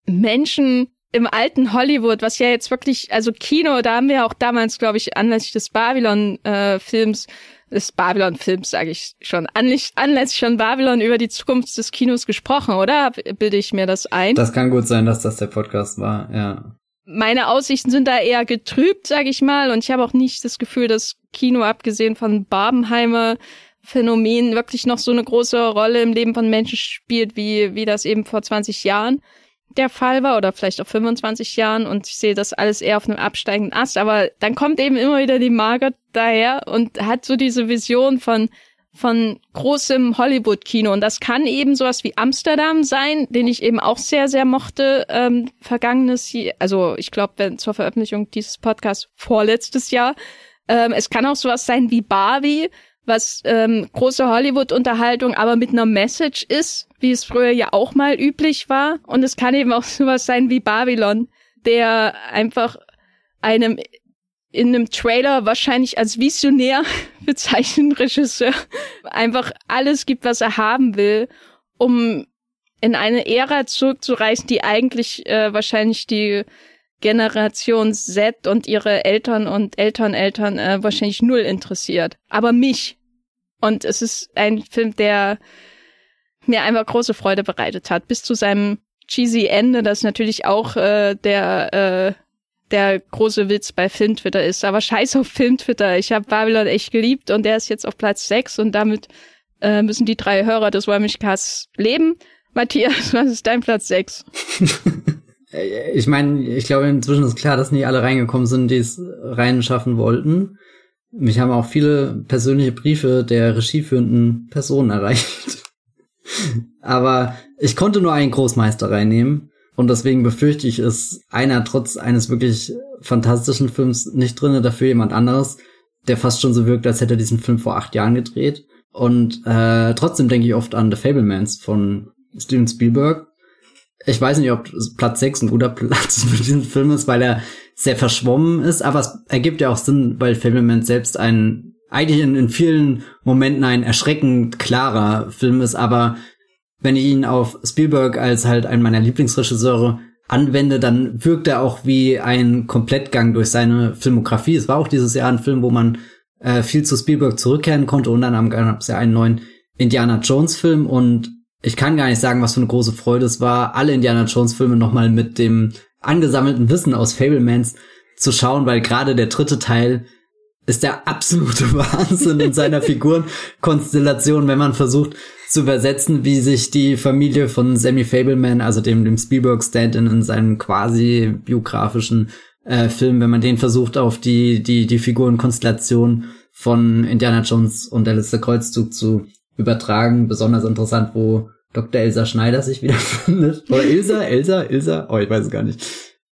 Menschen im alten Hollywood, was ja jetzt wirklich, also Kino, da haben wir auch damals, glaube ich, anlässlich des Babylon-Films, äh, des Babylon-Films, sage ich schon, anlässlich, anlässlich schon Babylon über die Zukunft des Kinos gesprochen, oder? Bilde ich mir das ein? Das kann gut sein, dass das der Podcast war, ja meine Aussichten sind da eher getrübt, sag ich mal. Und ich habe auch nicht das Gefühl, dass Kino, abgesehen von Barbenheimer Phänomen, wirklich noch so eine große Rolle im Leben von Menschen spielt, wie, wie das eben vor 20 Jahren der Fall war oder vielleicht auch 25 Jahren. Und ich sehe das alles eher auf einem absteigenden Ast. Aber dann kommt eben immer wieder die Margaret daher und hat so diese Vision von, von großem Hollywood-Kino. Und das kann eben sowas wie Amsterdam sein, den ich eben auch sehr, sehr mochte, ähm, vergangenes Jahr, also ich glaube, zur Veröffentlichung dieses Podcasts vorletztes Jahr. Ähm, es kann auch sowas sein wie Barbie, was ähm, große Hollywood-Unterhaltung, aber mit einer Message ist, wie es früher ja auch mal üblich war. Und es kann eben auch *laughs* sowas sein wie Babylon, der einfach einem in einem Trailer wahrscheinlich als Visionär *laughs* bezeichneten Regisseur einfach alles gibt, was er haben will, um in eine Ära zurückzureisen, die eigentlich äh, wahrscheinlich die Generation Z und ihre Eltern und Elterneltern äh, wahrscheinlich null interessiert. Aber mich. Und es ist ein Film, der mir einfach große Freude bereitet hat, bis zu seinem cheesy Ende, das natürlich auch äh, der äh, der große Witz bei Filmtwitter ist. Aber scheiß auf Filmtwitter. Ich habe Babylon echt geliebt und der ist jetzt auf Platz 6 und damit äh, müssen die drei Hörer des Wollmilchcasts leben. Matthias, *laughs* was ist dein Platz 6? *laughs* ich meine, ich glaube, inzwischen ist klar, dass nicht alle reingekommen sind, die es reinschaffen wollten. Mich haben auch viele persönliche Briefe der regieführenden Personen erreicht. Aber ich konnte nur einen Großmeister reinnehmen. Und deswegen befürchte ich, ist einer trotz eines wirklich fantastischen Films nicht drinne, dafür jemand anderes, der fast schon so wirkt, als hätte er diesen Film vor acht Jahren gedreht. Und äh, trotzdem denke ich oft an The Fablemans von Steven Spielberg. Ich weiß nicht, ob Platz 6 ein guter *laughs* Platz für diesen Film ist, weil er sehr verschwommen ist, aber es ergibt ja auch Sinn, weil Fablemans selbst ein eigentlich in, in vielen Momenten ein erschreckend klarer Film ist, aber wenn ich ihn auf Spielberg als halt einen meiner Lieblingsregisseure anwende, dann wirkt er auch wie ein Komplettgang durch seine Filmografie. Es war auch dieses Jahr ein Film, wo man äh, viel zu Spielberg zurückkehren konnte und dann gab es ja einen neuen Indiana Jones Film und ich kann gar nicht sagen, was für eine große Freude es war, alle Indiana Jones Filme nochmal mit dem angesammelten Wissen aus Fablemans zu schauen, weil gerade der dritte Teil ist der absolute *laughs* Wahnsinn in seiner Figurenkonstellation, wenn man versucht zu übersetzen, wie sich die Familie von Sammy Fableman, also dem, dem Spielberg Stand-in in seinem quasi biografischen äh, Film, wenn man den versucht auf die, die, die Figurenkonstellation von Indiana Jones und der letzte Kreuzzug zu übertragen. Besonders interessant, wo Dr. Elsa Schneider sich wiederfindet. *laughs* Oder Ilsa, Elsa, Ilsa, oh, ich weiß es gar nicht.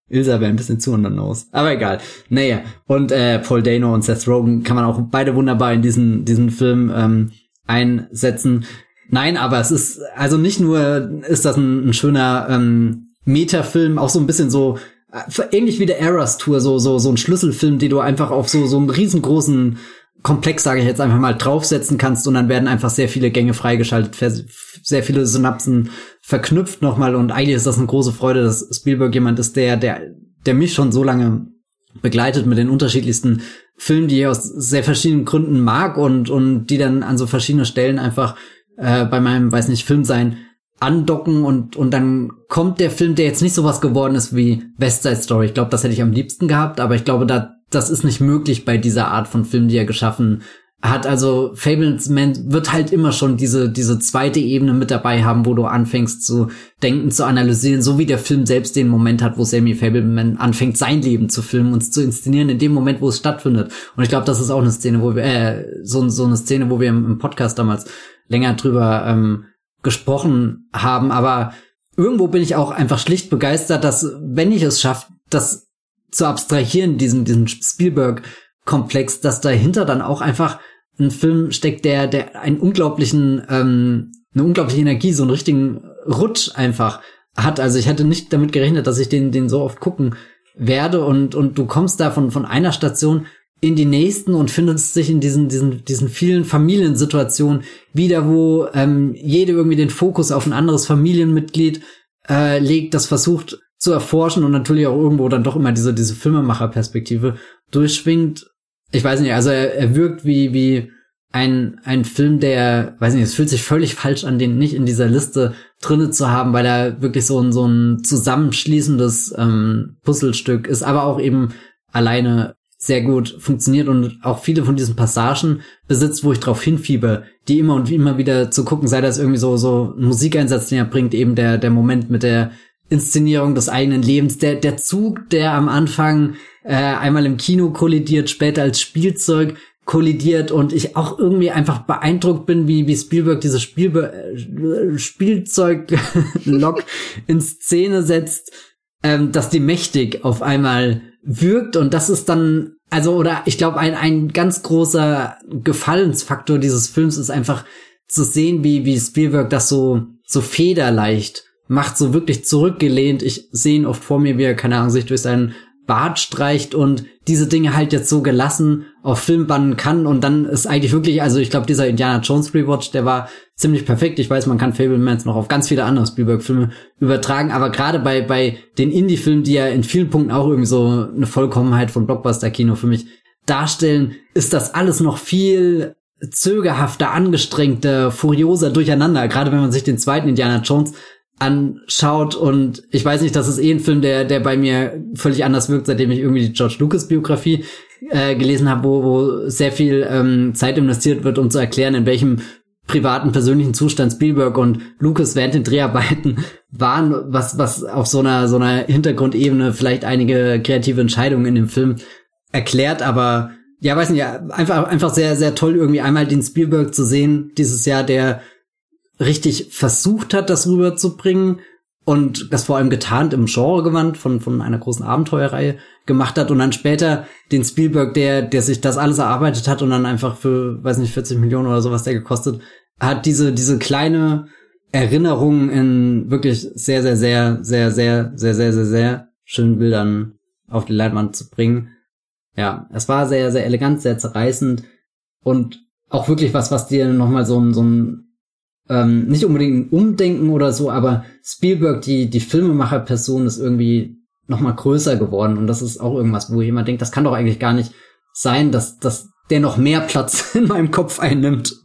Ilsa wäre ein bisschen zu untern aus. Aber egal. Naja, und äh, Paul Dano und Seth Rogen kann man auch beide wunderbar in diesen, diesen Film ähm, einsetzen. Nein, aber es ist, also nicht nur ist das ein, ein schöner ähm, Metafilm, auch so ein bisschen so, äh, ähnlich wie der Eras Tour, so, so, so ein Schlüsselfilm, den du einfach auf so, so einen riesengroßen Komplex, sage ich jetzt einfach mal, draufsetzen kannst und dann werden einfach sehr viele Gänge freigeschaltet, sehr viele Synapsen verknüpft nochmal und eigentlich ist das eine große Freude, dass Spielberg jemand ist, der, der, der mich schon so lange begleitet mit den unterschiedlichsten Film, die ich aus sehr verschiedenen Gründen mag und, und die dann an so verschiedene Stellen einfach äh, bei meinem, weiß nicht, Film sein andocken und, und dann kommt der Film, der jetzt nicht sowas geworden ist wie West Side Story. Ich glaube, das hätte ich am liebsten gehabt, aber ich glaube, da, das ist nicht möglich bei dieser Art von Film, die er geschaffen hat. Also Fablesman wird halt immer schon diese, diese zweite Ebene mit dabei haben, wo du anfängst zu denken, zu analysieren, so wie der Film selbst den Moment hat, wo Sammy Fableman anfängt, sein Leben zu filmen und zu inszenieren, in dem Moment, wo es stattfindet. Und ich glaube, das ist auch eine Szene, wo wir, äh, so, so eine Szene, wo wir im, im Podcast damals länger drüber ähm, gesprochen haben, aber irgendwo bin ich auch einfach schlicht begeistert, dass, wenn ich es schaffe, das zu abstrahieren, diesen, diesen Spielberg-Komplex, dass dahinter dann auch einfach ein Film steckt, der, der einen unglaublichen, ähm, eine unglaubliche Energie, so einen richtigen Rutsch einfach hat. Also ich hätte nicht damit gerechnet, dass ich den, den so oft gucken werde und, und du kommst da von, von einer Station in die nächsten und findest sich in diesen, diesen, diesen vielen Familiensituationen wieder, wo ähm, jede irgendwie den Fokus auf ein anderes Familienmitglied äh, legt, das versucht zu erforschen und natürlich auch irgendwo dann doch immer diese, diese Filmemacherperspektive durchschwingt. Ich weiß nicht, also er, er wirkt wie, wie ein, ein Film, der, weiß nicht, es fühlt sich völlig falsch an, den nicht in dieser Liste drinne zu haben, weil er wirklich so ein, so ein zusammenschließendes ähm, Puzzlestück ist, aber auch eben alleine sehr gut funktioniert und auch viele von diesen Passagen besitzt, wo ich drauf hinfiebe, die immer und immer wieder zu gucken, sei das irgendwie so, so ein Musikeinsatz, den er bringt, eben der, der Moment mit der Inszenierung des eigenen Lebens, der, der Zug, der am Anfang äh, einmal im Kino kollidiert, später als Spielzeug kollidiert und ich auch irgendwie einfach beeindruckt bin, wie, wie Spielberg dieses Spielbe äh, Spielzeug-Lok *laughs* in Szene setzt, ähm, dass die mächtig auf einmal wirkt und das ist dann, also, oder ich glaube, ein, ein ganz großer Gefallensfaktor dieses Films ist einfach zu sehen, wie, wie Spielberg das so, so federleicht macht, so wirklich zurückgelehnt. Ich sehe ihn oft vor mir, wie er, keine Ahnung, sich durch seinen Bart streicht und diese Dinge halt jetzt so gelassen auf Film bannen kann und dann ist eigentlich wirklich, also ich glaube, dieser Indiana Jones Rewatch, der war ziemlich perfekt. Ich weiß, man kann Fablemans noch auf ganz viele andere Spielberg-Filme übertragen, aber gerade bei, bei den Indie-Filmen, die ja in vielen Punkten auch irgendwie so eine Vollkommenheit von Blockbuster-Kino für mich darstellen, ist das alles noch viel zögerhafter, angestrengter, furioser durcheinander. Gerade wenn man sich den zweiten Indiana Jones anschaut und ich weiß nicht, das ist eh ein Film, der, der bei mir völlig anders wirkt, seitdem ich irgendwie die George Lucas Biografie äh, gelesen habe, wo, wo sehr viel ähm, Zeit investiert wird, um zu erklären, in welchem privaten, persönlichen Zustand Spielberg und Lucas während den Dreharbeiten *laughs* waren, was, was auf so einer, so einer Hintergrundebene vielleicht einige kreative Entscheidungen in dem Film erklärt, aber ja, weiß nicht, einfach, einfach sehr, sehr toll irgendwie einmal den Spielberg zu sehen dieses Jahr, der richtig versucht hat, das rüberzubringen und das vor allem getarnt im Genregewand von, von einer großen Abenteuerreihe gemacht hat und dann später den Spielberg, der, der sich das alles erarbeitet hat und dann einfach für, weiß nicht, 40 Millionen oder sowas der gekostet, hat diese, diese kleine Erinnerung in wirklich sehr, sehr, sehr, sehr, sehr, sehr, sehr, sehr, sehr schönen Bildern auf die Leinwand zu bringen. Ja, es war sehr, sehr elegant, sehr zerreißend und auch wirklich was, was dir nochmal so ein, so ein ähm, nicht unbedingt ein Umdenken oder so, aber Spielberg, die, die Filmemacher-Person ist irgendwie noch mal größer geworden und das ist auch irgendwas, wo jemand denkt, das kann doch eigentlich gar nicht sein, dass, dass der noch mehr Platz *laughs* in meinem Kopf einnimmt.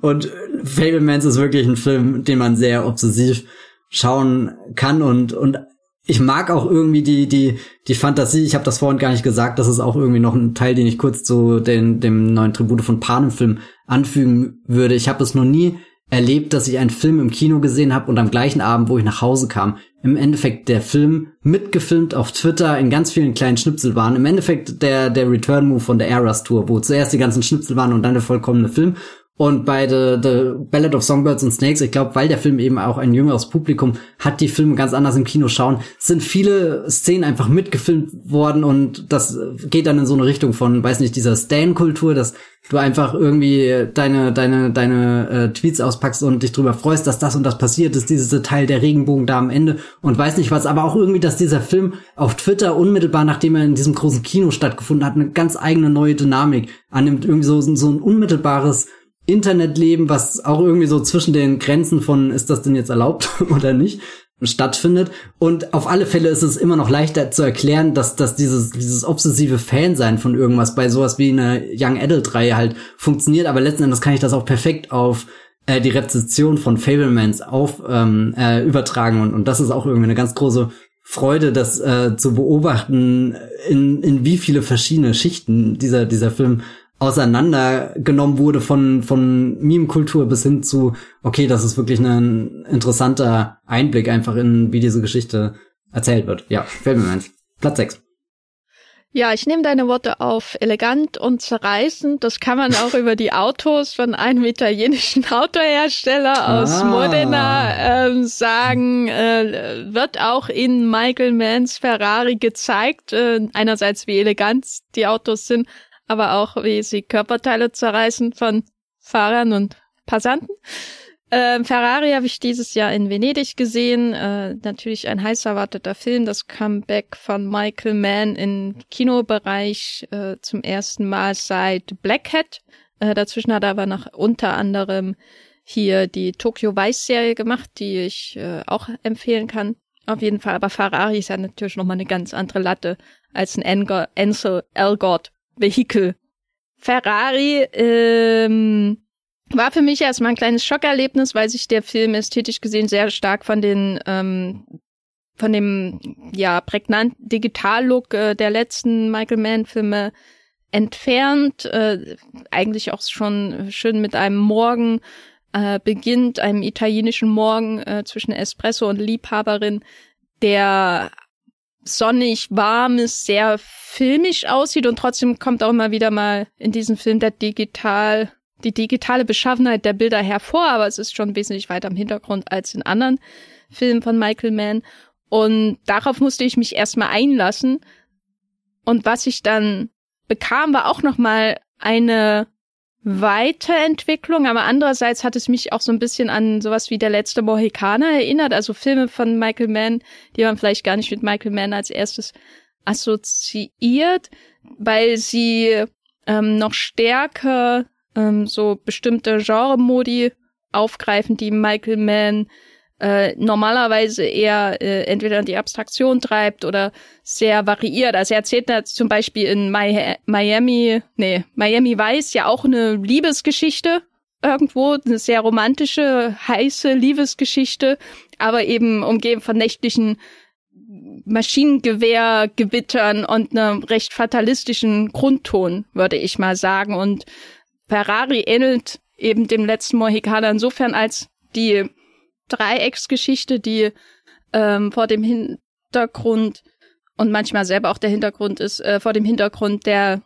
Und Fablemans ist wirklich ein Film, den man sehr obsessiv schauen kann und, und ich mag auch irgendwie die, die, die Fantasie, ich habe das vorhin gar nicht gesagt, das ist auch irgendwie noch ein Teil, den ich kurz zu den, dem neuen Tribute von Panem Film anfügen würde. Ich habe es noch nie erlebt, dass ich einen Film im Kino gesehen habe und am gleichen Abend, wo ich nach Hause kam, im Endeffekt der Film mitgefilmt auf Twitter in ganz vielen kleinen Schnipsel waren. Im Endeffekt der, der Return Move von der Eras Tour, wo zuerst die ganzen Schnipsel waren und dann der vollkommene Film. Und bei The, The Ballad of Songbirds and Snakes, ich glaube, weil der Film eben auch ein jüngeres Publikum hat, die Filme ganz anders im Kino schauen, sind viele Szenen einfach mitgefilmt worden und das geht dann in so eine Richtung von, weiß nicht, dieser Stan-Kultur, dass du einfach irgendwie deine, deine, deine äh, Tweets auspackst und dich drüber freust, dass das und das passiert ist, dieses Teil der Regenbogen da am Ende und weiß nicht was, aber auch irgendwie, dass dieser Film auf Twitter unmittelbar, nachdem er in diesem großen Kino stattgefunden hat, eine ganz eigene neue Dynamik annimmt, irgendwie so, so ein unmittelbares Internetleben, was auch irgendwie so zwischen den Grenzen von, ist das denn jetzt erlaubt *laughs* oder nicht, stattfindet. Und auf alle Fälle ist es immer noch leichter zu erklären, dass, dass dieses, dieses obsessive Fansein von irgendwas bei sowas wie einer Young Adult-Reihe halt funktioniert. Aber letzten Endes kann ich das auch perfekt auf äh, die Rezeption von Fablemans auf ähm, äh, übertragen. Und, und das ist auch irgendwie eine ganz große Freude, das äh, zu beobachten, in, in wie viele verschiedene Schichten dieser, dieser Film auseinandergenommen wurde von, von Meme-Kultur bis hin zu, okay, das ist wirklich ein interessanter Einblick einfach in, wie diese Geschichte erzählt wird. Ja, fällt mir eins. Platz 6. Ja, ich nehme deine Worte auf. Elegant und zerreißend. Das kann man auch *laughs* über die Autos von einem italienischen Autohersteller aus ah. Modena ähm, sagen. Äh, wird auch in Michael Manns Ferrari gezeigt. Äh, einerseits wie elegant die Autos sind, aber auch wie sie Körperteile zerreißen von Fahrern und Passanten. Ähm, Ferrari habe ich dieses Jahr in Venedig gesehen. Äh, natürlich ein heiß erwarteter Film. Das Comeback von Michael Mann im Kinobereich äh, zum ersten Mal seit Black Hat. Äh, dazwischen hat er aber noch unter anderem hier die Tokyo Vice Serie gemacht, die ich äh, auch empfehlen kann. Auf jeden Fall. Aber Ferrari ist ja natürlich nochmal eine ganz andere Latte als ein Ansel Elgort Vehikel. Ferrari ähm, war für mich erstmal ein kleines Schockerlebnis, weil sich der Film ästhetisch gesehen sehr stark von den ähm, von dem ja prägnant Digital-Look äh, der letzten Michael Mann-Filme entfernt. Äh, eigentlich auch schon schön mit einem Morgen äh, beginnt, einem italienischen Morgen äh, zwischen Espresso und Liebhaberin, der sonnig, warm ist, sehr filmisch aussieht und trotzdem kommt auch immer wieder mal in diesem Film der digital, die digitale Beschaffenheit der Bilder hervor, aber es ist schon wesentlich weiter im Hintergrund als in anderen Filmen von Michael Mann. Und darauf musste ich mich erstmal einlassen. Und was ich dann bekam, war auch nochmal eine Weiterentwicklung, aber andererseits hat es mich auch so ein bisschen an sowas wie der letzte Mohikaner erinnert, also Filme von Michael Mann, die man vielleicht gar nicht mit Michael Mann als erstes assoziiert, weil sie ähm, noch stärker ähm, so bestimmte Genre-Modi aufgreifen, die Michael Mann äh, normalerweise eher äh, entweder die Abstraktion treibt oder sehr variiert. Also er erzählt da zum Beispiel in My Miami, nee, Miami Vice ja auch eine Liebesgeschichte irgendwo, eine sehr romantische, heiße Liebesgeschichte, aber eben umgeben von nächtlichen Maschinengewehrgewittern und einem recht fatalistischen Grundton, würde ich mal sagen. Und Ferrari ähnelt eben dem letzten Mohikaner insofern als die Dreiecksgeschichte, die ähm, vor dem Hintergrund und manchmal selber auch der Hintergrund ist, äh, vor dem Hintergrund der,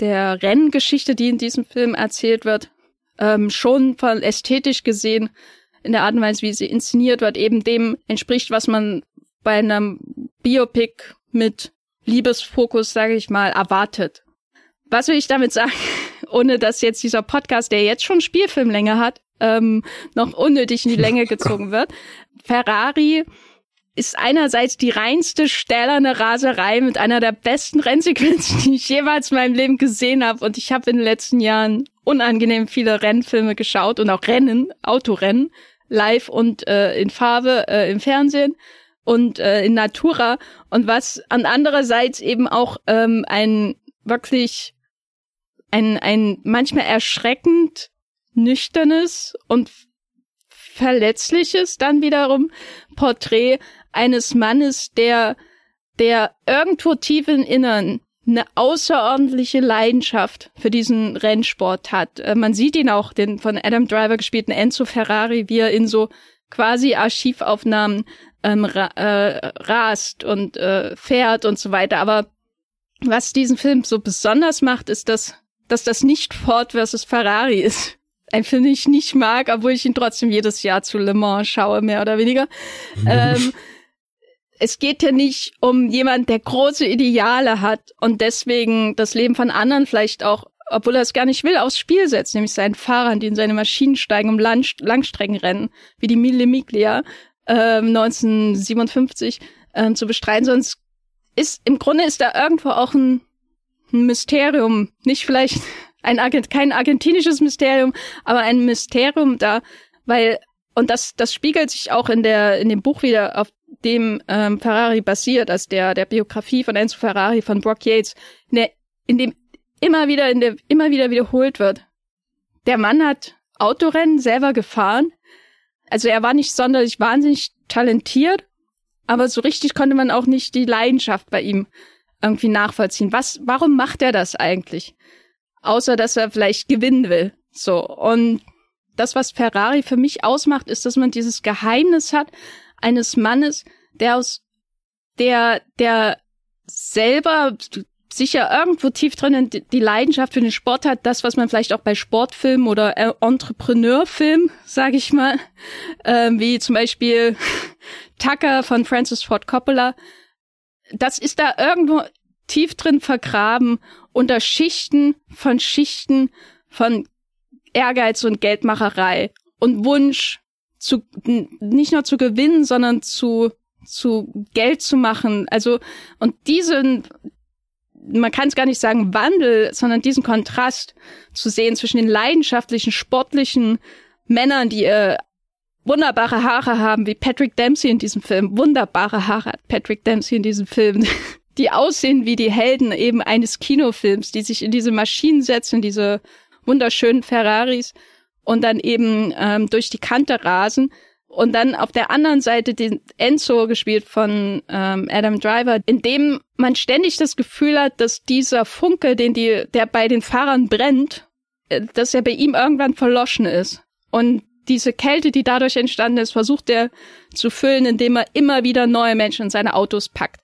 der Renngeschichte, die in diesem Film erzählt wird, ähm, schon von ästhetisch gesehen in der Art und Weise, wie sie inszeniert wird, eben dem entspricht, was man bei einem Biopic mit Liebesfokus, sage ich mal, erwartet. Was will ich damit sagen? *laughs* Ohne dass jetzt dieser Podcast, der jetzt schon Spielfilmlänge hat, ähm, noch unnötig in die Länge *laughs* gezogen wird. Ferrari ist einerseits die reinste stählerne Raserei mit einer der besten Rennsequenzen, *laughs* die ich jemals in meinem Leben gesehen habe. Und ich habe in den letzten Jahren unangenehm viele Rennfilme geschaut und auch Rennen, Autorennen, live und äh, in Farbe äh, im Fernsehen und äh, in Natura. Und was an andererseits eben auch ähm, ein wirklich ein, ein manchmal erschreckend nüchternes und verletzliches dann wiederum Porträt eines Mannes, der, der irgendwo tief im Innern eine außerordentliche Leidenschaft für diesen Rennsport hat. Äh, man sieht ihn auch, den von Adam Driver gespielten Enzo Ferrari, wie er in so quasi Archivaufnahmen ähm, ra äh, rast und äh, fährt und so weiter. Aber was diesen Film so besonders macht, ist, dass, dass das nicht Ford versus Ferrari ist, ein Film, den ich nicht mag, obwohl ich ihn trotzdem jedes Jahr zu Le Mans schaue, mehr oder weniger. ähm, es geht ja nicht um jemand, der große Ideale hat und deswegen das Leben von anderen vielleicht auch, obwohl er es gar nicht will, aufs Spiel setzt, nämlich seinen Fahrern, die in seine Maschinen steigen, um Lang Langstreckenrennen, wie die Mille Miglia ähm, 1957 ähm, zu bestreiten. Sonst ist, im Grunde ist da irgendwo auch ein, ein Mysterium, nicht vielleicht ein Argent kein argentinisches Mysterium, aber ein Mysterium da, weil und das, das spiegelt sich auch in der, in dem Buch wieder, auf dem ähm, Ferrari basiert, als der, der Biografie von Enzo Ferrari von Brock Yates, in, der, in dem immer wieder, in der, immer wieder wiederholt wird. Der Mann hat Autorennen selber gefahren. Also er war nicht sonderlich wahnsinnig talentiert, aber so richtig konnte man auch nicht die Leidenschaft bei ihm irgendwie nachvollziehen. Was, warum macht er das eigentlich? Außer, dass er vielleicht gewinnen will. So. Und das, was Ferrari für mich ausmacht, ist, dass man dieses Geheimnis hat eines Mannes, der aus, der, der selber sicher irgendwo tief drinnen die Leidenschaft für den Sport hat, das, was man vielleicht auch bei Sportfilmen oder äh, Entrepreneurfilmen, sage ich mal, äh, wie zum Beispiel *laughs* Tucker von Francis Ford Coppola, das ist da irgendwo tief drin vergraben unter Schichten von Schichten von Ehrgeiz und Geldmacherei und Wunsch zu nicht nur zu gewinnen, sondern zu zu Geld zu machen. Also und diesen man kann es gar nicht sagen Wandel, sondern diesen Kontrast zu sehen zwischen den leidenschaftlichen sportlichen Männern, die äh, wunderbare Haare haben, wie Patrick Dempsey in diesem Film. Wunderbare Haare hat Patrick Dempsey in diesem Film. *laughs* Die aussehen wie die Helden eben eines Kinofilms, die sich in diese Maschinen setzen, diese wunderschönen Ferraris und dann eben ähm, durch die Kante rasen. Und dann auf der anderen Seite den Enzo gespielt von ähm, Adam Driver, in dem man ständig das Gefühl hat, dass dieser Funke, den die, der bei den Fahrern brennt, äh, dass er bei ihm irgendwann verloschen ist. Und diese Kälte, die dadurch entstanden ist, versucht er zu füllen, indem er immer wieder neue Menschen in seine Autos packt.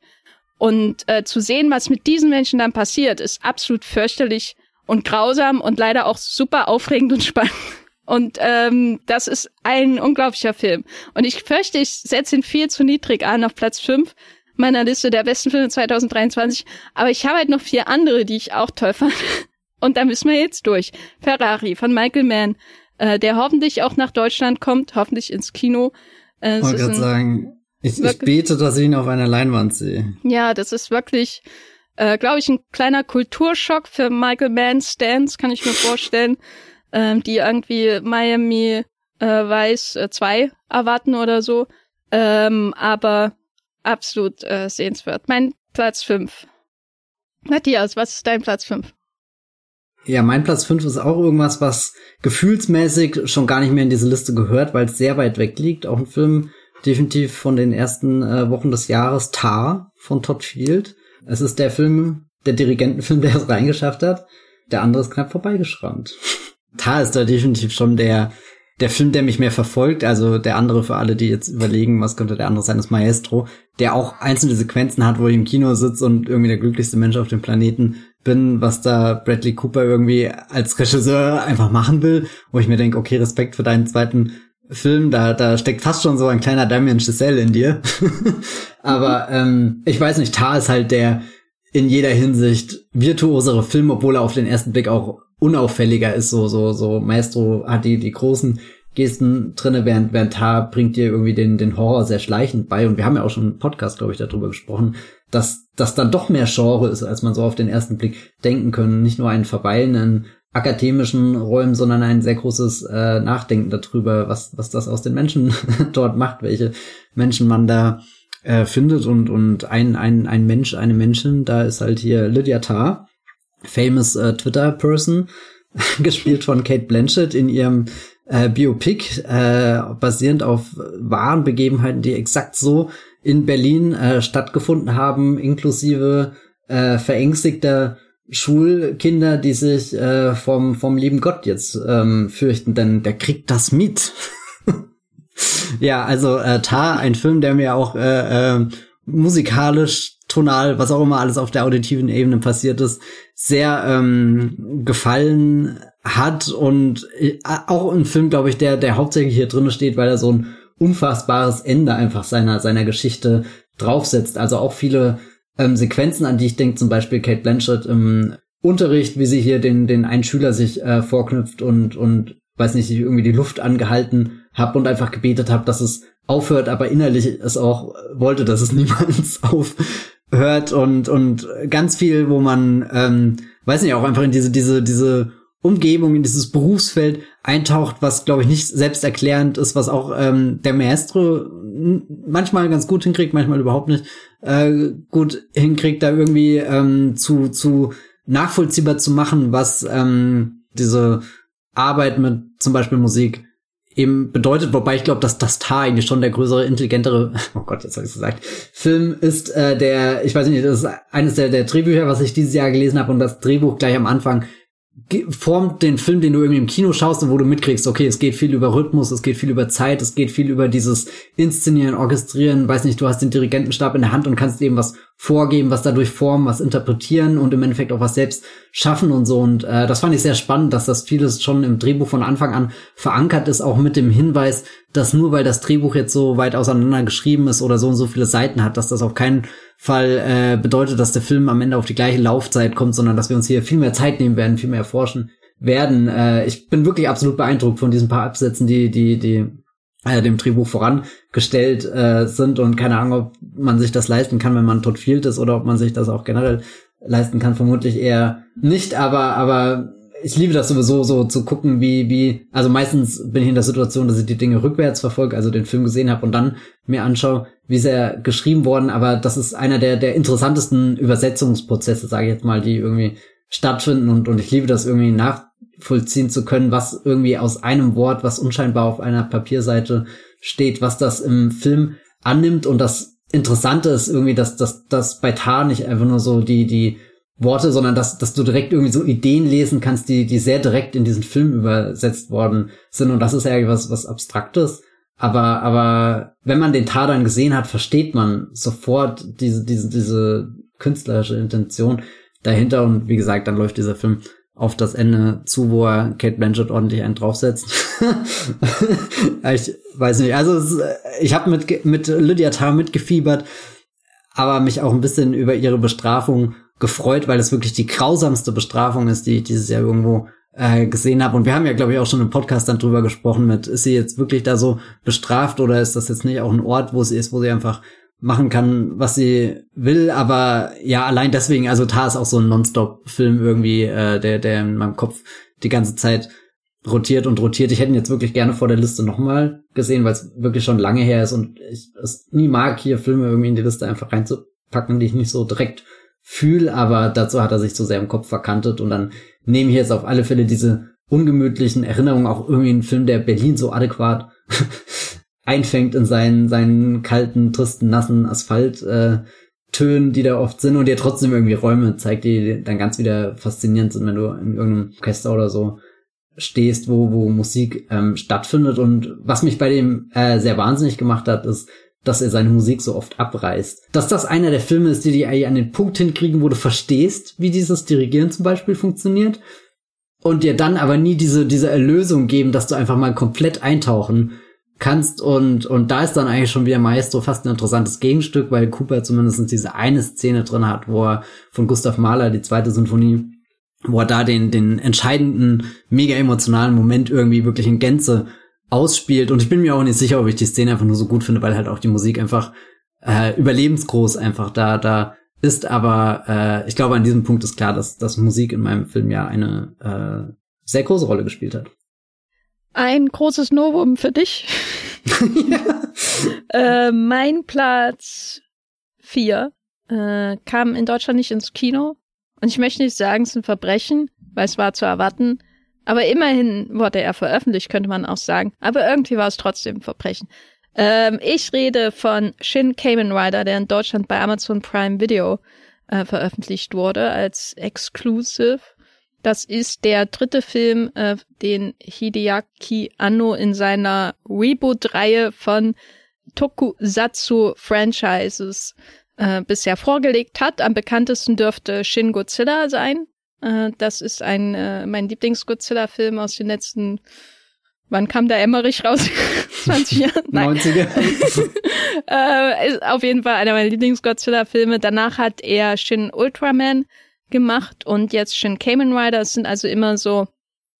Und äh, zu sehen, was mit diesen Menschen dann passiert, ist absolut fürchterlich und grausam und leider auch super aufregend und *laughs* spannend. Und ähm, das ist ein unglaublicher Film. Und ich fürchte, ich setze ihn viel zu niedrig an auf Platz 5 meiner Liste der besten Filme 2023. Aber ich habe halt noch vier andere, die ich auch toll fand. *laughs* Und da müssen wir jetzt durch. Ferrari von Michael Mann, äh, der hoffentlich auch nach Deutschland kommt, hoffentlich ins Kino. Äh, ich wollte gerade sagen, ich, ich bete, dass ich ihn auf einer Leinwand sehe. Ja, das ist wirklich äh, glaube ich, ein kleiner Kulturschock für Michael Mann Stans, kann ich mir vorstellen, ähm, die irgendwie Miami äh, Weiß 2 äh, erwarten oder so. Ähm, aber absolut äh, sehenswert. Mein Platz 5. Matthias, was ist dein Platz 5? Ja, mein Platz 5 ist auch irgendwas, was gefühlsmäßig schon gar nicht mehr in diese Liste gehört, weil es sehr weit weg liegt. Auch ein Film definitiv von den ersten äh, Wochen des Jahres, Tar von Todd Field. Es ist der Film, der Dirigentenfilm, *laughs* der es reingeschafft hat. Der andere ist knapp vorbeigeschrammt. *laughs* da ist da definitiv schon der, der Film, der mich mehr verfolgt. Also der andere für alle, die jetzt überlegen, was könnte der andere sein, ist Maestro, der auch einzelne Sequenzen hat, wo ich im Kino sitze und irgendwie der glücklichste Mensch auf dem Planeten bin, was da Bradley Cooper irgendwie als Regisseur einfach machen will, wo ich mir denke, okay, Respekt für deinen zweiten Film, da, da steckt fast schon so ein kleiner Damien Chazelle in dir. *laughs* Aber ähm, ich weiß nicht, Tar ist halt der in jeder Hinsicht virtuosere Film, obwohl er auf den ersten Blick auch unauffälliger ist. So, so, so Maestro hat die, die großen Gesten drinne, während, während Tar bringt dir irgendwie den, den Horror sehr schleichend bei. Und wir haben ja auch schon einen Podcast, glaube ich, darüber gesprochen, dass das dann doch mehr Genre ist, als man so auf den ersten Blick denken können. Nicht nur ein Verweilen in akademischen Räumen, sondern ein sehr großes äh, Nachdenken darüber, was, was das aus den Menschen *laughs* dort macht, welche Menschen man da äh, findet. Und, und ein, ein, ein Mensch, eine Menschen, da ist halt hier Lydia Tarr, famous äh, Twitter-Person, *laughs* gespielt von Kate Blanchett in ihrem äh, Biopic, äh, basierend auf wahren Begebenheiten, die exakt so in Berlin äh, stattgefunden haben, inklusive äh, verängstigter Schulkinder, die sich äh, vom, vom lieben Gott jetzt ähm, fürchten, denn der kriegt das mit. *laughs* ja, also äh, Tar, ein Film, der mir auch äh, äh, musikalisch, tonal, was auch immer alles auf der auditiven Ebene passiert ist, sehr ähm, gefallen hat und äh, auch ein Film, glaube ich, der, der hauptsächlich hier drin steht, weil er so ein unfassbares Ende einfach seiner, seiner Geschichte draufsetzt. Also auch viele ähm, Sequenzen, an die ich denke, zum Beispiel Kate Blanchett im Unterricht, wie sie hier den, den einen Schüler sich äh, vorknüpft und, und weiß nicht, ich irgendwie die Luft angehalten habe und einfach gebetet habe, dass es aufhört, aber innerlich es auch wollte, dass es *laughs* niemals aufhört und, und ganz viel, wo man, ähm, weiß nicht, auch einfach in diese, diese, diese Umgebung, in dieses Berufsfeld eintaucht, was glaube ich nicht selbsterklärend ist, was auch ähm, der Maestro manchmal ganz gut hinkriegt, manchmal überhaupt nicht äh, gut hinkriegt, da irgendwie ähm, zu zu nachvollziehbar zu machen, was ähm, diese Arbeit mit zum Beispiel Musik eben bedeutet, wobei ich glaube, dass das Tar eigentlich schon der größere, intelligentere, *laughs* oh Gott, jetzt habe ich gesagt, Film ist, äh, der, ich weiß nicht, das ist eines der, der Drehbücher, was ich dieses Jahr gelesen habe und das Drehbuch gleich am Anfang formt den Film, den du irgendwie im Kino schaust und wo du mitkriegst, okay, es geht viel über Rhythmus, es geht viel über Zeit, es geht viel über dieses Inszenieren, Orchestrieren, weiß nicht, du hast den Dirigentenstab in der Hand und kannst eben was vorgeben, was dadurch formen, was interpretieren und im Endeffekt auch was selbst schaffen und so. Und äh, das fand ich sehr spannend, dass das vieles schon im Drehbuch von Anfang an verankert ist, auch mit dem Hinweis, dass nur weil das Drehbuch jetzt so weit auseinander geschrieben ist oder so und so viele Seiten hat, dass das auf keinen Fall äh, bedeutet, dass der Film am Ende auf die gleiche Laufzeit kommt, sondern dass wir uns hier viel mehr Zeit nehmen werden, viel mehr erforschen werden. Äh, ich bin wirklich absolut beeindruckt von diesen paar Absätzen, die, die, die äh, dem Drehbuch vorangestellt äh, sind und keine Ahnung, ob man sich das leisten kann, wenn man Field ist oder ob man sich das auch generell leisten kann, vermutlich eher nicht, aber, aber ich liebe das sowieso so zu gucken, wie, wie, also meistens bin ich in der Situation, dass ich die Dinge rückwärts verfolge, also den Film gesehen habe und dann mir anschaue, wie sehr geschrieben worden, aber das ist einer der, der interessantesten Übersetzungsprozesse, sage ich jetzt mal, die irgendwie stattfinden und, und ich liebe das irgendwie nachvollziehen zu können, was irgendwie aus einem Wort, was unscheinbar auf einer Papierseite steht, was das im Film annimmt und das Interessante ist irgendwie, dass, dass, dass bei Tar nicht einfach nur so die, die Worte, sondern dass, dass du direkt irgendwie so Ideen lesen kannst, die, die sehr direkt in diesen Film übersetzt worden sind. Und das ist ja was, was Abstraktes. Aber, aber wenn man den Tar dann gesehen hat, versteht man sofort diese, diese, diese künstlerische Intention dahinter. Und wie gesagt, dann läuft dieser Film auf das Ende zu, wo er Kate Blanchett ordentlich einen draufsetzt. *laughs* ich weiß nicht. Also es, ich habe mit, mit Lydia Tarr mitgefiebert, aber mich auch ein bisschen über ihre Bestrafung gefreut, weil es wirklich die grausamste Bestrafung ist, die ich dieses Jahr irgendwo äh, gesehen habe. Und wir haben ja, glaube ich, auch schon im Podcast dann drüber gesprochen mit, ist sie jetzt wirklich da so bestraft oder ist das jetzt nicht auch ein Ort, wo sie ist, wo sie einfach machen kann, was sie will, aber ja, allein deswegen, also Tar ist auch so ein Nonstop-Film irgendwie, äh, der, der in meinem Kopf die ganze Zeit rotiert und rotiert. Ich hätte ihn jetzt wirklich gerne vor der Liste nochmal gesehen, weil es wirklich schon lange her ist und ich es nie mag, hier Filme irgendwie in die Liste einfach reinzupacken, die ich nicht so direkt fühle, aber dazu hat er sich so sehr im Kopf verkantet und dann nehme ich jetzt auf alle Fälle diese ungemütlichen Erinnerungen, auch irgendwie einen Film, der Berlin so adäquat *laughs* einfängt in seinen, seinen kalten, tristen, nassen Asphalt, äh, Tönen, die da oft sind und dir trotzdem irgendwie Räume zeigt, die dann ganz wieder faszinierend sind, wenn du in irgendeinem Orchester oder so stehst, wo, wo Musik ähm, stattfindet. Und was mich bei dem äh, sehr wahnsinnig gemacht hat, ist, dass er seine Musik so oft abreißt. Dass das einer der Filme ist, die eigentlich an den Punkt hinkriegen, wo du verstehst, wie dieses Dirigieren zum Beispiel funktioniert und dir dann aber nie diese, diese Erlösung geben, dass du einfach mal komplett eintauchen kannst und, und da ist dann eigentlich schon wieder Maestro fast ein interessantes Gegenstück, weil Cooper zumindest diese eine Szene drin hat, wo er von Gustav Mahler die zweite Sinfonie, wo er da den, den entscheidenden, mega emotionalen Moment irgendwie wirklich in Gänze ausspielt. Und ich bin mir auch nicht sicher, ob ich die Szene einfach nur so gut finde, weil halt auch die Musik einfach äh, überlebensgroß einfach da, da ist. Aber äh, ich glaube, an diesem Punkt ist klar, dass, dass Musik in meinem Film ja eine äh, sehr große Rolle gespielt hat. Ein großes Novum für dich. ja. *laughs* *laughs* äh, mein Platz vier äh, kam in Deutschland nicht ins Kino. Und ich möchte nicht sagen, es ist ein Verbrechen, weil es war zu erwarten. Aber immerhin wurde er veröffentlicht, könnte man auch sagen. Aber irgendwie war es trotzdem ein Verbrechen. Ähm, ich rede von Shin Kamen Rider, der in Deutschland bei Amazon Prime Video äh, veröffentlicht wurde als Exclusive. Das ist der dritte Film, äh, den Hideaki Anno in seiner Reboot-Reihe von Tokusatsu-Franchises äh, bisher vorgelegt hat. Am bekanntesten dürfte Shin Godzilla sein, äh, das ist ein äh, mein Lieblings-Godzilla-Film aus den letzten Wann kam der Emmerich raus? *laughs* 20 Jahre? Nein. 90er. *laughs* äh, ist auf jeden Fall einer meiner Lieblings-Godzilla-Filme. Danach hat er Shin Ultraman gemacht und jetzt Shin Kamen Rider. Es sind also immer so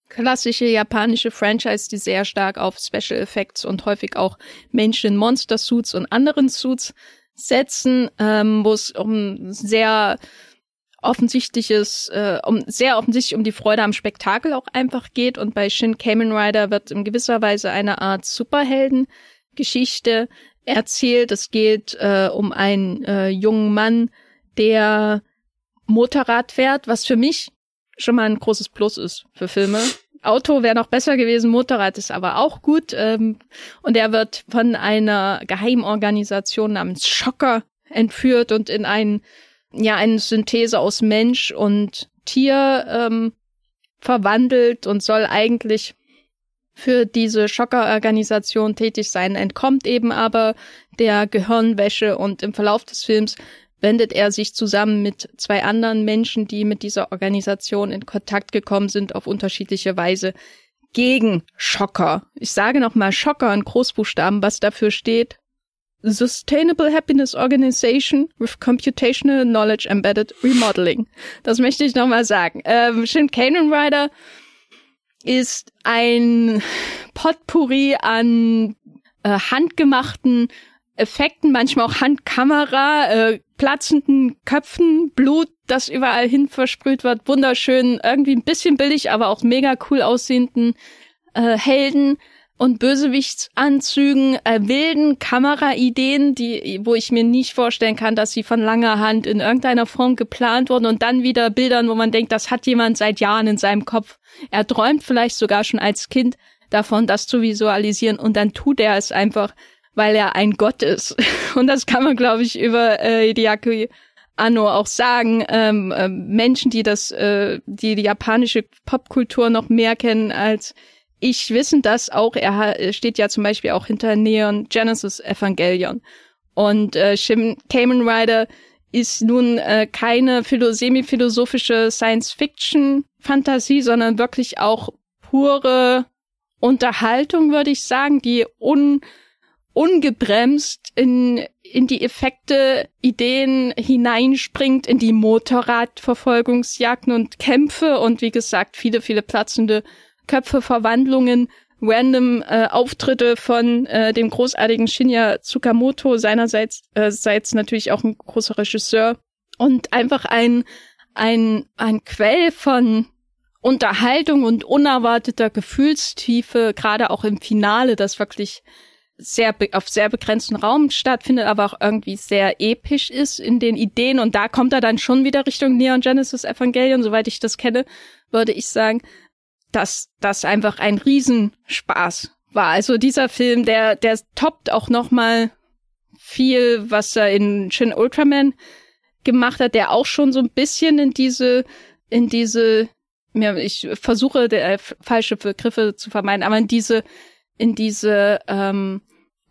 klassische japanische Franchise, die sehr stark auf Special Effects und häufig auch Menschen in Monster Suits und anderen Suits setzen, ähm, wo es um sehr offensichtliches, äh, um sehr offensichtlich um die Freude am Spektakel auch einfach geht. Und bei Shin Kamen Rider wird in gewisser Weise eine Art Superheldengeschichte erzählt. Es geht äh, um einen äh, jungen Mann, der Motorrad fährt, was für mich schon mal ein großes Plus ist für Filme. Auto wäre noch besser gewesen, Motorrad ist aber auch gut. Ähm, und er wird von einer Geheimorganisation namens Schocker entführt und in ein, ja, eine Synthese aus Mensch und Tier ähm, verwandelt und soll eigentlich für diese Schockerorganisation tätig sein, entkommt eben aber der Gehirnwäsche und im Verlauf des Films wendet er sich zusammen mit zwei anderen Menschen, die mit dieser Organisation in Kontakt gekommen sind, auf unterschiedliche Weise gegen Schocker. Ich sage nochmal Schocker in Großbuchstaben, was dafür steht. Sustainable Happiness Organization with Computational Knowledge Embedded Remodeling. Das möchte ich nochmal sagen. Ähm, Shin Kanan Rider ist ein Potpourri an äh, handgemachten Effekten, manchmal auch Handkamera, äh, platzenden Köpfen, Blut, das überall hin versprüht wird, wunderschön, irgendwie ein bisschen billig, aber auch mega cool aussehenden äh, Helden und Bösewichtsanzügen, äh, wilden Kameraideen, die, wo ich mir nicht vorstellen kann, dass sie von langer Hand in irgendeiner Form geplant wurden und dann wieder Bildern, wo man denkt, das hat jemand seit Jahren in seinem Kopf. Er träumt vielleicht sogar schon als Kind davon, das zu visualisieren und dann tut er es einfach weil er ein Gott ist. *laughs* Und das kann man, glaube ich, über äh, Hideaki Anno auch sagen. Ähm, äh, Menschen, die das, äh, die die japanische Popkultur noch mehr kennen als ich, wissen das auch. Er steht ja zum Beispiel auch hinter Neon Genesis Evangelion. Und äh, Shin Kamen Rider ist nun äh, keine philo semi-philosophische Science-Fiction-Fantasie, sondern wirklich auch pure Unterhaltung, würde ich sagen, die un ungebremst in, in die Effekte, Ideen hineinspringt, in die Motorradverfolgungsjagden und Kämpfe und wie gesagt, viele, viele platzende Köpfe, Verwandlungen, random äh, Auftritte von äh, dem großartigen Shinya Tsukamoto, seinerseits äh, seits natürlich auch ein großer Regisseur und einfach ein, ein, ein Quell von Unterhaltung und unerwarteter Gefühlstiefe, gerade auch im Finale, das wirklich sehr auf sehr begrenzten Raum stattfindet, aber auch irgendwie sehr episch ist in den Ideen. Und da kommt er dann schon wieder Richtung Neon Genesis Evangelion, soweit ich das kenne, würde ich sagen, dass das einfach ein Riesenspaß war. Also dieser Film, der, der toppt auch noch mal viel, was er in Shin Ultraman gemacht hat, der auch schon so ein bisschen in diese, in diese, ja, ich versuche, der, äh, falsche Begriffe zu vermeiden, aber in diese in diese, ähm,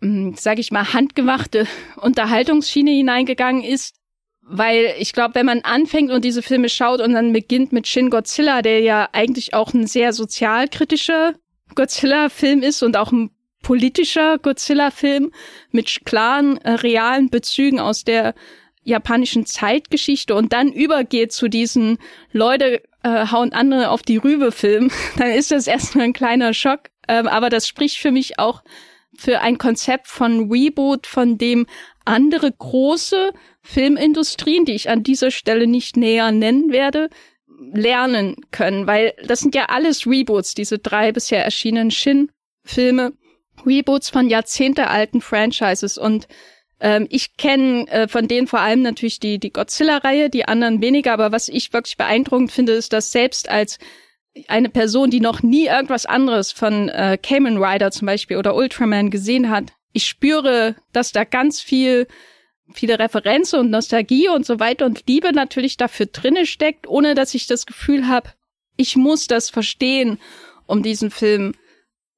hm, sag ich mal, handgemachte *laughs* Unterhaltungsschiene hineingegangen ist. Weil ich glaube, wenn man anfängt und diese Filme schaut und dann beginnt mit Shin Godzilla, der ja eigentlich auch ein sehr sozialkritischer Godzilla-Film ist und auch ein politischer Godzilla-Film mit klaren, äh, realen Bezügen aus der japanischen Zeitgeschichte und dann übergeht zu diesen Leute äh, hauen andere auf die Rübe Film, *laughs* dann ist das erstmal ein kleiner Schock. Ähm, aber das spricht für mich auch für ein Konzept von Reboot, von dem andere große Filmindustrien, die ich an dieser Stelle nicht näher nennen werde, lernen können, weil das sind ja alles Reboots, diese drei bisher erschienenen Shin-Filme, Reboots von jahrzehntealten Franchises. Und ähm, ich kenne äh, von denen vor allem natürlich die, die Godzilla-Reihe, die anderen weniger, aber was ich wirklich beeindruckend finde, ist, dass selbst als eine Person, die noch nie irgendwas anderes von äh, Kamen Rider zum Beispiel oder Ultraman gesehen hat, ich spüre, dass da ganz viel, viele Referenzen und Nostalgie und so weiter und Liebe natürlich dafür drinne steckt, ohne dass ich das Gefühl habe, ich muss das verstehen, um diesen Film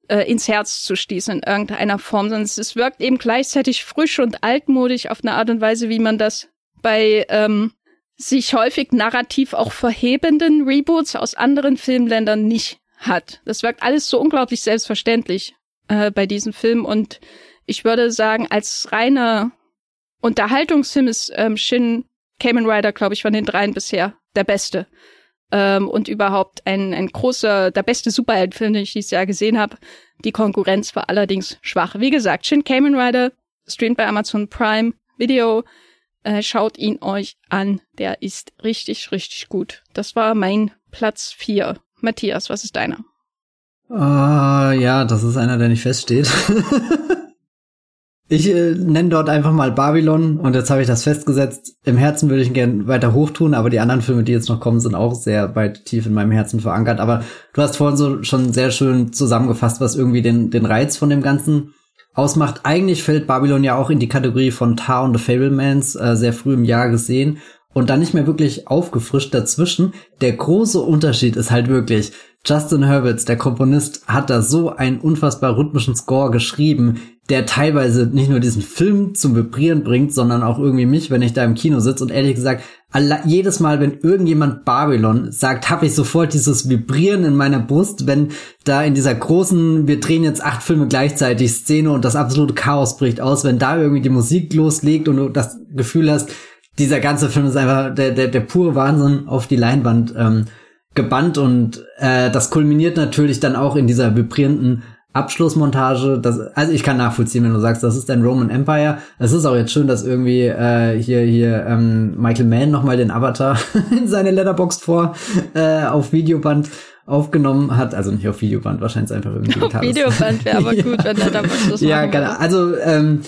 äh, ins Herz zu stießen in irgendeiner Form, sondern es wirkt eben gleichzeitig frisch und altmodisch auf eine Art und Weise, wie man das bei ähm, sich häufig narrativ auch verhebenden Reboots aus anderen Filmländern nicht hat. Das wirkt alles so unglaublich selbstverständlich äh, bei diesem Film und ich würde sagen, als reiner Unterhaltungsfilm ist ähm, Shin Kamen Rider, glaube ich, von den dreien bisher der beste. Ähm, und überhaupt ein, ein großer, der beste Superheldenfilm, den ich dieses Jahr gesehen habe. Die Konkurrenz war allerdings schwach. Wie gesagt, Shin Kamen Rider streamt bei Amazon Prime Video Äh, schaut ihn euch an. Der ist richtig, richtig gut. Das war mein Platz vier. Matthias, was ist deiner? Uh, ja, das ist einer, der nicht feststeht. *laughs* ich äh, nenne dort einfach mal Babylon und jetzt habe ich das festgesetzt. Im Herzen würde ich ihn gerne weiter hochtun, aber die anderen Filme, die jetzt noch kommen, sind auch sehr weit tief in meinem Herzen verankert. Aber du hast vorhin so schon sehr schön zusammengefasst, was irgendwie den, den Reiz von dem Ganzen ausmacht. Eigentlich fällt Babylon ja auch in die Kategorie von Tar und The Fablemans, äh, sehr früh im Jahr gesehen und dann nicht mehr wirklich aufgefrischt dazwischen. Der große Unterschied ist halt wirklich, Justin Hurwitz, der Komponist, hat da so einen unfassbar rhythmischen Score geschrieben, der teilweise nicht nur diesen Film zum Vibrieren bringt, sondern auch irgendwie mich, wenn ich da im Kino sitze und ehrlich gesagt, jedes Mal, wenn irgendjemand Babylon sagt, habe ich sofort dieses Vibrieren in meiner Brust, wenn da in dieser großen, wir drehen jetzt acht Filme gleichzeitig Szene und das absolute Chaos bricht aus, wenn da irgendwie die Musik loslegt und du das Gefühl hast, dieser ganze Film ist einfach der, der, der pure Wahnsinn auf die Leinwand ähm, gebannt und äh, das kulminiert natürlich dann auch in dieser vibrierenden Abschlussmontage. Das, also ich kann nachvollziehen, wenn du sagst, das ist ein Roman Empire. Es ist auch jetzt schön, dass irgendwie äh, hier hier ähm, Michael Mann nochmal den Avatar *laughs* in seine Letterbox vor äh, auf Videoband aufgenommen hat, also nicht auf Videoband, wahrscheinlich einfach irgendwie. Auf Videoband wäre aber *laughs* gut, wenn Letterbox das Ja, genau. Also ähm,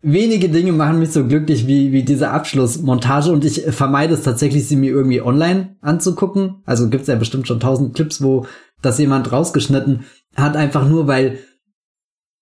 wenige Dinge machen mich so glücklich wie, wie diese Abschlussmontage und ich vermeide es tatsächlich, sie mir irgendwie online anzugucken. Also gibt's ja bestimmt schon tausend Clips, wo das jemand rausgeschnitten hat, einfach nur, weil,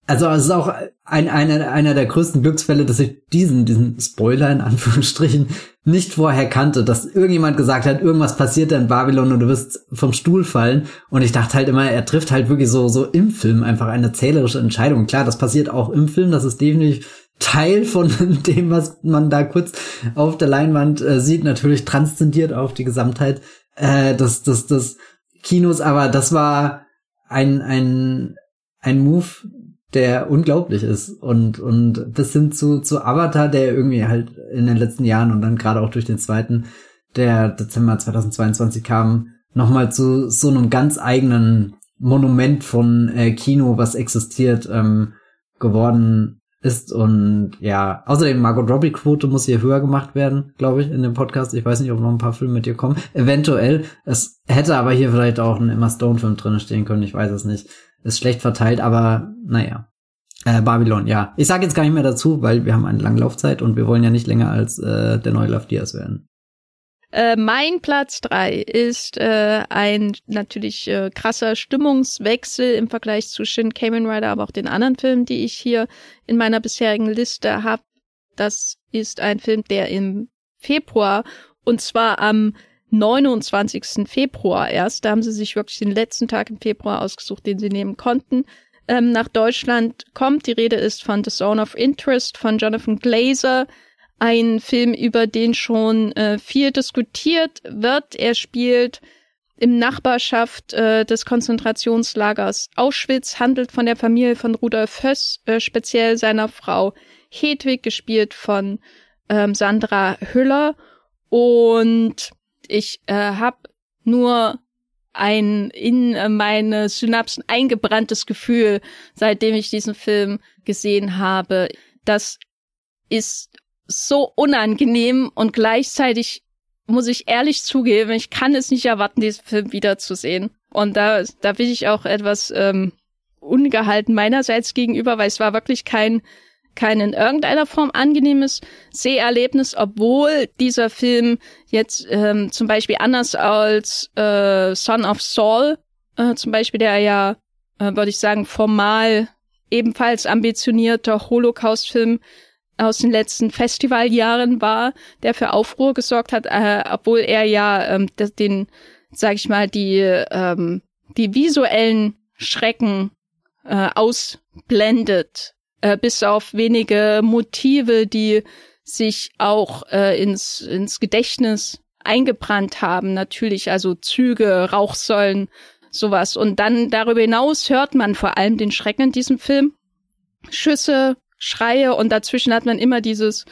also es ist auch ein, einer, einer der größten Glücksfälle, dass ich diesen, diesen Spoiler in Anführungsstrichen nicht vorher kannte, dass irgendjemand gesagt hat, irgendwas passiert in Babylon und du wirst vom Stuhl fallen. Und ich dachte halt immer, er trifft halt wirklich so, so im Film einfach eine zählerische Entscheidung. Klar, das passiert auch im Film, das ist definitiv Teil von *laughs* dem, was man da kurz auf der Leinwand äh, sieht, natürlich transzendiert auf die Gesamtheit äh, des, des, des Kinos, aber das war ein, ein, ein Move, der unglaublich ist. Und, und bis hin zu, zu Avatar, der irgendwie halt in den letzten Jahren und dann gerade auch durch den zweiten, der Dezember 2022 kam, nochmal zu so einem ganz eigenen Monument von äh, Kino, was existiert, ähm, geworden ist und ja, außerdem Margot Robbie Quote muss hier höher gemacht werden, glaube ich, in dem Podcast. Ich weiß nicht, ob noch ein paar Filme mit dir kommen. Eventuell. Es hätte aber hier vielleicht auch ein Emma Stone Film drin stehen können. Ich weiß es nicht. Ist schlecht verteilt, aber naja. Äh, Babylon, ja. Ich sage jetzt gar nicht mehr dazu, weil wir haben eine lange Laufzeit und wir wollen ja nicht länger als äh, der neue Love Diaz werden. Äh, mein Platz drei ist äh, ein natürlich äh, krasser Stimmungswechsel im Vergleich zu Shin Kamen Rider, aber auch den anderen Filmen, die ich hier in meiner bisherigen Liste habe. Das ist ein Film, der im Februar und zwar am 29. Februar erst, da haben sie sich wirklich den letzten Tag im Februar ausgesucht, den sie nehmen konnten, ähm, nach Deutschland kommt. Die Rede ist von The Zone of Interest von Jonathan Glazer ein Film, über den schon äh, viel diskutiert wird. Er spielt im Nachbarschaft äh, des Konzentrationslagers Auschwitz, handelt von der Familie von Rudolf Höss, äh, speziell seiner Frau Hedwig, gespielt von ähm, Sandra Hüller. Und ich äh, habe nur ein in meine Synapsen eingebranntes Gefühl, seitdem ich diesen Film gesehen habe. Das ist so unangenehm und gleichzeitig muss ich ehrlich zugeben, ich kann es nicht erwarten, diesen Film wiederzusehen. Und da, da bin ich auch etwas ähm, ungehalten meinerseits gegenüber, weil es war wirklich kein, kein in irgendeiner Form angenehmes Seherlebnis, obwohl dieser Film jetzt ähm, zum Beispiel anders als äh, Son of Saul, äh, zum Beispiel, der ja, äh, würde ich sagen, formal ebenfalls ambitionierter Holocaust-Film aus den letzten Festivaljahren war, der für Aufruhr gesorgt hat, äh, obwohl er ja ähm, den, sag ich mal, die ähm, die visuellen Schrecken äh, ausblendet, äh, bis auf wenige Motive, die sich auch äh, ins ins Gedächtnis eingebrannt haben, natürlich, also Züge, Rauchsäulen, sowas. Und dann darüber hinaus hört man vor allem den Schrecken in diesem Film. Schüsse, Schreie und dazwischen hat man immer dieses,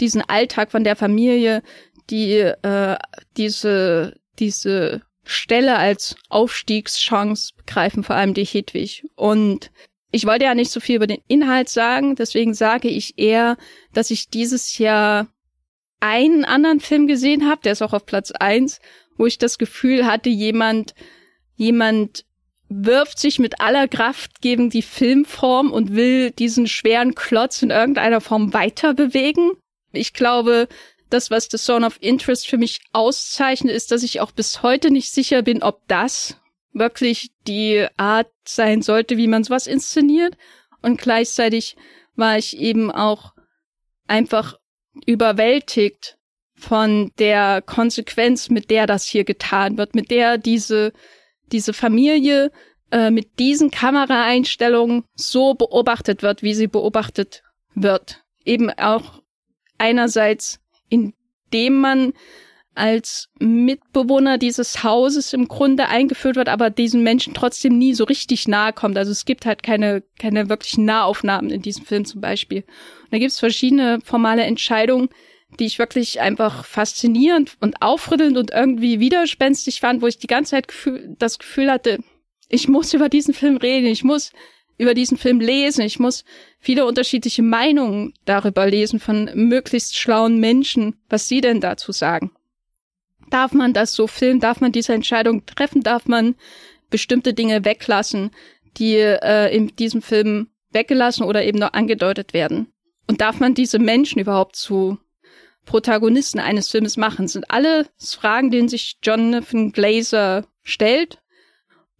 diesen Alltag von der Familie, die äh, diese, diese Stelle als Aufstiegschance begreifen, vor allem die Hedwig. Und ich wollte ja nicht so viel über den Inhalt sagen, deswegen sage ich eher, dass ich dieses Jahr einen anderen Film gesehen habe, der ist auch auf Platz eins, wo ich das Gefühl hatte, jemand, jemand wirft sich mit aller Kraft gegen die Filmform und will diesen schweren Klotz in irgendeiner Form weiter bewegen. Ich glaube, das, was The Zone of Interest für mich auszeichnet, ist, dass ich auch bis heute nicht sicher bin, ob das wirklich die Art sein sollte, wie man sowas inszeniert. Und gleichzeitig war ich eben auch einfach überwältigt von der Konsequenz, mit der das hier getan wird, mit der diese, diese Familie äh, mit diesen Kameraeinstellungen so beobachtet wird, wie sie beobachtet wird. Eben auch einerseits, indem man als Mitbewohner dieses Hauses im Grunde eingeführt wird, aber diesen Menschen trotzdem nie so richtig nahe kommt. Also es gibt halt keine, keine wirklichen Nahaufnahmen in diesem Film zum Beispiel. Und da gibt es verschiedene formale Entscheidungen, die ich wirklich einfach faszinierend und aufrüttelnd und irgendwie widerspenstig fand, wo ich die ganze Zeit Gefühl, das Gefühl hatte, ich muss über diesen Film reden, ich muss über diesen Film lesen, ich muss viele unterschiedliche Meinungen darüber lesen von möglichst schlauen Menschen, was sie denn dazu sagen. Darf man das so filmen? Darf man diese Entscheidung treffen? Darf man bestimmte Dinge weglassen, die äh, in diesem Film weggelassen oder eben nur angedeutet werden? Und darf man diese Menschen überhaupt zu Protagonisten eines Filmes machen? Das sind alles Fragen, denen sich Jonathan Glazer stellt.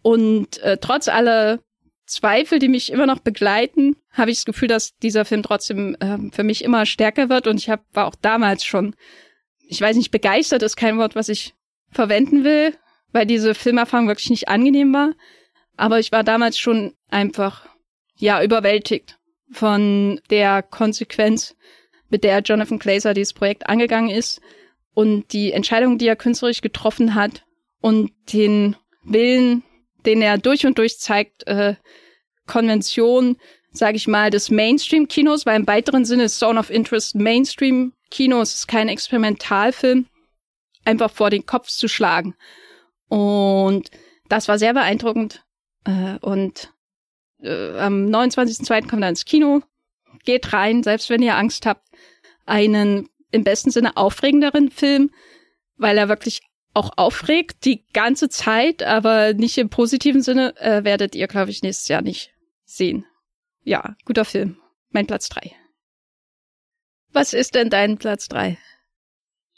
Und äh, trotz aller Zweifel, die mich immer noch begleiten, habe ich das Gefühl, dass dieser Film trotzdem äh, für mich immer stärker wird. Und ich hab, war auch damals schon ich weiß nicht, begeistert ist kein Wort, was ich verwenden will, weil diese Filmerfahrung wirklich nicht angenehm war. Aber ich war damals schon einfach, ja, überwältigt von der Konsequenz, mit der Jonathan Glazer dieses Projekt angegangen ist und die Entscheidung, die er künstlerisch getroffen hat und den Willen, den er durch und durch zeigt, äh, Konvention, sage ich mal, des Mainstream-Kinos, weil im weiteren Sinne ist Zone of Interest Mainstream Kino, es ist kein Experimentalfilm, einfach vor den Kopf zu schlagen. Und das war sehr beeindruckend. Äh, und äh, am 29.02. kommt er ins Kino. Geht rein, selbst wenn ihr Angst habt. Einen im besten Sinne aufregenderen Film, weil er wirklich auch aufregt, die ganze Zeit, aber nicht im positiven Sinne, äh, werdet ihr, glaube ich, nächstes Jahr nicht sehen. Ja, guter Film. Mein Platz drei. Was ist denn dein Platz drei?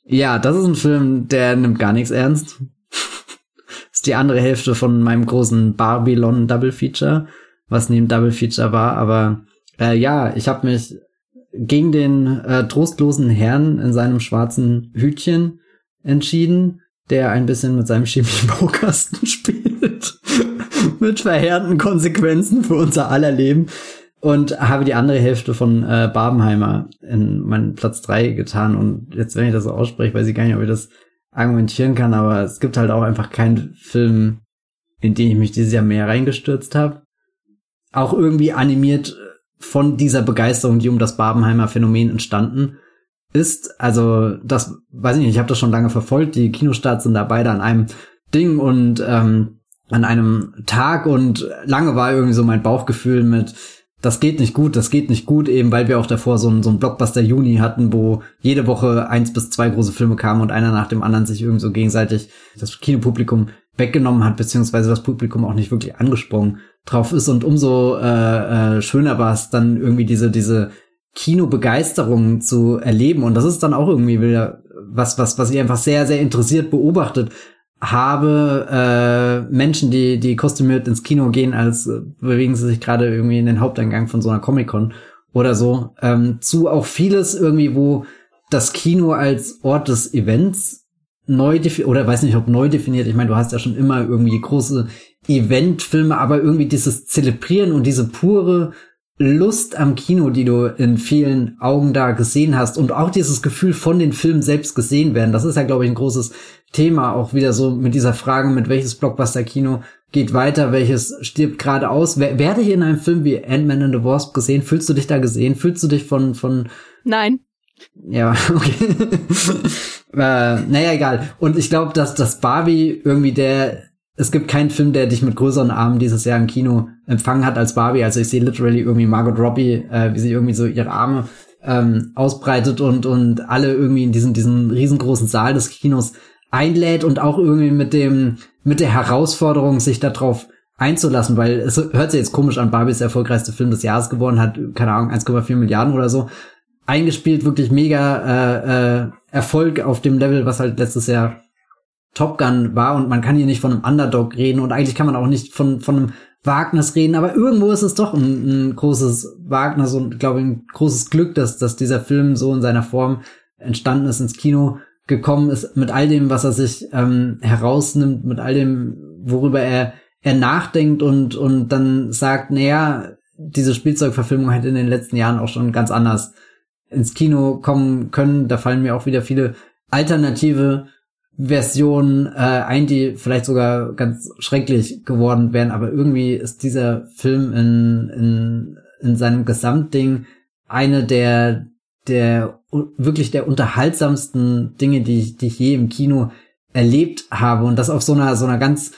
Ja, das ist ein Film, der nimmt gar nichts ernst. *laughs* ist die andere Hälfte von meinem großen Babylon Double Feature, was neben Double Feature war. Aber äh, ja, ich habe mich gegen den äh, trostlosen Herrn in seinem schwarzen Hütchen entschieden, der ein bisschen mit seinem Chemiebaukasten *laughs* spielt. *laughs* mit verheerenden Konsequenzen für unser aller Leben und habe die andere Hälfte von äh, Barbenheimer in meinen Platz drei getan. Und jetzt, wenn ich das so ausspreche, weiß ich gar nicht, ob ich das argumentieren kann, aber es gibt halt auch einfach keinen Film, in den ich mich dieses Jahr mehr reingestürzt habe. Auch irgendwie animiert von dieser Begeisterung, die um das Barbenheimer Phänomen entstanden ist. Also, das weiß ich nicht, ich habe das schon lange verfolgt. Die Kinostarts sind da beide an einem Ding und ähm, an einem Tag und lange war irgendwie so mein Bauchgefühl mit das geht nicht gut, das geht nicht gut, eben weil wir auch davor so ein, so ein Blockbuster Juni hatten, wo jede Woche eins bis zwei große Filme kamen und einer nach dem anderen sich irgendwie so gegenseitig das Kinopublikum weggenommen hat, beziehungsweise das Publikum auch nicht wirklich angesprungen drauf ist. Und umso äh, äh, schöner war es dann irgendwie diese, diese Kinobegeisterung zu erleben. Und das ist dann auch irgendwie wieder was, was, was ihr einfach sehr, sehr interessiert beobachtet, habe äh, Menschen, die die kostümiert ins Kino gehen, als bewegen sie sich gerade irgendwie in den Haupteingang von so einer Comic-Con oder so, ähm, zu auch vieles irgendwie, wo das Kino als Ort des Events neu oder weiß nicht, ob neu definiert, ich meine, du hast ja schon immer irgendwie große Eventfilme, aber irgendwie dieses Zelebrieren und diese pure Lust am Kino, die du in vielen Augen da gesehen hast und auch dieses Gefühl von den Filmen selbst gesehen werden. Das ist ja, glaube ich, ein großes Thema auch wieder so mit dieser Frage, mit welches Blockbuster-Kino geht weiter, welches stirbt gerade aus. Werde ich in einem Film wie Ant-Man and the Wasp gesehen? Fühlst du dich da gesehen? Fühlst du dich von, von? Nein. Ja, *laughs* okay. äh, naja, egal. Und ich glaube, dass das Barbie irgendwie der es gibt keinen Film, der dich mit größeren Armen dieses Jahr im Kino empfangen hat als Barbie. Also ich sehe literally irgendwie Margot Robbie, äh, wie sie irgendwie so ihre Arme ähm, ausbreitet und, und alle irgendwie in diesen, diesen riesengroßen Saal des Kinos einlädt und auch irgendwie mit dem, mit der Herausforderung, sich darauf einzulassen, weil es hört sich jetzt komisch an, Barbie ist der erfolgreichste Film des Jahres geworden, hat, keine Ahnung, 1,4 Milliarden oder so. Eingespielt, wirklich mega äh, äh, Erfolg auf dem Level, was halt letztes Jahr Top Gun war. Und man kann hier nicht von einem Underdog reden. Und eigentlich kann man auch nicht von, von einem Wagnis reden, aber irgendwo ist es doch ein, ein großes Wagnis und glaube ich ein großes Glück, dass, dass dieser Film so in seiner Form entstanden ist, ins Kino gekommen ist, mit all dem, was er sich ähm, herausnimmt, mit all dem, worüber er, er nachdenkt und, und dann sagt, naja, diese Spielzeugverfilmung hätte in den letzten Jahren auch schon ganz anders ins Kino kommen können. Da fallen mir auch wieder viele alternative Versionen äh, ein, die vielleicht sogar ganz schrecklich geworden wären, aber irgendwie ist dieser Film in, in, in seinem Gesamtding eine der, der wirklich der unterhaltsamsten Dinge, die ich, die ich je im Kino erlebt habe und das auf so einer, so einer ganz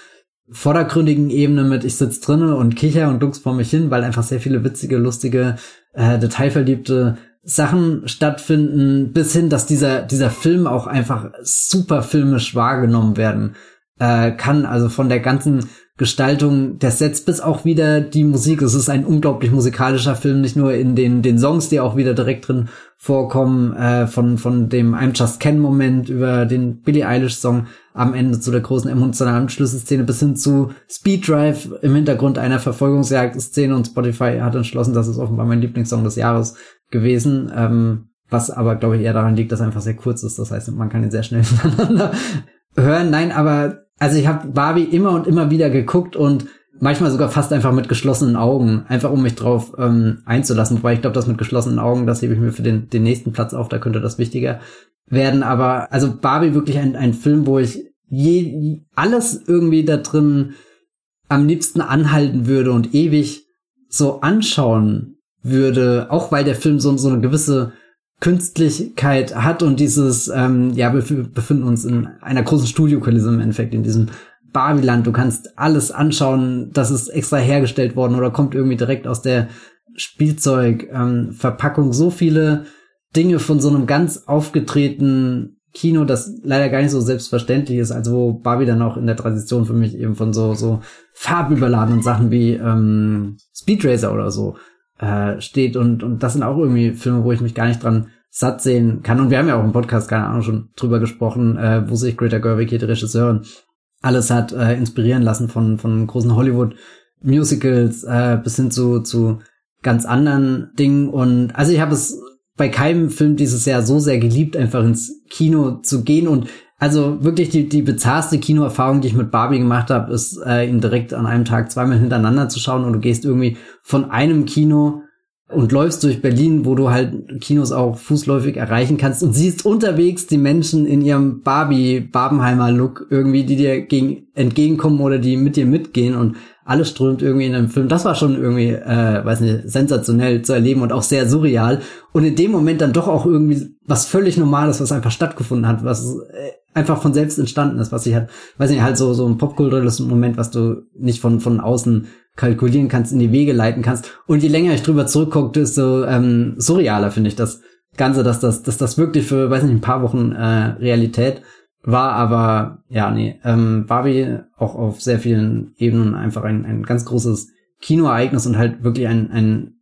vordergründigen Ebene mit ich sitz drinne und kicher und duck's vor mich hin, weil einfach sehr viele witzige, lustige, äh, detailverliebte Sachen stattfinden, bis hin, dass dieser, dieser Film auch einfach super filmisch wahrgenommen werden äh, kann. Also von der ganzen Gestaltung der Sets bis auch wieder die Musik. Es ist ein unglaublich musikalischer Film, nicht nur in den, den Songs, die auch wieder direkt drin vorkommen, äh, von, von dem I'm Just Ken Moment über den Billie Eilish Song am Ende zu der großen emotionalen Schlüsselszene bis hin zu Speed Drive im Hintergrund einer Verfolgungsjagd-Szene und Spotify hat entschlossen, das ist offenbar mein Lieblingssong des Jahres gewesen, ähm, was aber, glaube ich, eher daran liegt, dass er einfach sehr kurz ist. Das heißt, man kann ihn sehr schnell *laughs* hintereinander hören. Nein, aber also ich habe Barbie immer und immer wieder geguckt und manchmal sogar fast einfach mit geschlossenen Augen, einfach um mich drauf ähm, einzulassen. Wobei ich glaube, das mit geschlossenen Augen, das hebe ich mir für den, den nächsten Platz auf, da könnte das wichtiger werden. Aber also Barbie wirklich ein, ein Film, wo ich je, alles irgendwie da drin am liebsten anhalten würde und ewig so anschauen würde, auch weil der Film so, so eine gewisse Künstlichkeit hat und dieses, ähm, ja, wir befinden uns in einer großen Studiokulisse im Endeffekt, in diesem Barbiland. Du kannst alles anschauen, das ist extra hergestellt worden oder kommt irgendwie direkt aus der Spielzeugverpackung. Ähm, so viele Dinge von so einem ganz aufgetretenen Kino, das leider gar nicht so selbstverständlich ist, also wo Barbie dann auch in der Tradition für mich eben von so, so farbüberladenen Sachen wie ähm, Speed Racer oder so äh, steht und, und das sind auch irgendwie Filme, wo ich mich gar nicht dran satt sehen kann. Und wir haben ja auch im Podcast, keine Ahnung, schon drüber gesprochen, äh, wo sich Greta Gerwig, hier die Regisseurin, alles hat äh, inspirieren lassen von, von großen Hollywood-Musicals äh, bis hin zu, zu ganz anderen Dingen. Und also ich habe es bei keinem Film dieses Jahr so sehr geliebt, einfach ins Kino zu gehen und also wirklich die, die bizarrste Kinoerfahrung, die ich mit Barbie gemacht habe, ist, äh, ihn direkt an einem Tag zweimal hintereinander zu schauen und du gehst irgendwie von einem Kino und läufst durch Berlin, wo du halt Kinos auch fußläufig erreichen kannst und siehst unterwegs die Menschen in ihrem Barbie Barbenheimer Look irgendwie, die dir gegen, entgegenkommen oder die mit dir mitgehen und alles strömt irgendwie in einem Film. Das war schon irgendwie, äh, weiß nicht, sensationell zu erleben und auch sehr surreal. Und in dem Moment dann doch auch irgendwie was völlig Normales, was einfach stattgefunden hat, was äh, einfach von selbst entstanden ist, was ich halt, weiß nicht, halt so, so ein popkulturelles Moment, was du nicht von, von außen kalkulieren kannst, in die Wege leiten kannst. Und je länger ich drüber zurückgucke, desto ähm, surrealer finde ich das Ganze, dass das, dass das wirklich für, weiß nicht, ein paar Wochen äh, Realität war, aber ja, nee, ähm, Barbie auch auf sehr vielen Ebenen einfach ein, ein ganz großes Kinoereignis und halt wirklich ein, ein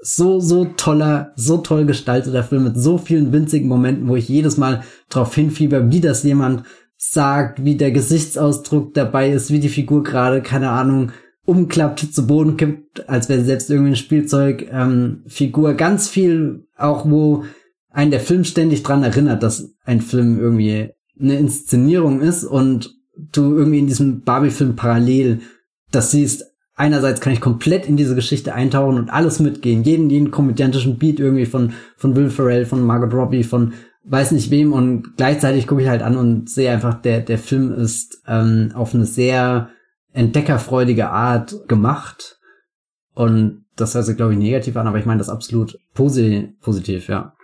so, so toller, so toll gestalteter Film mit so vielen winzigen Momenten, wo ich jedes Mal drauf hinfieber, wie das jemand sagt, wie der Gesichtsausdruck dabei ist, wie die Figur gerade, keine Ahnung, umklappt, zu Boden kippt, als wäre selbst irgendwie eine Spielzeugfigur. Ähm, Ganz viel auch, wo einen der Film ständig dran erinnert, dass ein Film irgendwie eine Inszenierung ist und du irgendwie in diesem Barbie-Film parallel das siehst. Einerseits kann ich komplett in diese Geschichte eintauchen und alles mitgehen, jeden, jeden komödiantischen Beat irgendwie von, von Will Ferrell, von Margot Robbie, von weiß nicht wem und gleichzeitig gucke ich halt an und sehe einfach, der, der Film ist ähm, auf eine sehr entdeckerfreudige Art gemacht. Und das hört sich, glaube ich, negativ an, aber ich meine das absolut posi positiv, ja.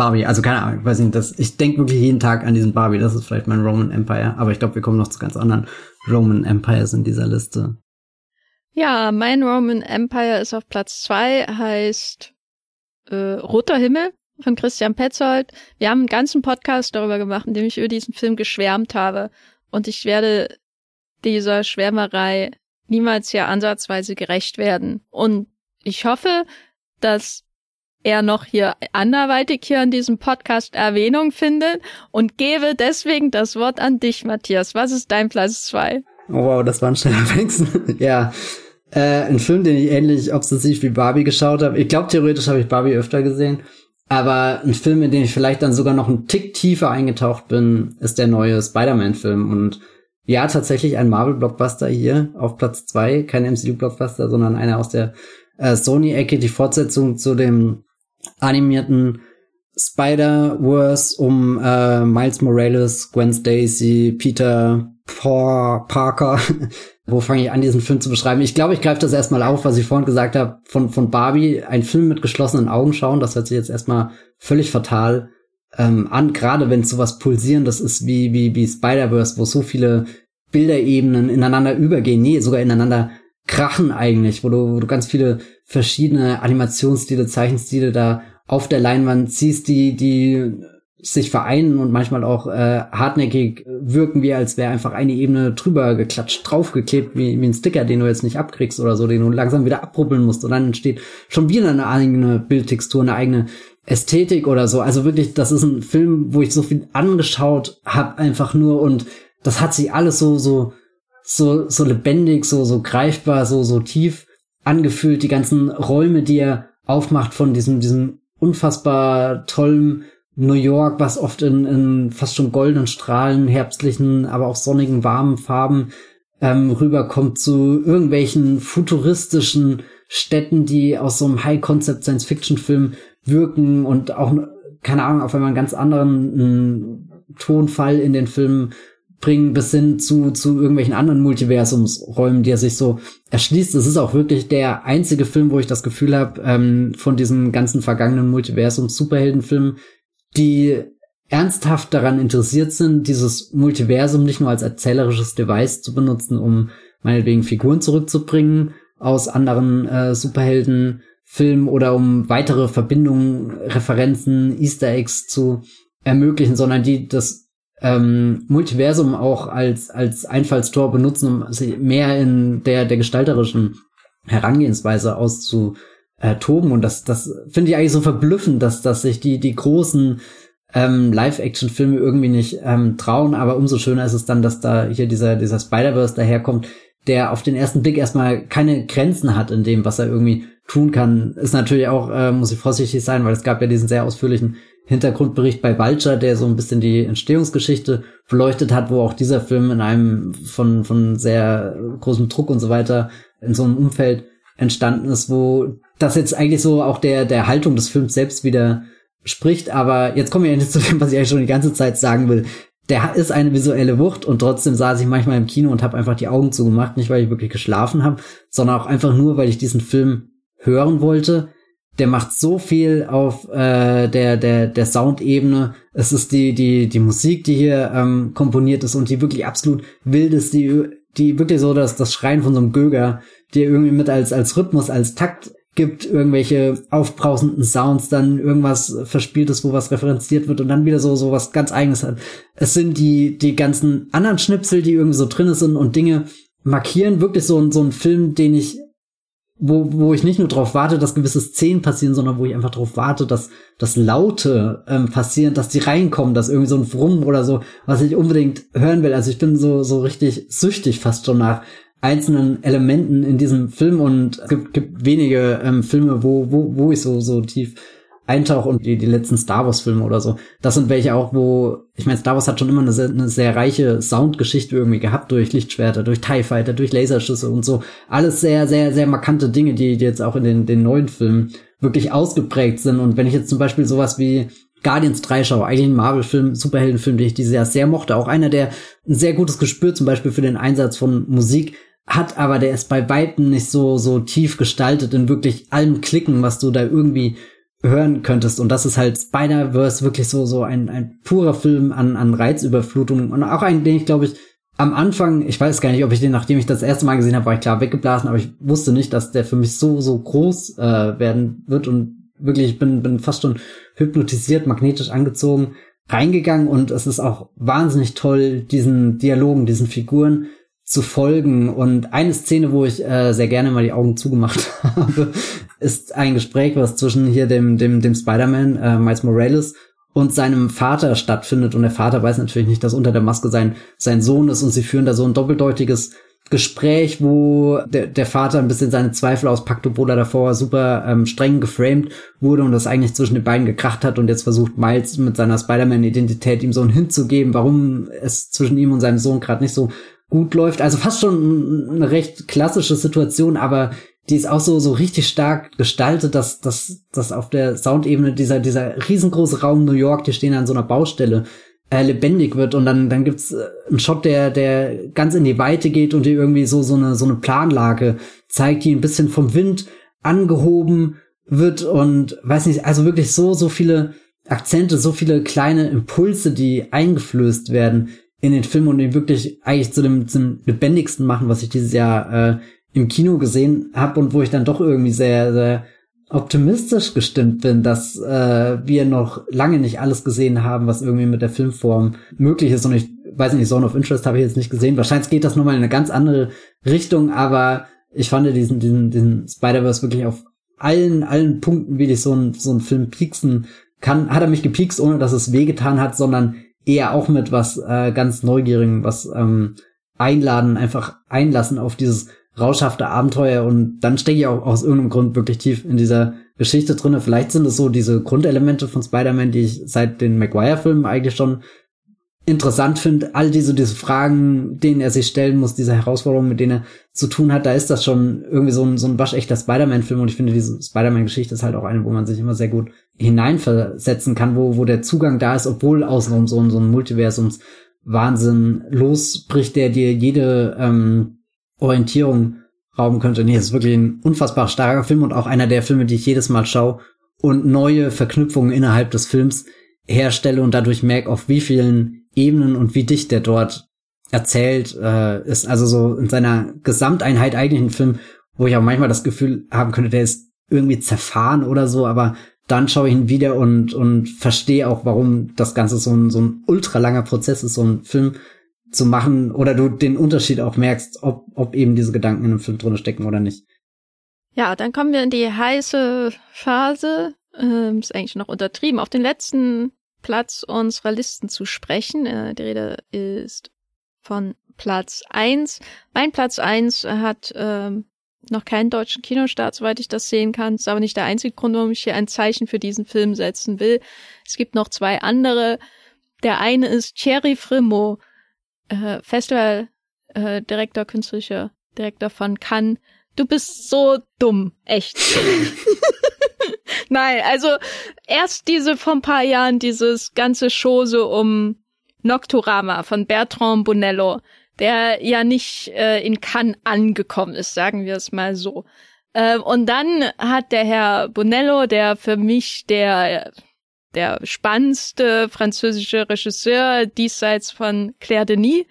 Barbie, also keine Ahnung, ich weiß nicht, das, ich denke wirklich jeden Tag an diesen Barbie, das ist vielleicht mein Roman Empire, aber ich glaube, wir kommen noch zu ganz anderen Roman Empires in dieser Liste. Ja, mein Roman Empire ist auf Platz zwei, heißt äh, Roter Himmel von Christian Petzold. Wir haben einen ganzen Podcast darüber gemacht, in dem ich über diesen Film geschwärmt habe. Und ich werde dieser Schwärmerei niemals ja ansatzweise gerecht werden. Und ich hoffe, dass er noch hier anderweitig hier in diesem Podcast Erwähnung findet und gebe deswegen das Wort an dich, Matthias. Was ist dein Platz zwei? Oh, wow, das war ein schneller Wechsel. *laughs* ja. Äh, ein Film, den ich ähnlich obsessiv wie Barbie geschaut habe. Ich glaube, theoretisch habe ich Barbie öfter gesehen. Aber ein Film, in den ich vielleicht dann sogar noch einen Tick tiefer eingetaucht bin, ist der neue Spider-Man-Film. Und ja, tatsächlich ein Marvel-Blockbuster hier auf Platz zwei, Kein MCU-Blockbuster, sondern einer aus der äh, Sony-Ecke, die Fortsetzung zu dem animierten Spider-Verse um äh, Miles Morales, Gwen Stacy, Peter Paul Parker. *laughs* Wo fange ich an, diesen Film zu beschreiben? Ich glaube, ich greife das erstmal auf, was ich vorhin gesagt habe, von, von Barbie, ein Film mit geschlossenen Augen schauen. Das hört sich jetzt erstmal völlig fatal ähm, an, gerade wenn sowas Pulsierendes ist wie, wie, wie Spider-Verse, wo so viele Bilderebenen ineinander übergehen, nee, sogar ineinander krachen eigentlich, wo du, wo du ganz viele verschiedene Animationsstile, Zeichenstile da auf der Leinwand siehst, die, die sich vereinen und manchmal auch äh, hartnäckig wirken, wie als wäre einfach eine Ebene drüber geklatscht, draufgeklebt, wie, wie ein Sticker, den du jetzt nicht abkriegst oder so, den du langsam wieder abrubbeln musst. Und dann entsteht schon wieder eine eigene Bildtextur, eine eigene Ästhetik oder so. Also wirklich, das ist ein Film, wo ich so viel angeschaut habe, einfach nur und das hat sich alles so, so, so, so lebendig, so, so greifbar, so, so tief angefühlt. Die ganzen Räume, die er aufmacht von diesem, diesem unfassbar tollen New York, was oft in, in fast schon goldenen Strahlen, herbstlichen, aber auch sonnigen, warmen Farben ähm, rüberkommt zu irgendwelchen futuristischen Städten, die aus so einem High-Concept-Science-Fiction-Film wirken und auch, keine Ahnung, auf einmal einen ganz anderen Tonfall in den Film bringen, bis hin zu, zu irgendwelchen anderen Multiversumsräumen, die er sich so erschließt. Es ist auch wirklich der einzige Film, wo ich das Gefühl habe, ähm, von diesem ganzen vergangenen Multiversums-Superheldenfilm, die ernsthaft daran interessiert sind, dieses Multiversum nicht nur als erzählerisches Device zu benutzen, um meinetwegen Figuren zurückzubringen aus anderen äh, Superheldenfilmen oder um weitere Verbindungen, Referenzen, Easter Eggs zu ermöglichen, sondern die das ähm, Multiversum auch als als Einfallstor benutzen, um sich mehr in der der gestalterischen Herangehensweise auszu äh, toben und das, das finde ich eigentlich so verblüffend, dass, dass sich die, die großen ähm, Live-Action-Filme irgendwie nicht ähm, trauen, aber umso schöner ist es dann, dass da hier dieser, dieser Spider-Verse daherkommt, der auf den ersten Blick erstmal keine Grenzen hat in dem, was er irgendwie tun kann. Ist natürlich auch, äh, muss ich vorsichtig sein, weil es gab ja diesen sehr ausführlichen Hintergrundbericht bei Vulture, der so ein bisschen die Entstehungsgeschichte beleuchtet hat, wo auch dieser Film in einem von, von sehr großem Druck und so weiter in so einem Umfeld entstanden ist, wo das jetzt eigentlich so auch der, der Haltung des Films selbst wieder spricht. Aber jetzt kommen wir endlich zu dem, was ich eigentlich schon die ganze Zeit sagen will. Der ist eine visuelle Wucht und trotzdem saß ich manchmal im Kino und habe einfach die Augen zugemacht, nicht weil ich wirklich geschlafen habe, sondern auch einfach nur, weil ich diesen Film hören wollte. Der macht so viel auf äh, der der der Soundebene. Es ist die die die Musik, die hier ähm, komponiert ist und die wirklich absolut wild ist, die die wirklich so das das Schreien von so einem Göger dir irgendwie mit als, als Rhythmus, als Takt gibt, irgendwelche aufbrausenden Sounds, dann irgendwas Verspieltes, wo was referenziert wird und dann wieder so, so was ganz eigenes hat. Es sind die, die ganzen anderen Schnipsel, die irgendwie so drin sind und Dinge markieren wirklich so, so ein Film, den ich wo, wo ich nicht nur darauf warte, dass gewisse Szenen passieren, sondern wo ich einfach darauf warte, dass das Laute ähm, passieren, dass die reinkommen, dass irgendwie so ein Brummen oder so, was ich unbedingt hören will. Also ich bin so so richtig süchtig fast schon nach einzelnen Elementen in diesem Film und es gibt, gibt wenige ähm, Filme, wo, wo, wo ich so, so tief eintauche und die, die letzten Star Wars Filme oder so. Das sind welche auch, wo, ich meine, Star Wars hat schon immer eine sehr, eine sehr reiche Soundgeschichte irgendwie gehabt durch Lichtschwerter, durch TIE Fighter, durch Laserschüsse und so. Alles sehr, sehr, sehr markante Dinge, die, die jetzt auch in den, den neuen Filmen wirklich ausgeprägt sind. Und wenn ich jetzt zum Beispiel sowas wie Guardians 3 schaue, eigentlich ein Marvel-Film, Superheldenfilm, den ich dieses Jahr sehr mochte, auch einer, der ein sehr gutes Gespür zum Beispiel für den Einsatz von Musik hat, aber der ist bei weitem nicht so, so tief gestaltet in wirklich allem Klicken, was du da irgendwie hören könntest. Und das ist halt Spider-Verse wirklich so, so ein, ein purer Film an, an Reizüberflutung. Und auch ein, den ich glaube ich am Anfang, ich weiß gar nicht, ob ich den, nachdem ich das erste Mal gesehen habe, war ich klar weggeblasen, aber ich wusste nicht, dass der für mich so, so groß äh, werden wird. Und wirklich, ich bin, bin fast schon hypnotisiert, magnetisch angezogen, reingegangen. Und es ist auch wahnsinnig toll, diesen Dialogen, diesen Figuren zu folgen. Und eine Szene, wo ich äh, sehr gerne mal die Augen zugemacht *laughs* habe, ist ein Gespräch, was zwischen hier dem, dem, dem Spider-Man, äh, Miles Morales, und seinem Vater stattfindet. Und der Vater weiß natürlich nicht, dass unter der Maske sein, sein Sohn ist und sie führen da so ein doppeldeutiges Gespräch, wo der, der Vater ein bisschen seine Zweifel auspackt, obwohl er davor super ähm, streng geframed wurde und das eigentlich zwischen den beiden gekracht hat und jetzt versucht Miles mit seiner Spider-Man-Identität ihm so einen Hint zu geben, warum es zwischen ihm und seinem Sohn gerade nicht so gut läuft. Also fast schon eine recht klassische Situation, aber die ist auch so, so richtig stark gestaltet, dass, dass, dass auf der Soundebene dieser, dieser riesengroße Raum New York, die stehen an so einer Baustelle, äh, lebendig wird und dann, dann gibt's äh, einen Shot, der, der ganz in die Weite geht und die irgendwie so, so eine, so eine Planlage zeigt, die ein bisschen vom Wind angehoben wird und weiß nicht, also wirklich so, so viele Akzente, so viele kleine Impulse, die eingeflößt werden in den Film und den wirklich eigentlich zu dem, zum lebendigsten machen, was ich dieses Jahr äh, im Kino gesehen habe und wo ich dann doch irgendwie sehr, sehr optimistisch gestimmt bin, dass äh, wir noch lange nicht alles gesehen haben, was irgendwie mit der Filmform möglich ist. Und ich weiß nicht, Zone of Interest habe ich jetzt nicht gesehen. Wahrscheinlich geht das nochmal in eine ganz andere Richtung, aber ich fand diesen, diesen, diesen Spider-Verse wirklich auf allen, allen Punkten, wie dich so ein, so ein Film pieksen kann, hat er mich gepiekst, ohne dass es wehgetan hat, sondern eher auch mit was äh, ganz Neugierigen, was ähm, einladen, einfach einlassen auf dieses rauschhafte Abenteuer und dann stecke ich auch aus irgendeinem Grund wirklich tief in dieser Geschichte drinne. Vielleicht sind es so diese Grundelemente von Spider-Man, die ich seit den Maguire-Filmen eigentlich schon interessant finde. All diese, diese Fragen, denen er sich stellen muss, diese Herausforderungen, mit denen er zu tun hat, da ist das schon irgendwie so ein, so ein waschechter Spider-Man-Film und ich finde, diese Spider-Man-Geschichte ist halt auch eine, wo man sich immer sehr gut hineinversetzen kann, wo, wo der Zugang da ist, obwohl außenrum so, so ein Multiversums Wahnsinn losbricht, der dir jede ähm, Orientierung rauben könnte. Nee, es ist wirklich ein unfassbar starker Film und auch einer der Filme, die ich jedes Mal schaue und neue Verknüpfungen innerhalb des Films herstelle und dadurch merke, auf wie vielen Ebenen und wie dicht der dort erzählt äh, ist. Also so in seiner Gesamteinheit eigentlich ein Film, wo ich auch manchmal das Gefühl haben könnte, der ist irgendwie zerfahren oder so, aber dann schaue ich ihn wieder und, und verstehe auch, warum das Ganze so ein, so ein ultra langer Prozess ist, so ein Film zu machen oder du den Unterschied auch merkst, ob, ob eben diese Gedanken in einem Film drin stecken oder nicht. Ja, dann kommen wir in die heiße Phase. Ähm, ist eigentlich noch untertrieben, auf den letzten Platz unserer Listen zu sprechen. Äh, die Rede ist von Platz eins. Mein Platz eins hat ähm, noch keinen deutschen Kinostart, soweit ich das sehen kann. Ist aber nicht der einzige Grund, warum ich hier ein Zeichen für diesen Film setzen will. Es gibt noch zwei andere. Der eine ist Thierry Fremont, äh, Festivaldirektor, äh, künstlicher Direktor von Cannes. Du bist so dumm, echt. *laughs* Nein, also erst diese vor ein paar Jahren dieses ganze Chose um Nocturama von Bertrand Bonello, der ja nicht äh, in Cannes angekommen ist, sagen wir es mal so. Äh, und dann hat der Herr Bonello, der für mich der der spannendste französische Regisseur diesseits von Claire Denis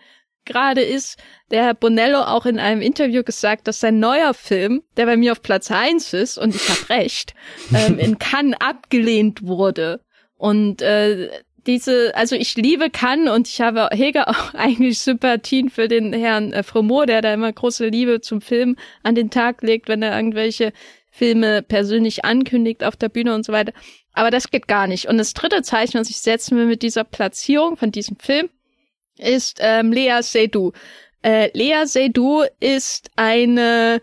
gerade ist, der Herr Bonello auch in einem Interview gesagt, dass sein neuer Film, der bei mir auf Platz eins ist, und ich habe recht, *laughs* ähm, in Cannes abgelehnt wurde. Und äh, diese, also ich liebe Cannes und ich habe hege auch *laughs* eigentlich Sympathien für den Herrn äh, Fromot, der da immer große Liebe zum Film an den Tag legt, wenn er irgendwelche Filme persönlich ankündigt auf der Bühne und so weiter. Aber das geht gar nicht. Und das dritte Zeichen, was ich setzen will mit dieser Platzierung von diesem Film, ist ähm, Lea Seydoux. Äh, Lea Seydoux ist eine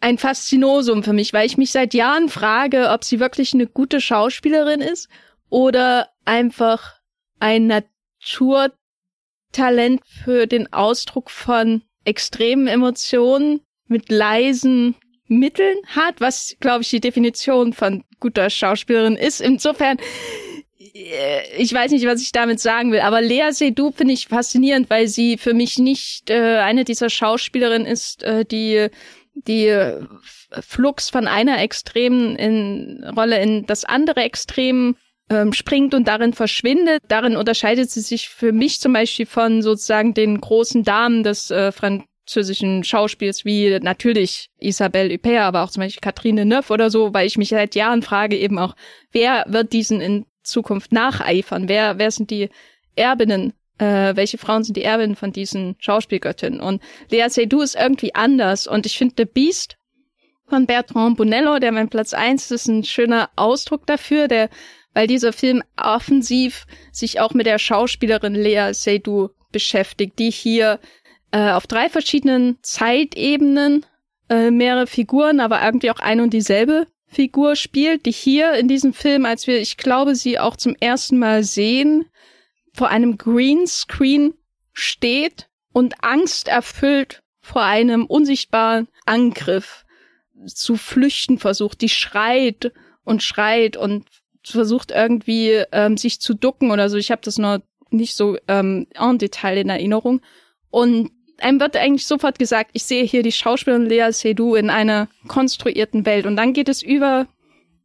ein Faszinosum für mich, weil ich mich seit Jahren frage, ob sie wirklich eine gute Schauspielerin ist oder einfach ein Naturtalent für den Ausdruck von extremen Emotionen mit leisen Mitteln hat, was, glaube ich, die Definition von guter Schauspielerin ist. Insofern, ich weiß nicht, was ich damit sagen will, aber Lea Seydoux finde ich faszinierend, weil sie für mich nicht äh, eine dieser Schauspielerinnen ist, äh, die die Flux von einer extremen in Rolle in das andere Extrem ähm, springt und darin verschwindet. Darin unterscheidet sie sich für mich zum Beispiel von sozusagen den großen Damen des äh, Fran französischen Schauspiels wie natürlich Isabelle Huppert, aber auch zum Beispiel Catherine Neuf oder so, weil ich mich seit Jahren frage eben auch, wer wird diesen in Zukunft nacheifern? Wer, wer sind die Erbinnen? Äh, welche Frauen sind die Erbinnen von diesen Schauspielgöttinnen? Und Lea Seydoux ist irgendwie anders und ich finde The Beast von Bertrand Bonello, der mein Platz eins ist, ein schöner Ausdruck dafür, der, weil dieser Film offensiv sich auch mit der Schauspielerin Lea Seydoux beschäftigt, die hier äh, auf drei verschiedenen Zeitebenen äh, mehrere Figuren, aber irgendwie auch ein und dieselbe Figur spielt, die hier in diesem Film, als wir, ich glaube, sie auch zum ersten Mal sehen, vor einem Greenscreen steht und Angst erfüllt vor einem unsichtbaren Angriff zu flüchten versucht, die schreit und schreit und versucht irgendwie ähm, sich zu ducken oder so. Ich habe das noch nicht so ähm, en Detail in Erinnerung. Und einem wird eigentlich sofort gesagt, ich sehe hier die Schauspielerin Lea Seydoux in einer konstruierten Welt. Und dann geht es über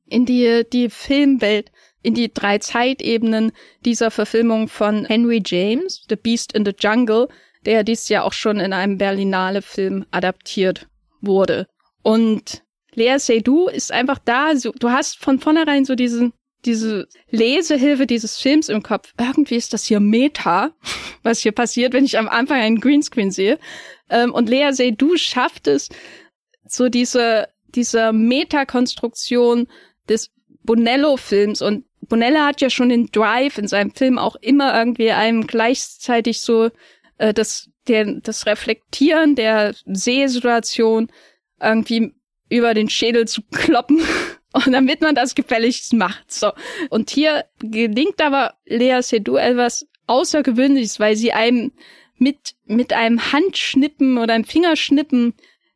in die, die Filmwelt, in die drei Zeitebenen dieser Verfilmung von Henry James, The Beast in the Jungle, der dies Jahr auch schon in einem Berlinale Film adaptiert wurde. Und Lea Seydoux ist einfach da. So, du hast von vornherein so diesen, diese Lesehilfe dieses Films im Kopf. Irgendwie ist das hier Meta, was hier passiert, wenn ich am Anfang einen Greenscreen sehe. Ähm, und Lea Seydoux schafft es, so diese, diese Metakonstruktion des Bonello-Films und Bonello hat ja schon den Drive in seinem Film auch immer irgendwie einem gleichzeitig so äh, das, der, das Reflektieren der Sehsituation irgendwie über den Schädel zu kloppen *laughs* und damit man das gefälligst macht. So. Und hier gelingt aber Lea Seydoux etwas Außergewöhnliches, weil sie einem mit, mit einem Handschnippen oder einem Fingerschnippen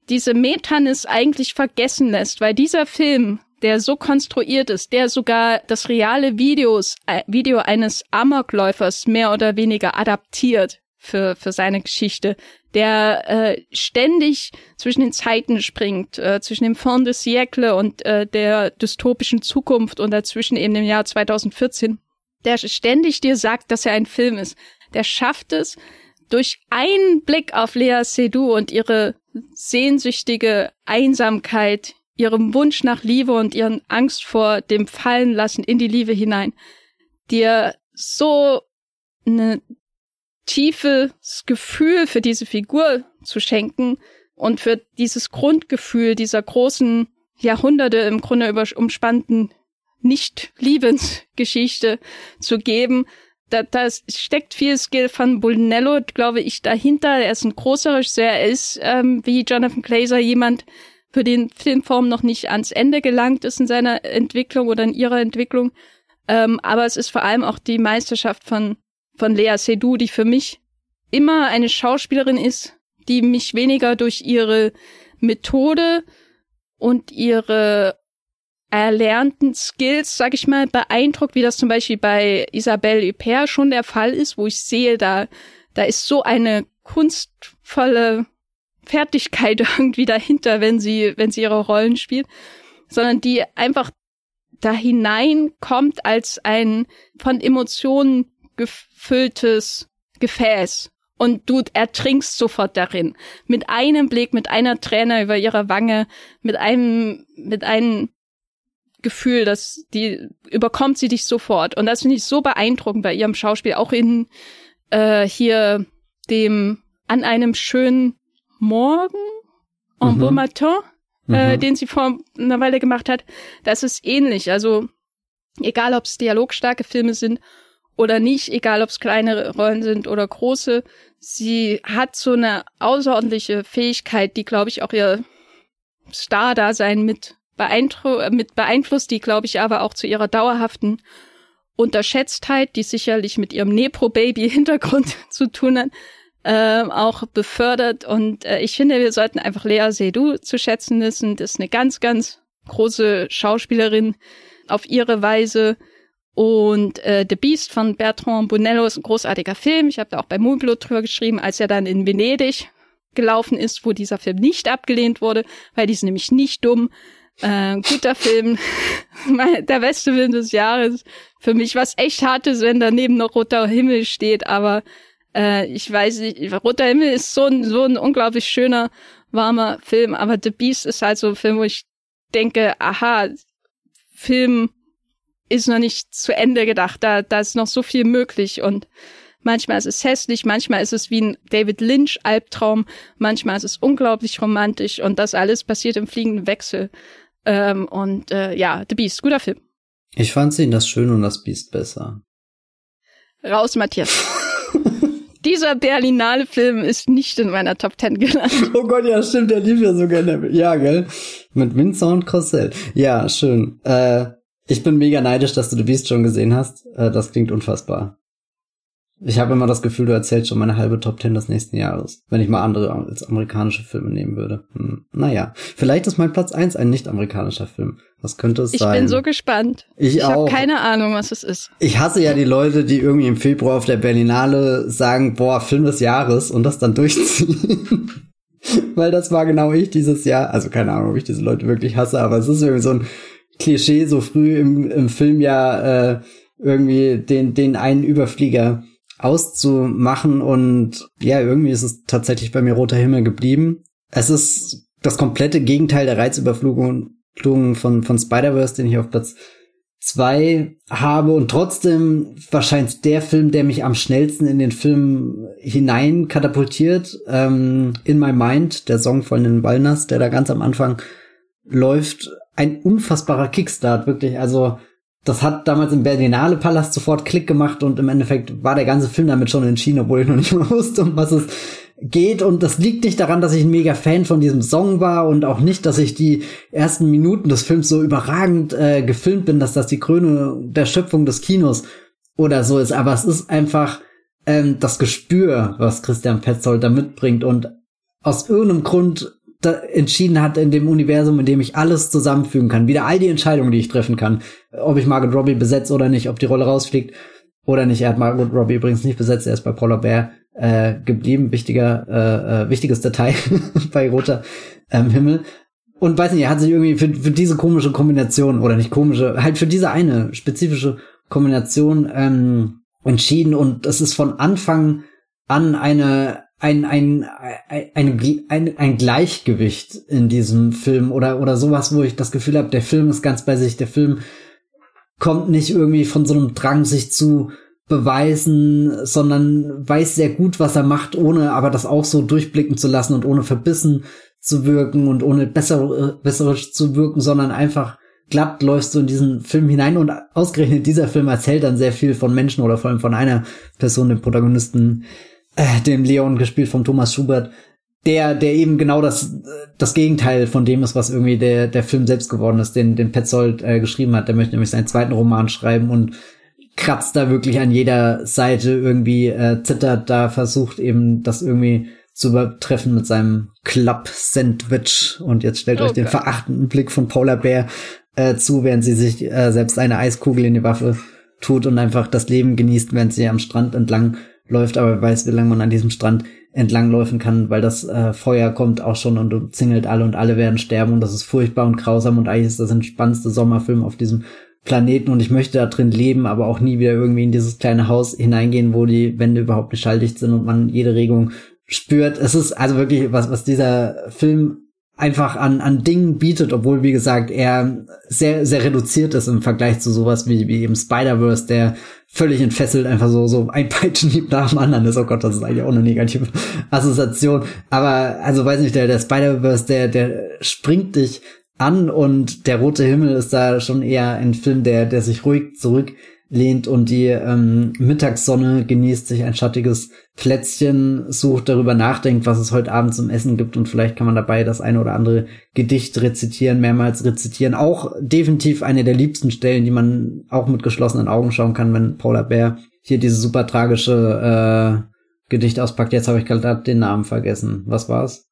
diese Metanis eigentlich vergessen lässt, weil dieser Film, der so konstruiert ist, der sogar das reale Videos, äh, Video eines Amokläufers mehr oder weniger adaptiert für, für seine Geschichte, der äh, ständig zwischen den Zeiten springt, äh, zwischen dem Fond de Siècle und äh, der dystopischen Zukunft und dazwischen eben dem Jahr 2014, der ständig dir sagt, dass er ein Film ist. Der schafft es, durch einen Blick auf Lea Seydoux und ihre sehnsüchtige Einsamkeit, ihrem Wunsch nach Liebe und ihren Angst vor dem Fallenlassen in die Liebe hinein, dir so eine tiefes Gefühl für diese Figur zu schenken und für dieses Grundgefühl dieser großen Jahrhunderte im Grunde über umspannten Nicht-Liebensgeschichte zu geben. Da, da steckt viel Skill von Bulnello, glaube ich, dahinter. Er ist ein großer Regisseur. Er ist, ähm, wie Jonathan Glazer, jemand, für den Filmform noch nicht ans Ende gelangt ist in seiner Entwicklung oder in ihrer Entwicklung. Ähm, aber es ist vor allem auch die Meisterschaft von von Lea Seydoux, die für mich immer eine Schauspielerin ist, die mich weniger durch ihre Methode und ihre erlernten Skills, sag ich mal, beeindruckt, wie das zum Beispiel bei Isabelle Huppert schon der Fall ist, wo ich sehe, da, da ist so eine kunstvolle Fertigkeit *laughs* irgendwie dahinter, wenn sie, wenn sie ihre Rollen spielt, sondern die einfach da hineinkommt als ein von Emotionen gefülltes Gefäß und du ertrinkst sofort darin. Mit einem Blick, mit einer Träne über ihrer Wange, mit einem, mit einem Gefühl, dass die überkommt sie dich sofort. Und das finde ich so beeindruckend bei ihrem Schauspiel, auch in äh, hier dem an einem schönen Morgen, en mhm. beau matin, äh, mhm. den sie vor einer Weile gemacht hat. Das ist ähnlich. Also egal, ob es dialogstarke Filme sind oder nicht, egal ob es kleine Rollen sind oder große. Sie hat so eine außerordentliche Fähigkeit, die, glaube ich, auch ihr Star-Dasein mit, mit beeinflusst, die, glaube ich, aber auch zu ihrer dauerhaften Unterschätztheit, die sicherlich mit ihrem Nepro-Baby-Hintergrund *laughs* zu tun hat, äh, auch befördert. Und äh, ich finde, wir sollten einfach Lea Seydoux zu schätzen wissen. Das ist eine ganz, ganz große Schauspielerin auf ihre Weise. Und äh, The Beast von Bertrand Bonello ist ein großartiger Film. Ich habe da auch bei Moonblood drüber geschrieben, als er dann in Venedig gelaufen ist, wo dieser Film nicht abgelehnt wurde, weil die ist nämlich nicht dumm. Äh, guter Film, *laughs* der beste Film des Jahres. Für mich was echt hart ist, wenn daneben noch roter Himmel steht, aber Äh, ich weiß nicht, Roter Himmel ist so ein, so ein unglaublich schöner, warmer Film, aber The Beast ist halt so ein Film, wo ich denke, aha, Film ist noch nicht zu Ende gedacht, da, da ist noch so viel möglich und manchmal ist es hässlich, manchmal ist es wie ein David Lynch Albtraum, manchmal ist es unglaublich romantisch und das alles passiert im fliegenden Wechsel. Ähm, und äh, ja, The Beast, guter Film. Ich fand sie in das Schön und das Beast besser. Raus, Matthias. *laughs* Dieser Berlinale Film ist nicht in meiner Top Ten gelandet. *laughs* Oh Gott, ja, stimmt, der lief ja so gerne. Ja, gell? Mit Windsor und Crossell. Ja, schön. Äh, ich bin mega neidisch, dass du The Beast schon gesehen hast. Äh, das klingt unfassbar. Ich habe immer das Gefühl, du erzählst schon meine halbe Top Ten des nächsten Jahres, wenn ich mal andere als amerikanische Filme nehmen würde. Hm. Naja, vielleicht ist mein Platz eins ein nicht-amerikanischer Film. Was könnte es ich sein? Ich bin so gespannt. Ich, ich habe keine Ahnung, was es ist. Ich hasse ja die Leute, die irgendwie im Februar auf der Berlinale sagen, boah, Film des Jahres und das dann *laughs* durchziehen. Weil das war genau ich dieses Jahr. Also keine Ahnung, ob ich diese Leute wirklich hasse, aber es ist irgendwie so ein Klischee, so früh im, im Filmjahr äh, irgendwie den, den einen Überflieger auszumachen und ja, irgendwie ist es tatsächlich bei mir roter Himmel geblieben. Es ist das komplette Gegenteil der Reizüberflugung von, von Spider-Verse, den ich auf Platz zwei habe und trotzdem wahrscheinlich der Film, der mich am schnellsten in den Film hinein katapultiert. Ähm, in My Mind, der Song von den Walners, der da ganz am Anfang läuft. Ein unfassbarer Kickstart, wirklich. Also das hat damals im Berlinale Palast sofort Klick gemacht und im Endeffekt war der ganze Film damit schon entschieden, obwohl ich noch nicht *laughs* mal wusste, um was es geht. Und das liegt nicht daran, dass ich ein mega Fan von diesem Song war und auch nicht, dass ich die ersten Minuten des Films so überragend äh, gefilmt bin, dass das die Krönung der Schöpfung des Kinos oder so ist. Aber es ist einfach ähm, das Gespür, was Christian Petzold da mitbringt und aus irgendeinem Grund entschieden hat in dem Universum, in dem ich alles zusammenfügen kann. Wieder all die Entscheidungen, die ich treffen kann. Ob ich Margot Robbie besetze oder nicht, ob die Rolle rausfliegt oder nicht. Er hat Margot Robbie übrigens nicht besetzt, er ist bei Paula Bear äh, geblieben. Wichtiger, äh, äh, wichtiges Detail *laughs* bei Roter ähm, Himmel. Und weiß nicht, er hat sich irgendwie für, für diese komische Kombination, oder nicht komische, halt für diese eine spezifische Kombination ähm, entschieden. Und es ist von Anfang an eine ein, ein, ein, ein, ein, Gleichgewicht in diesem Film oder, oder sowas, wo ich das Gefühl habe, der Film ist ganz bei sich, der Film kommt nicht irgendwie von so einem Drang, sich zu beweisen, sondern weiß sehr gut, was er macht, ohne aber das auch so durchblicken zu lassen und ohne verbissen zu wirken und ohne besser, besserisch zu wirken, sondern einfach glatt läufst du in diesen Film hinein. Und ausgerechnet dieser Film erzählt dann sehr viel von Menschen oder vor allem von einer Person, dem Protagonisten, äh, dem Leon gespielt von Thomas Schubert, der, der eben genau das, das Gegenteil von dem ist, was irgendwie der, der Film selbst geworden ist, den, den Petzold äh, geschrieben hat. Der möchte nämlich seinen zweiten Roman schreiben und kratzt da wirklich an jeder Seite irgendwie, äh, zittert da, versucht eben das irgendwie zu übertreffen mit seinem Club-Sandwich. Und jetzt stellt oh euch den Gott. verachtenden Blick von Paula Bär äh, zu, während sie sich äh, selbst eine Eiskugel in die Waffe tut und einfach das Leben genießt, während sie am Strand entlang läuft, aber weiß, wie lange man an diesem Strand entlangläufen kann, weil das äh, Feuer kommt auch schon und zingelt alle und alle werden sterben und das ist furchtbar und grausam und eigentlich ist das ein spannendste Sommerfilm auf diesem Planeten und ich möchte da drin leben, aber auch nie wieder irgendwie in dieses kleine Haus hineingehen, wo die Wände überhaupt schalldicht sind und man jede Regung spürt. Es ist also wirklich was, was dieser Film einfach an, an Dingen bietet, obwohl, wie gesagt, er sehr, sehr reduziert ist im Vergleich zu sowas wie, wie eben Spider-Verse, der völlig entfesselt einfach so, so ein Peitschenhieb nach dem anderen ist. Oh Gott, das ist eigentlich auch eine negative Assoziation. Aber, also weiß nicht, der, der Spider-Verse, der, der springt dich an und der rote Himmel ist da schon eher ein Film, der, der sich ruhig zurück lehnt und die ähm, Mittagssonne genießt, sich ein schattiges Plätzchen sucht, darüber nachdenkt, was es heute Abend zum Essen gibt und vielleicht kann man dabei das eine oder andere Gedicht rezitieren, mehrmals rezitieren. Auch definitiv eine der liebsten Stellen, die man auch mit geschlossenen Augen schauen kann, wenn Paula Bär hier diese super tragische äh, Gedicht auspackt. Jetzt habe ich gerade den Namen vergessen. Was war's?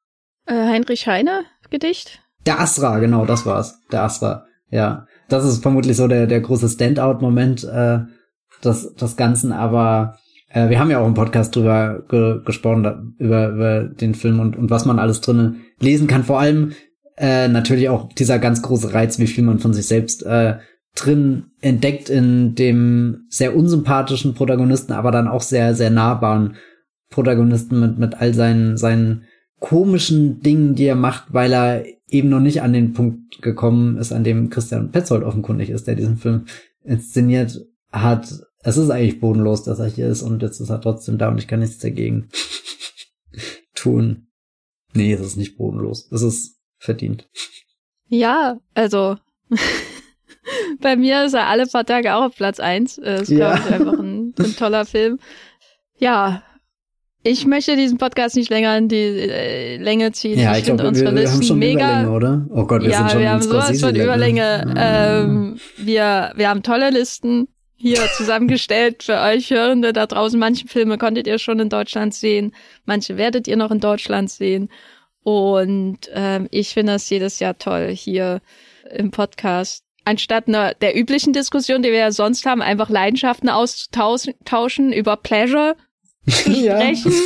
Äh, Heinrich Heine Gedicht? Der Astra, genau, das war's. Der Astra, ja das ist vermutlich so der, der große Standout-Moment äh, des, des Ganzen, aber äh, wir haben ja auch im Podcast drüber ge gesprochen, da, über, über den Film und, und was man alles drinnen lesen kann. Vor allem äh, natürlich auch dieser ganz große Reiz, wie viel man von sich selbst äh, drin entdeckt in dem sehr unsympathischen Protagonisten, aber dann auch sehr, sehr nahbaren Protagonisten mit, mit all seinen, seinen komischen Dingen, die er macht, weil er eben noch nicht an den Punkt gekommen ist, an dem Christian Petzold offenkundig ist, der diesen Film inszeniert hat. Es ist eigentlich bodenlos, dass er hier ist und jetzt ist er trotzdem da und ich kann nichts dagegen *laughs* tun. Nee, es ist nicht bodenlos. Es ist verdient. Ja, also *laughs* bei mir ist er alle paar Tage auch auf Platz eins. Das ist, ja. glaube ich, einfach ein, ein toller Film. Ja, ich möchte diesen Podcast nicht länger in die äh, Länge ziehen. Ja, ich, ich glaube, wir, wir haben schon mega. Überlänge, oder? Oh Gott, wir ja, sind schon wir haben sowas von Überlänge. *laughs* Ähm, wir, wir haben tolle Listen hier zusammengestellt für euch Hörende da draußen. Manche Filme konntet ihr schon in Deutschland sehen, manche werdet ihr noch in Deutschland sehen. Und ähm, ich finde das jedes Jahr toll hier im Podcast. Anstatt einer, der üblichen Diskussion, die wir ja sonst haben, einfach Leidenschaften austauschen über Pleasure *laughs* sprechen, ja.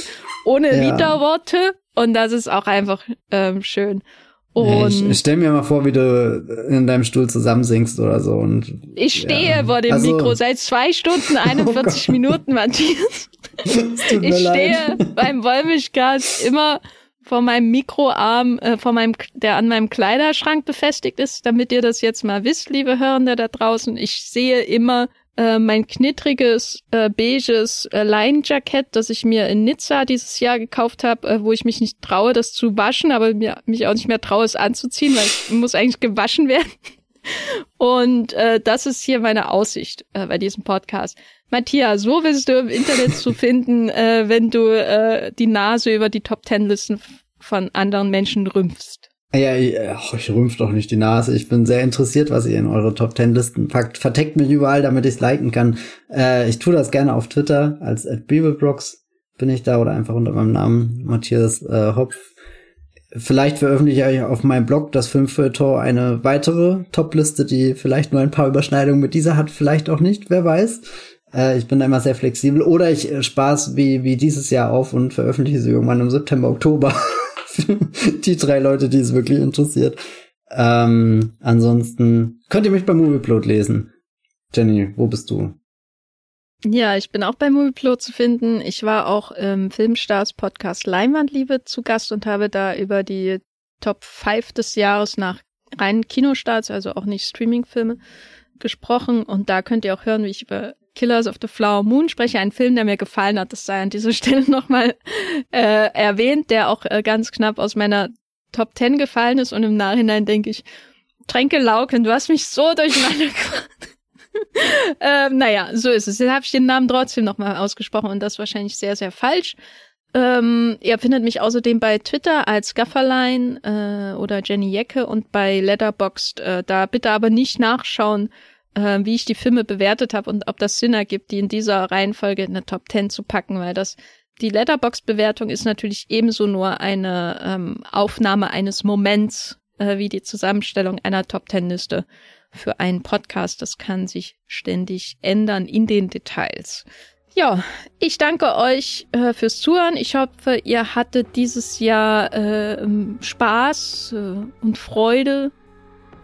ohne ja. Widerworte. Und das ist auch einfach ähm, schön. Und ich, ich stell mir mal vor, wie du in deinem Stuhl zusammensinkst oder so. Und, ich stehe ja. vor dem also, Mikro seit zwei Stunden, 41 *laughs* oh Minuten, Matthias. ich stehe beim Wollmilchgas immer vor meinem Mikroarm, äh, vor meinem, der an meinem Kleiderschrank befestigt ist, damit ihr das jetzt mal wisst, liebe Hörende da draußen. Ich sehe immer äh, mein knittriges, äh, beiges äh, Leinenjackett, das ich mir in Nizza dieses Jahr gekauft habe, äh, wo ich mich nicht traue, das zu waschen, aber mir, mich auch nicht mehr traue, es anzuziehen, weil es muss eigentlich gewaschen werden. *laughs* Und äh, das ist hier meine Aussicht äh, bei diesem Podcast. Matthias, wo bist du im Internet zu finden, *laughs* äh, wenn du äh, die Nase über die Top Ten Listen von anderen Menschen rümpfst? Ja, ich, rümpf doch nicht die Nase. Ich bin sehr interessiert, was ihr in eure Top Ten Listen packt. Verteckt mich überall, damit ich es liken kann. Äh, ich tue das gerne auf Twitter als Bibelbrox bin ich da oder einfach unter meinem Namen Matthias äh, Hopf. Vielleicht veröffentliche ich auf meinem Blog das Filmfeuilleton eine weitere Top-Liste, die vielleicht nur ein paar Überschneidungen mit dieser hat, vielleicht auch nicht, wer weiß. Äh, ich bin da immer sehr flexibel. Oder ich äh, spaß wie, wie dieses Jahr auf und veröffentliche sie irgendwann im September, Oktober. *laughs* *laughs* die drei Leute, die es wirklich interessiert. Ähm, ansonsten könnt ihr mich bei Movieplot lesen. Jenny, wo bist du? Ja, ich bin auch bei Movieplot zu finden. Ich war auch im Filmstars Podcast Leinwandliebe zu Gast und habe da über die Top 5 des Jahres nach reinen Kinostarts, also auch nicht Streamingfilme, gesprochen. Und da könnt ihr auch hören, wie ich über Killers of the Flower Moon spreche, ein Film, der mir gefallen hat. Das sei an dieser *laughs* Stelle nochmal äh, erwähnt, der auch äh, ganz knapp aus meiner Top 10 gefallen ist. Und im Nachhinein denke ich, Tränke Lauken, du hast mich so durcheinander *laughs* gebracht. ähm, naja, so ist es. Jetzt habe ich den Namen trotzdem nochmal ausgesprochen und das wahrscheinlich sehr, sehr falsch. Ähm, ihr findet mich außerdem bei Twitter als Gafferlein äh, oder Jenny Jecke und bei Letterboxd. Äh, da bitte aber nicht nachschauen, äh, wie ich die Filme bewertet habe und ob das Sinn ergibt, die in dieser Reihenfolge in eine Top 10 zu packen, weil das die Letterbox-Bewertung ist natürlich ebenso nur eine ähm, Aufnahme eines Moments, äh, wie die Zusammenstellung einer Top Ten-Liste für einen Podcast. Das kann sich ständig ändern in den Details. Ja, ich danke euch äh, fürs Zuhören. Ich hoffe, ihr hattet dieses Jahr äh, Spaß äh, und Freude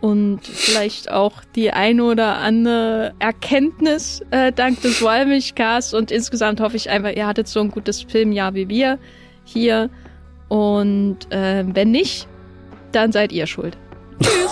und vielleicht auch die eine oder andere Erkenntnis äh, dank des Wollmilchcasts und insgesamt hoffe ich einfach, ihr hattet so ein gutes Filmjahr wie wir hier und äh, wenn nicht, dann seid ihr schuld. *laughs* Tschüss.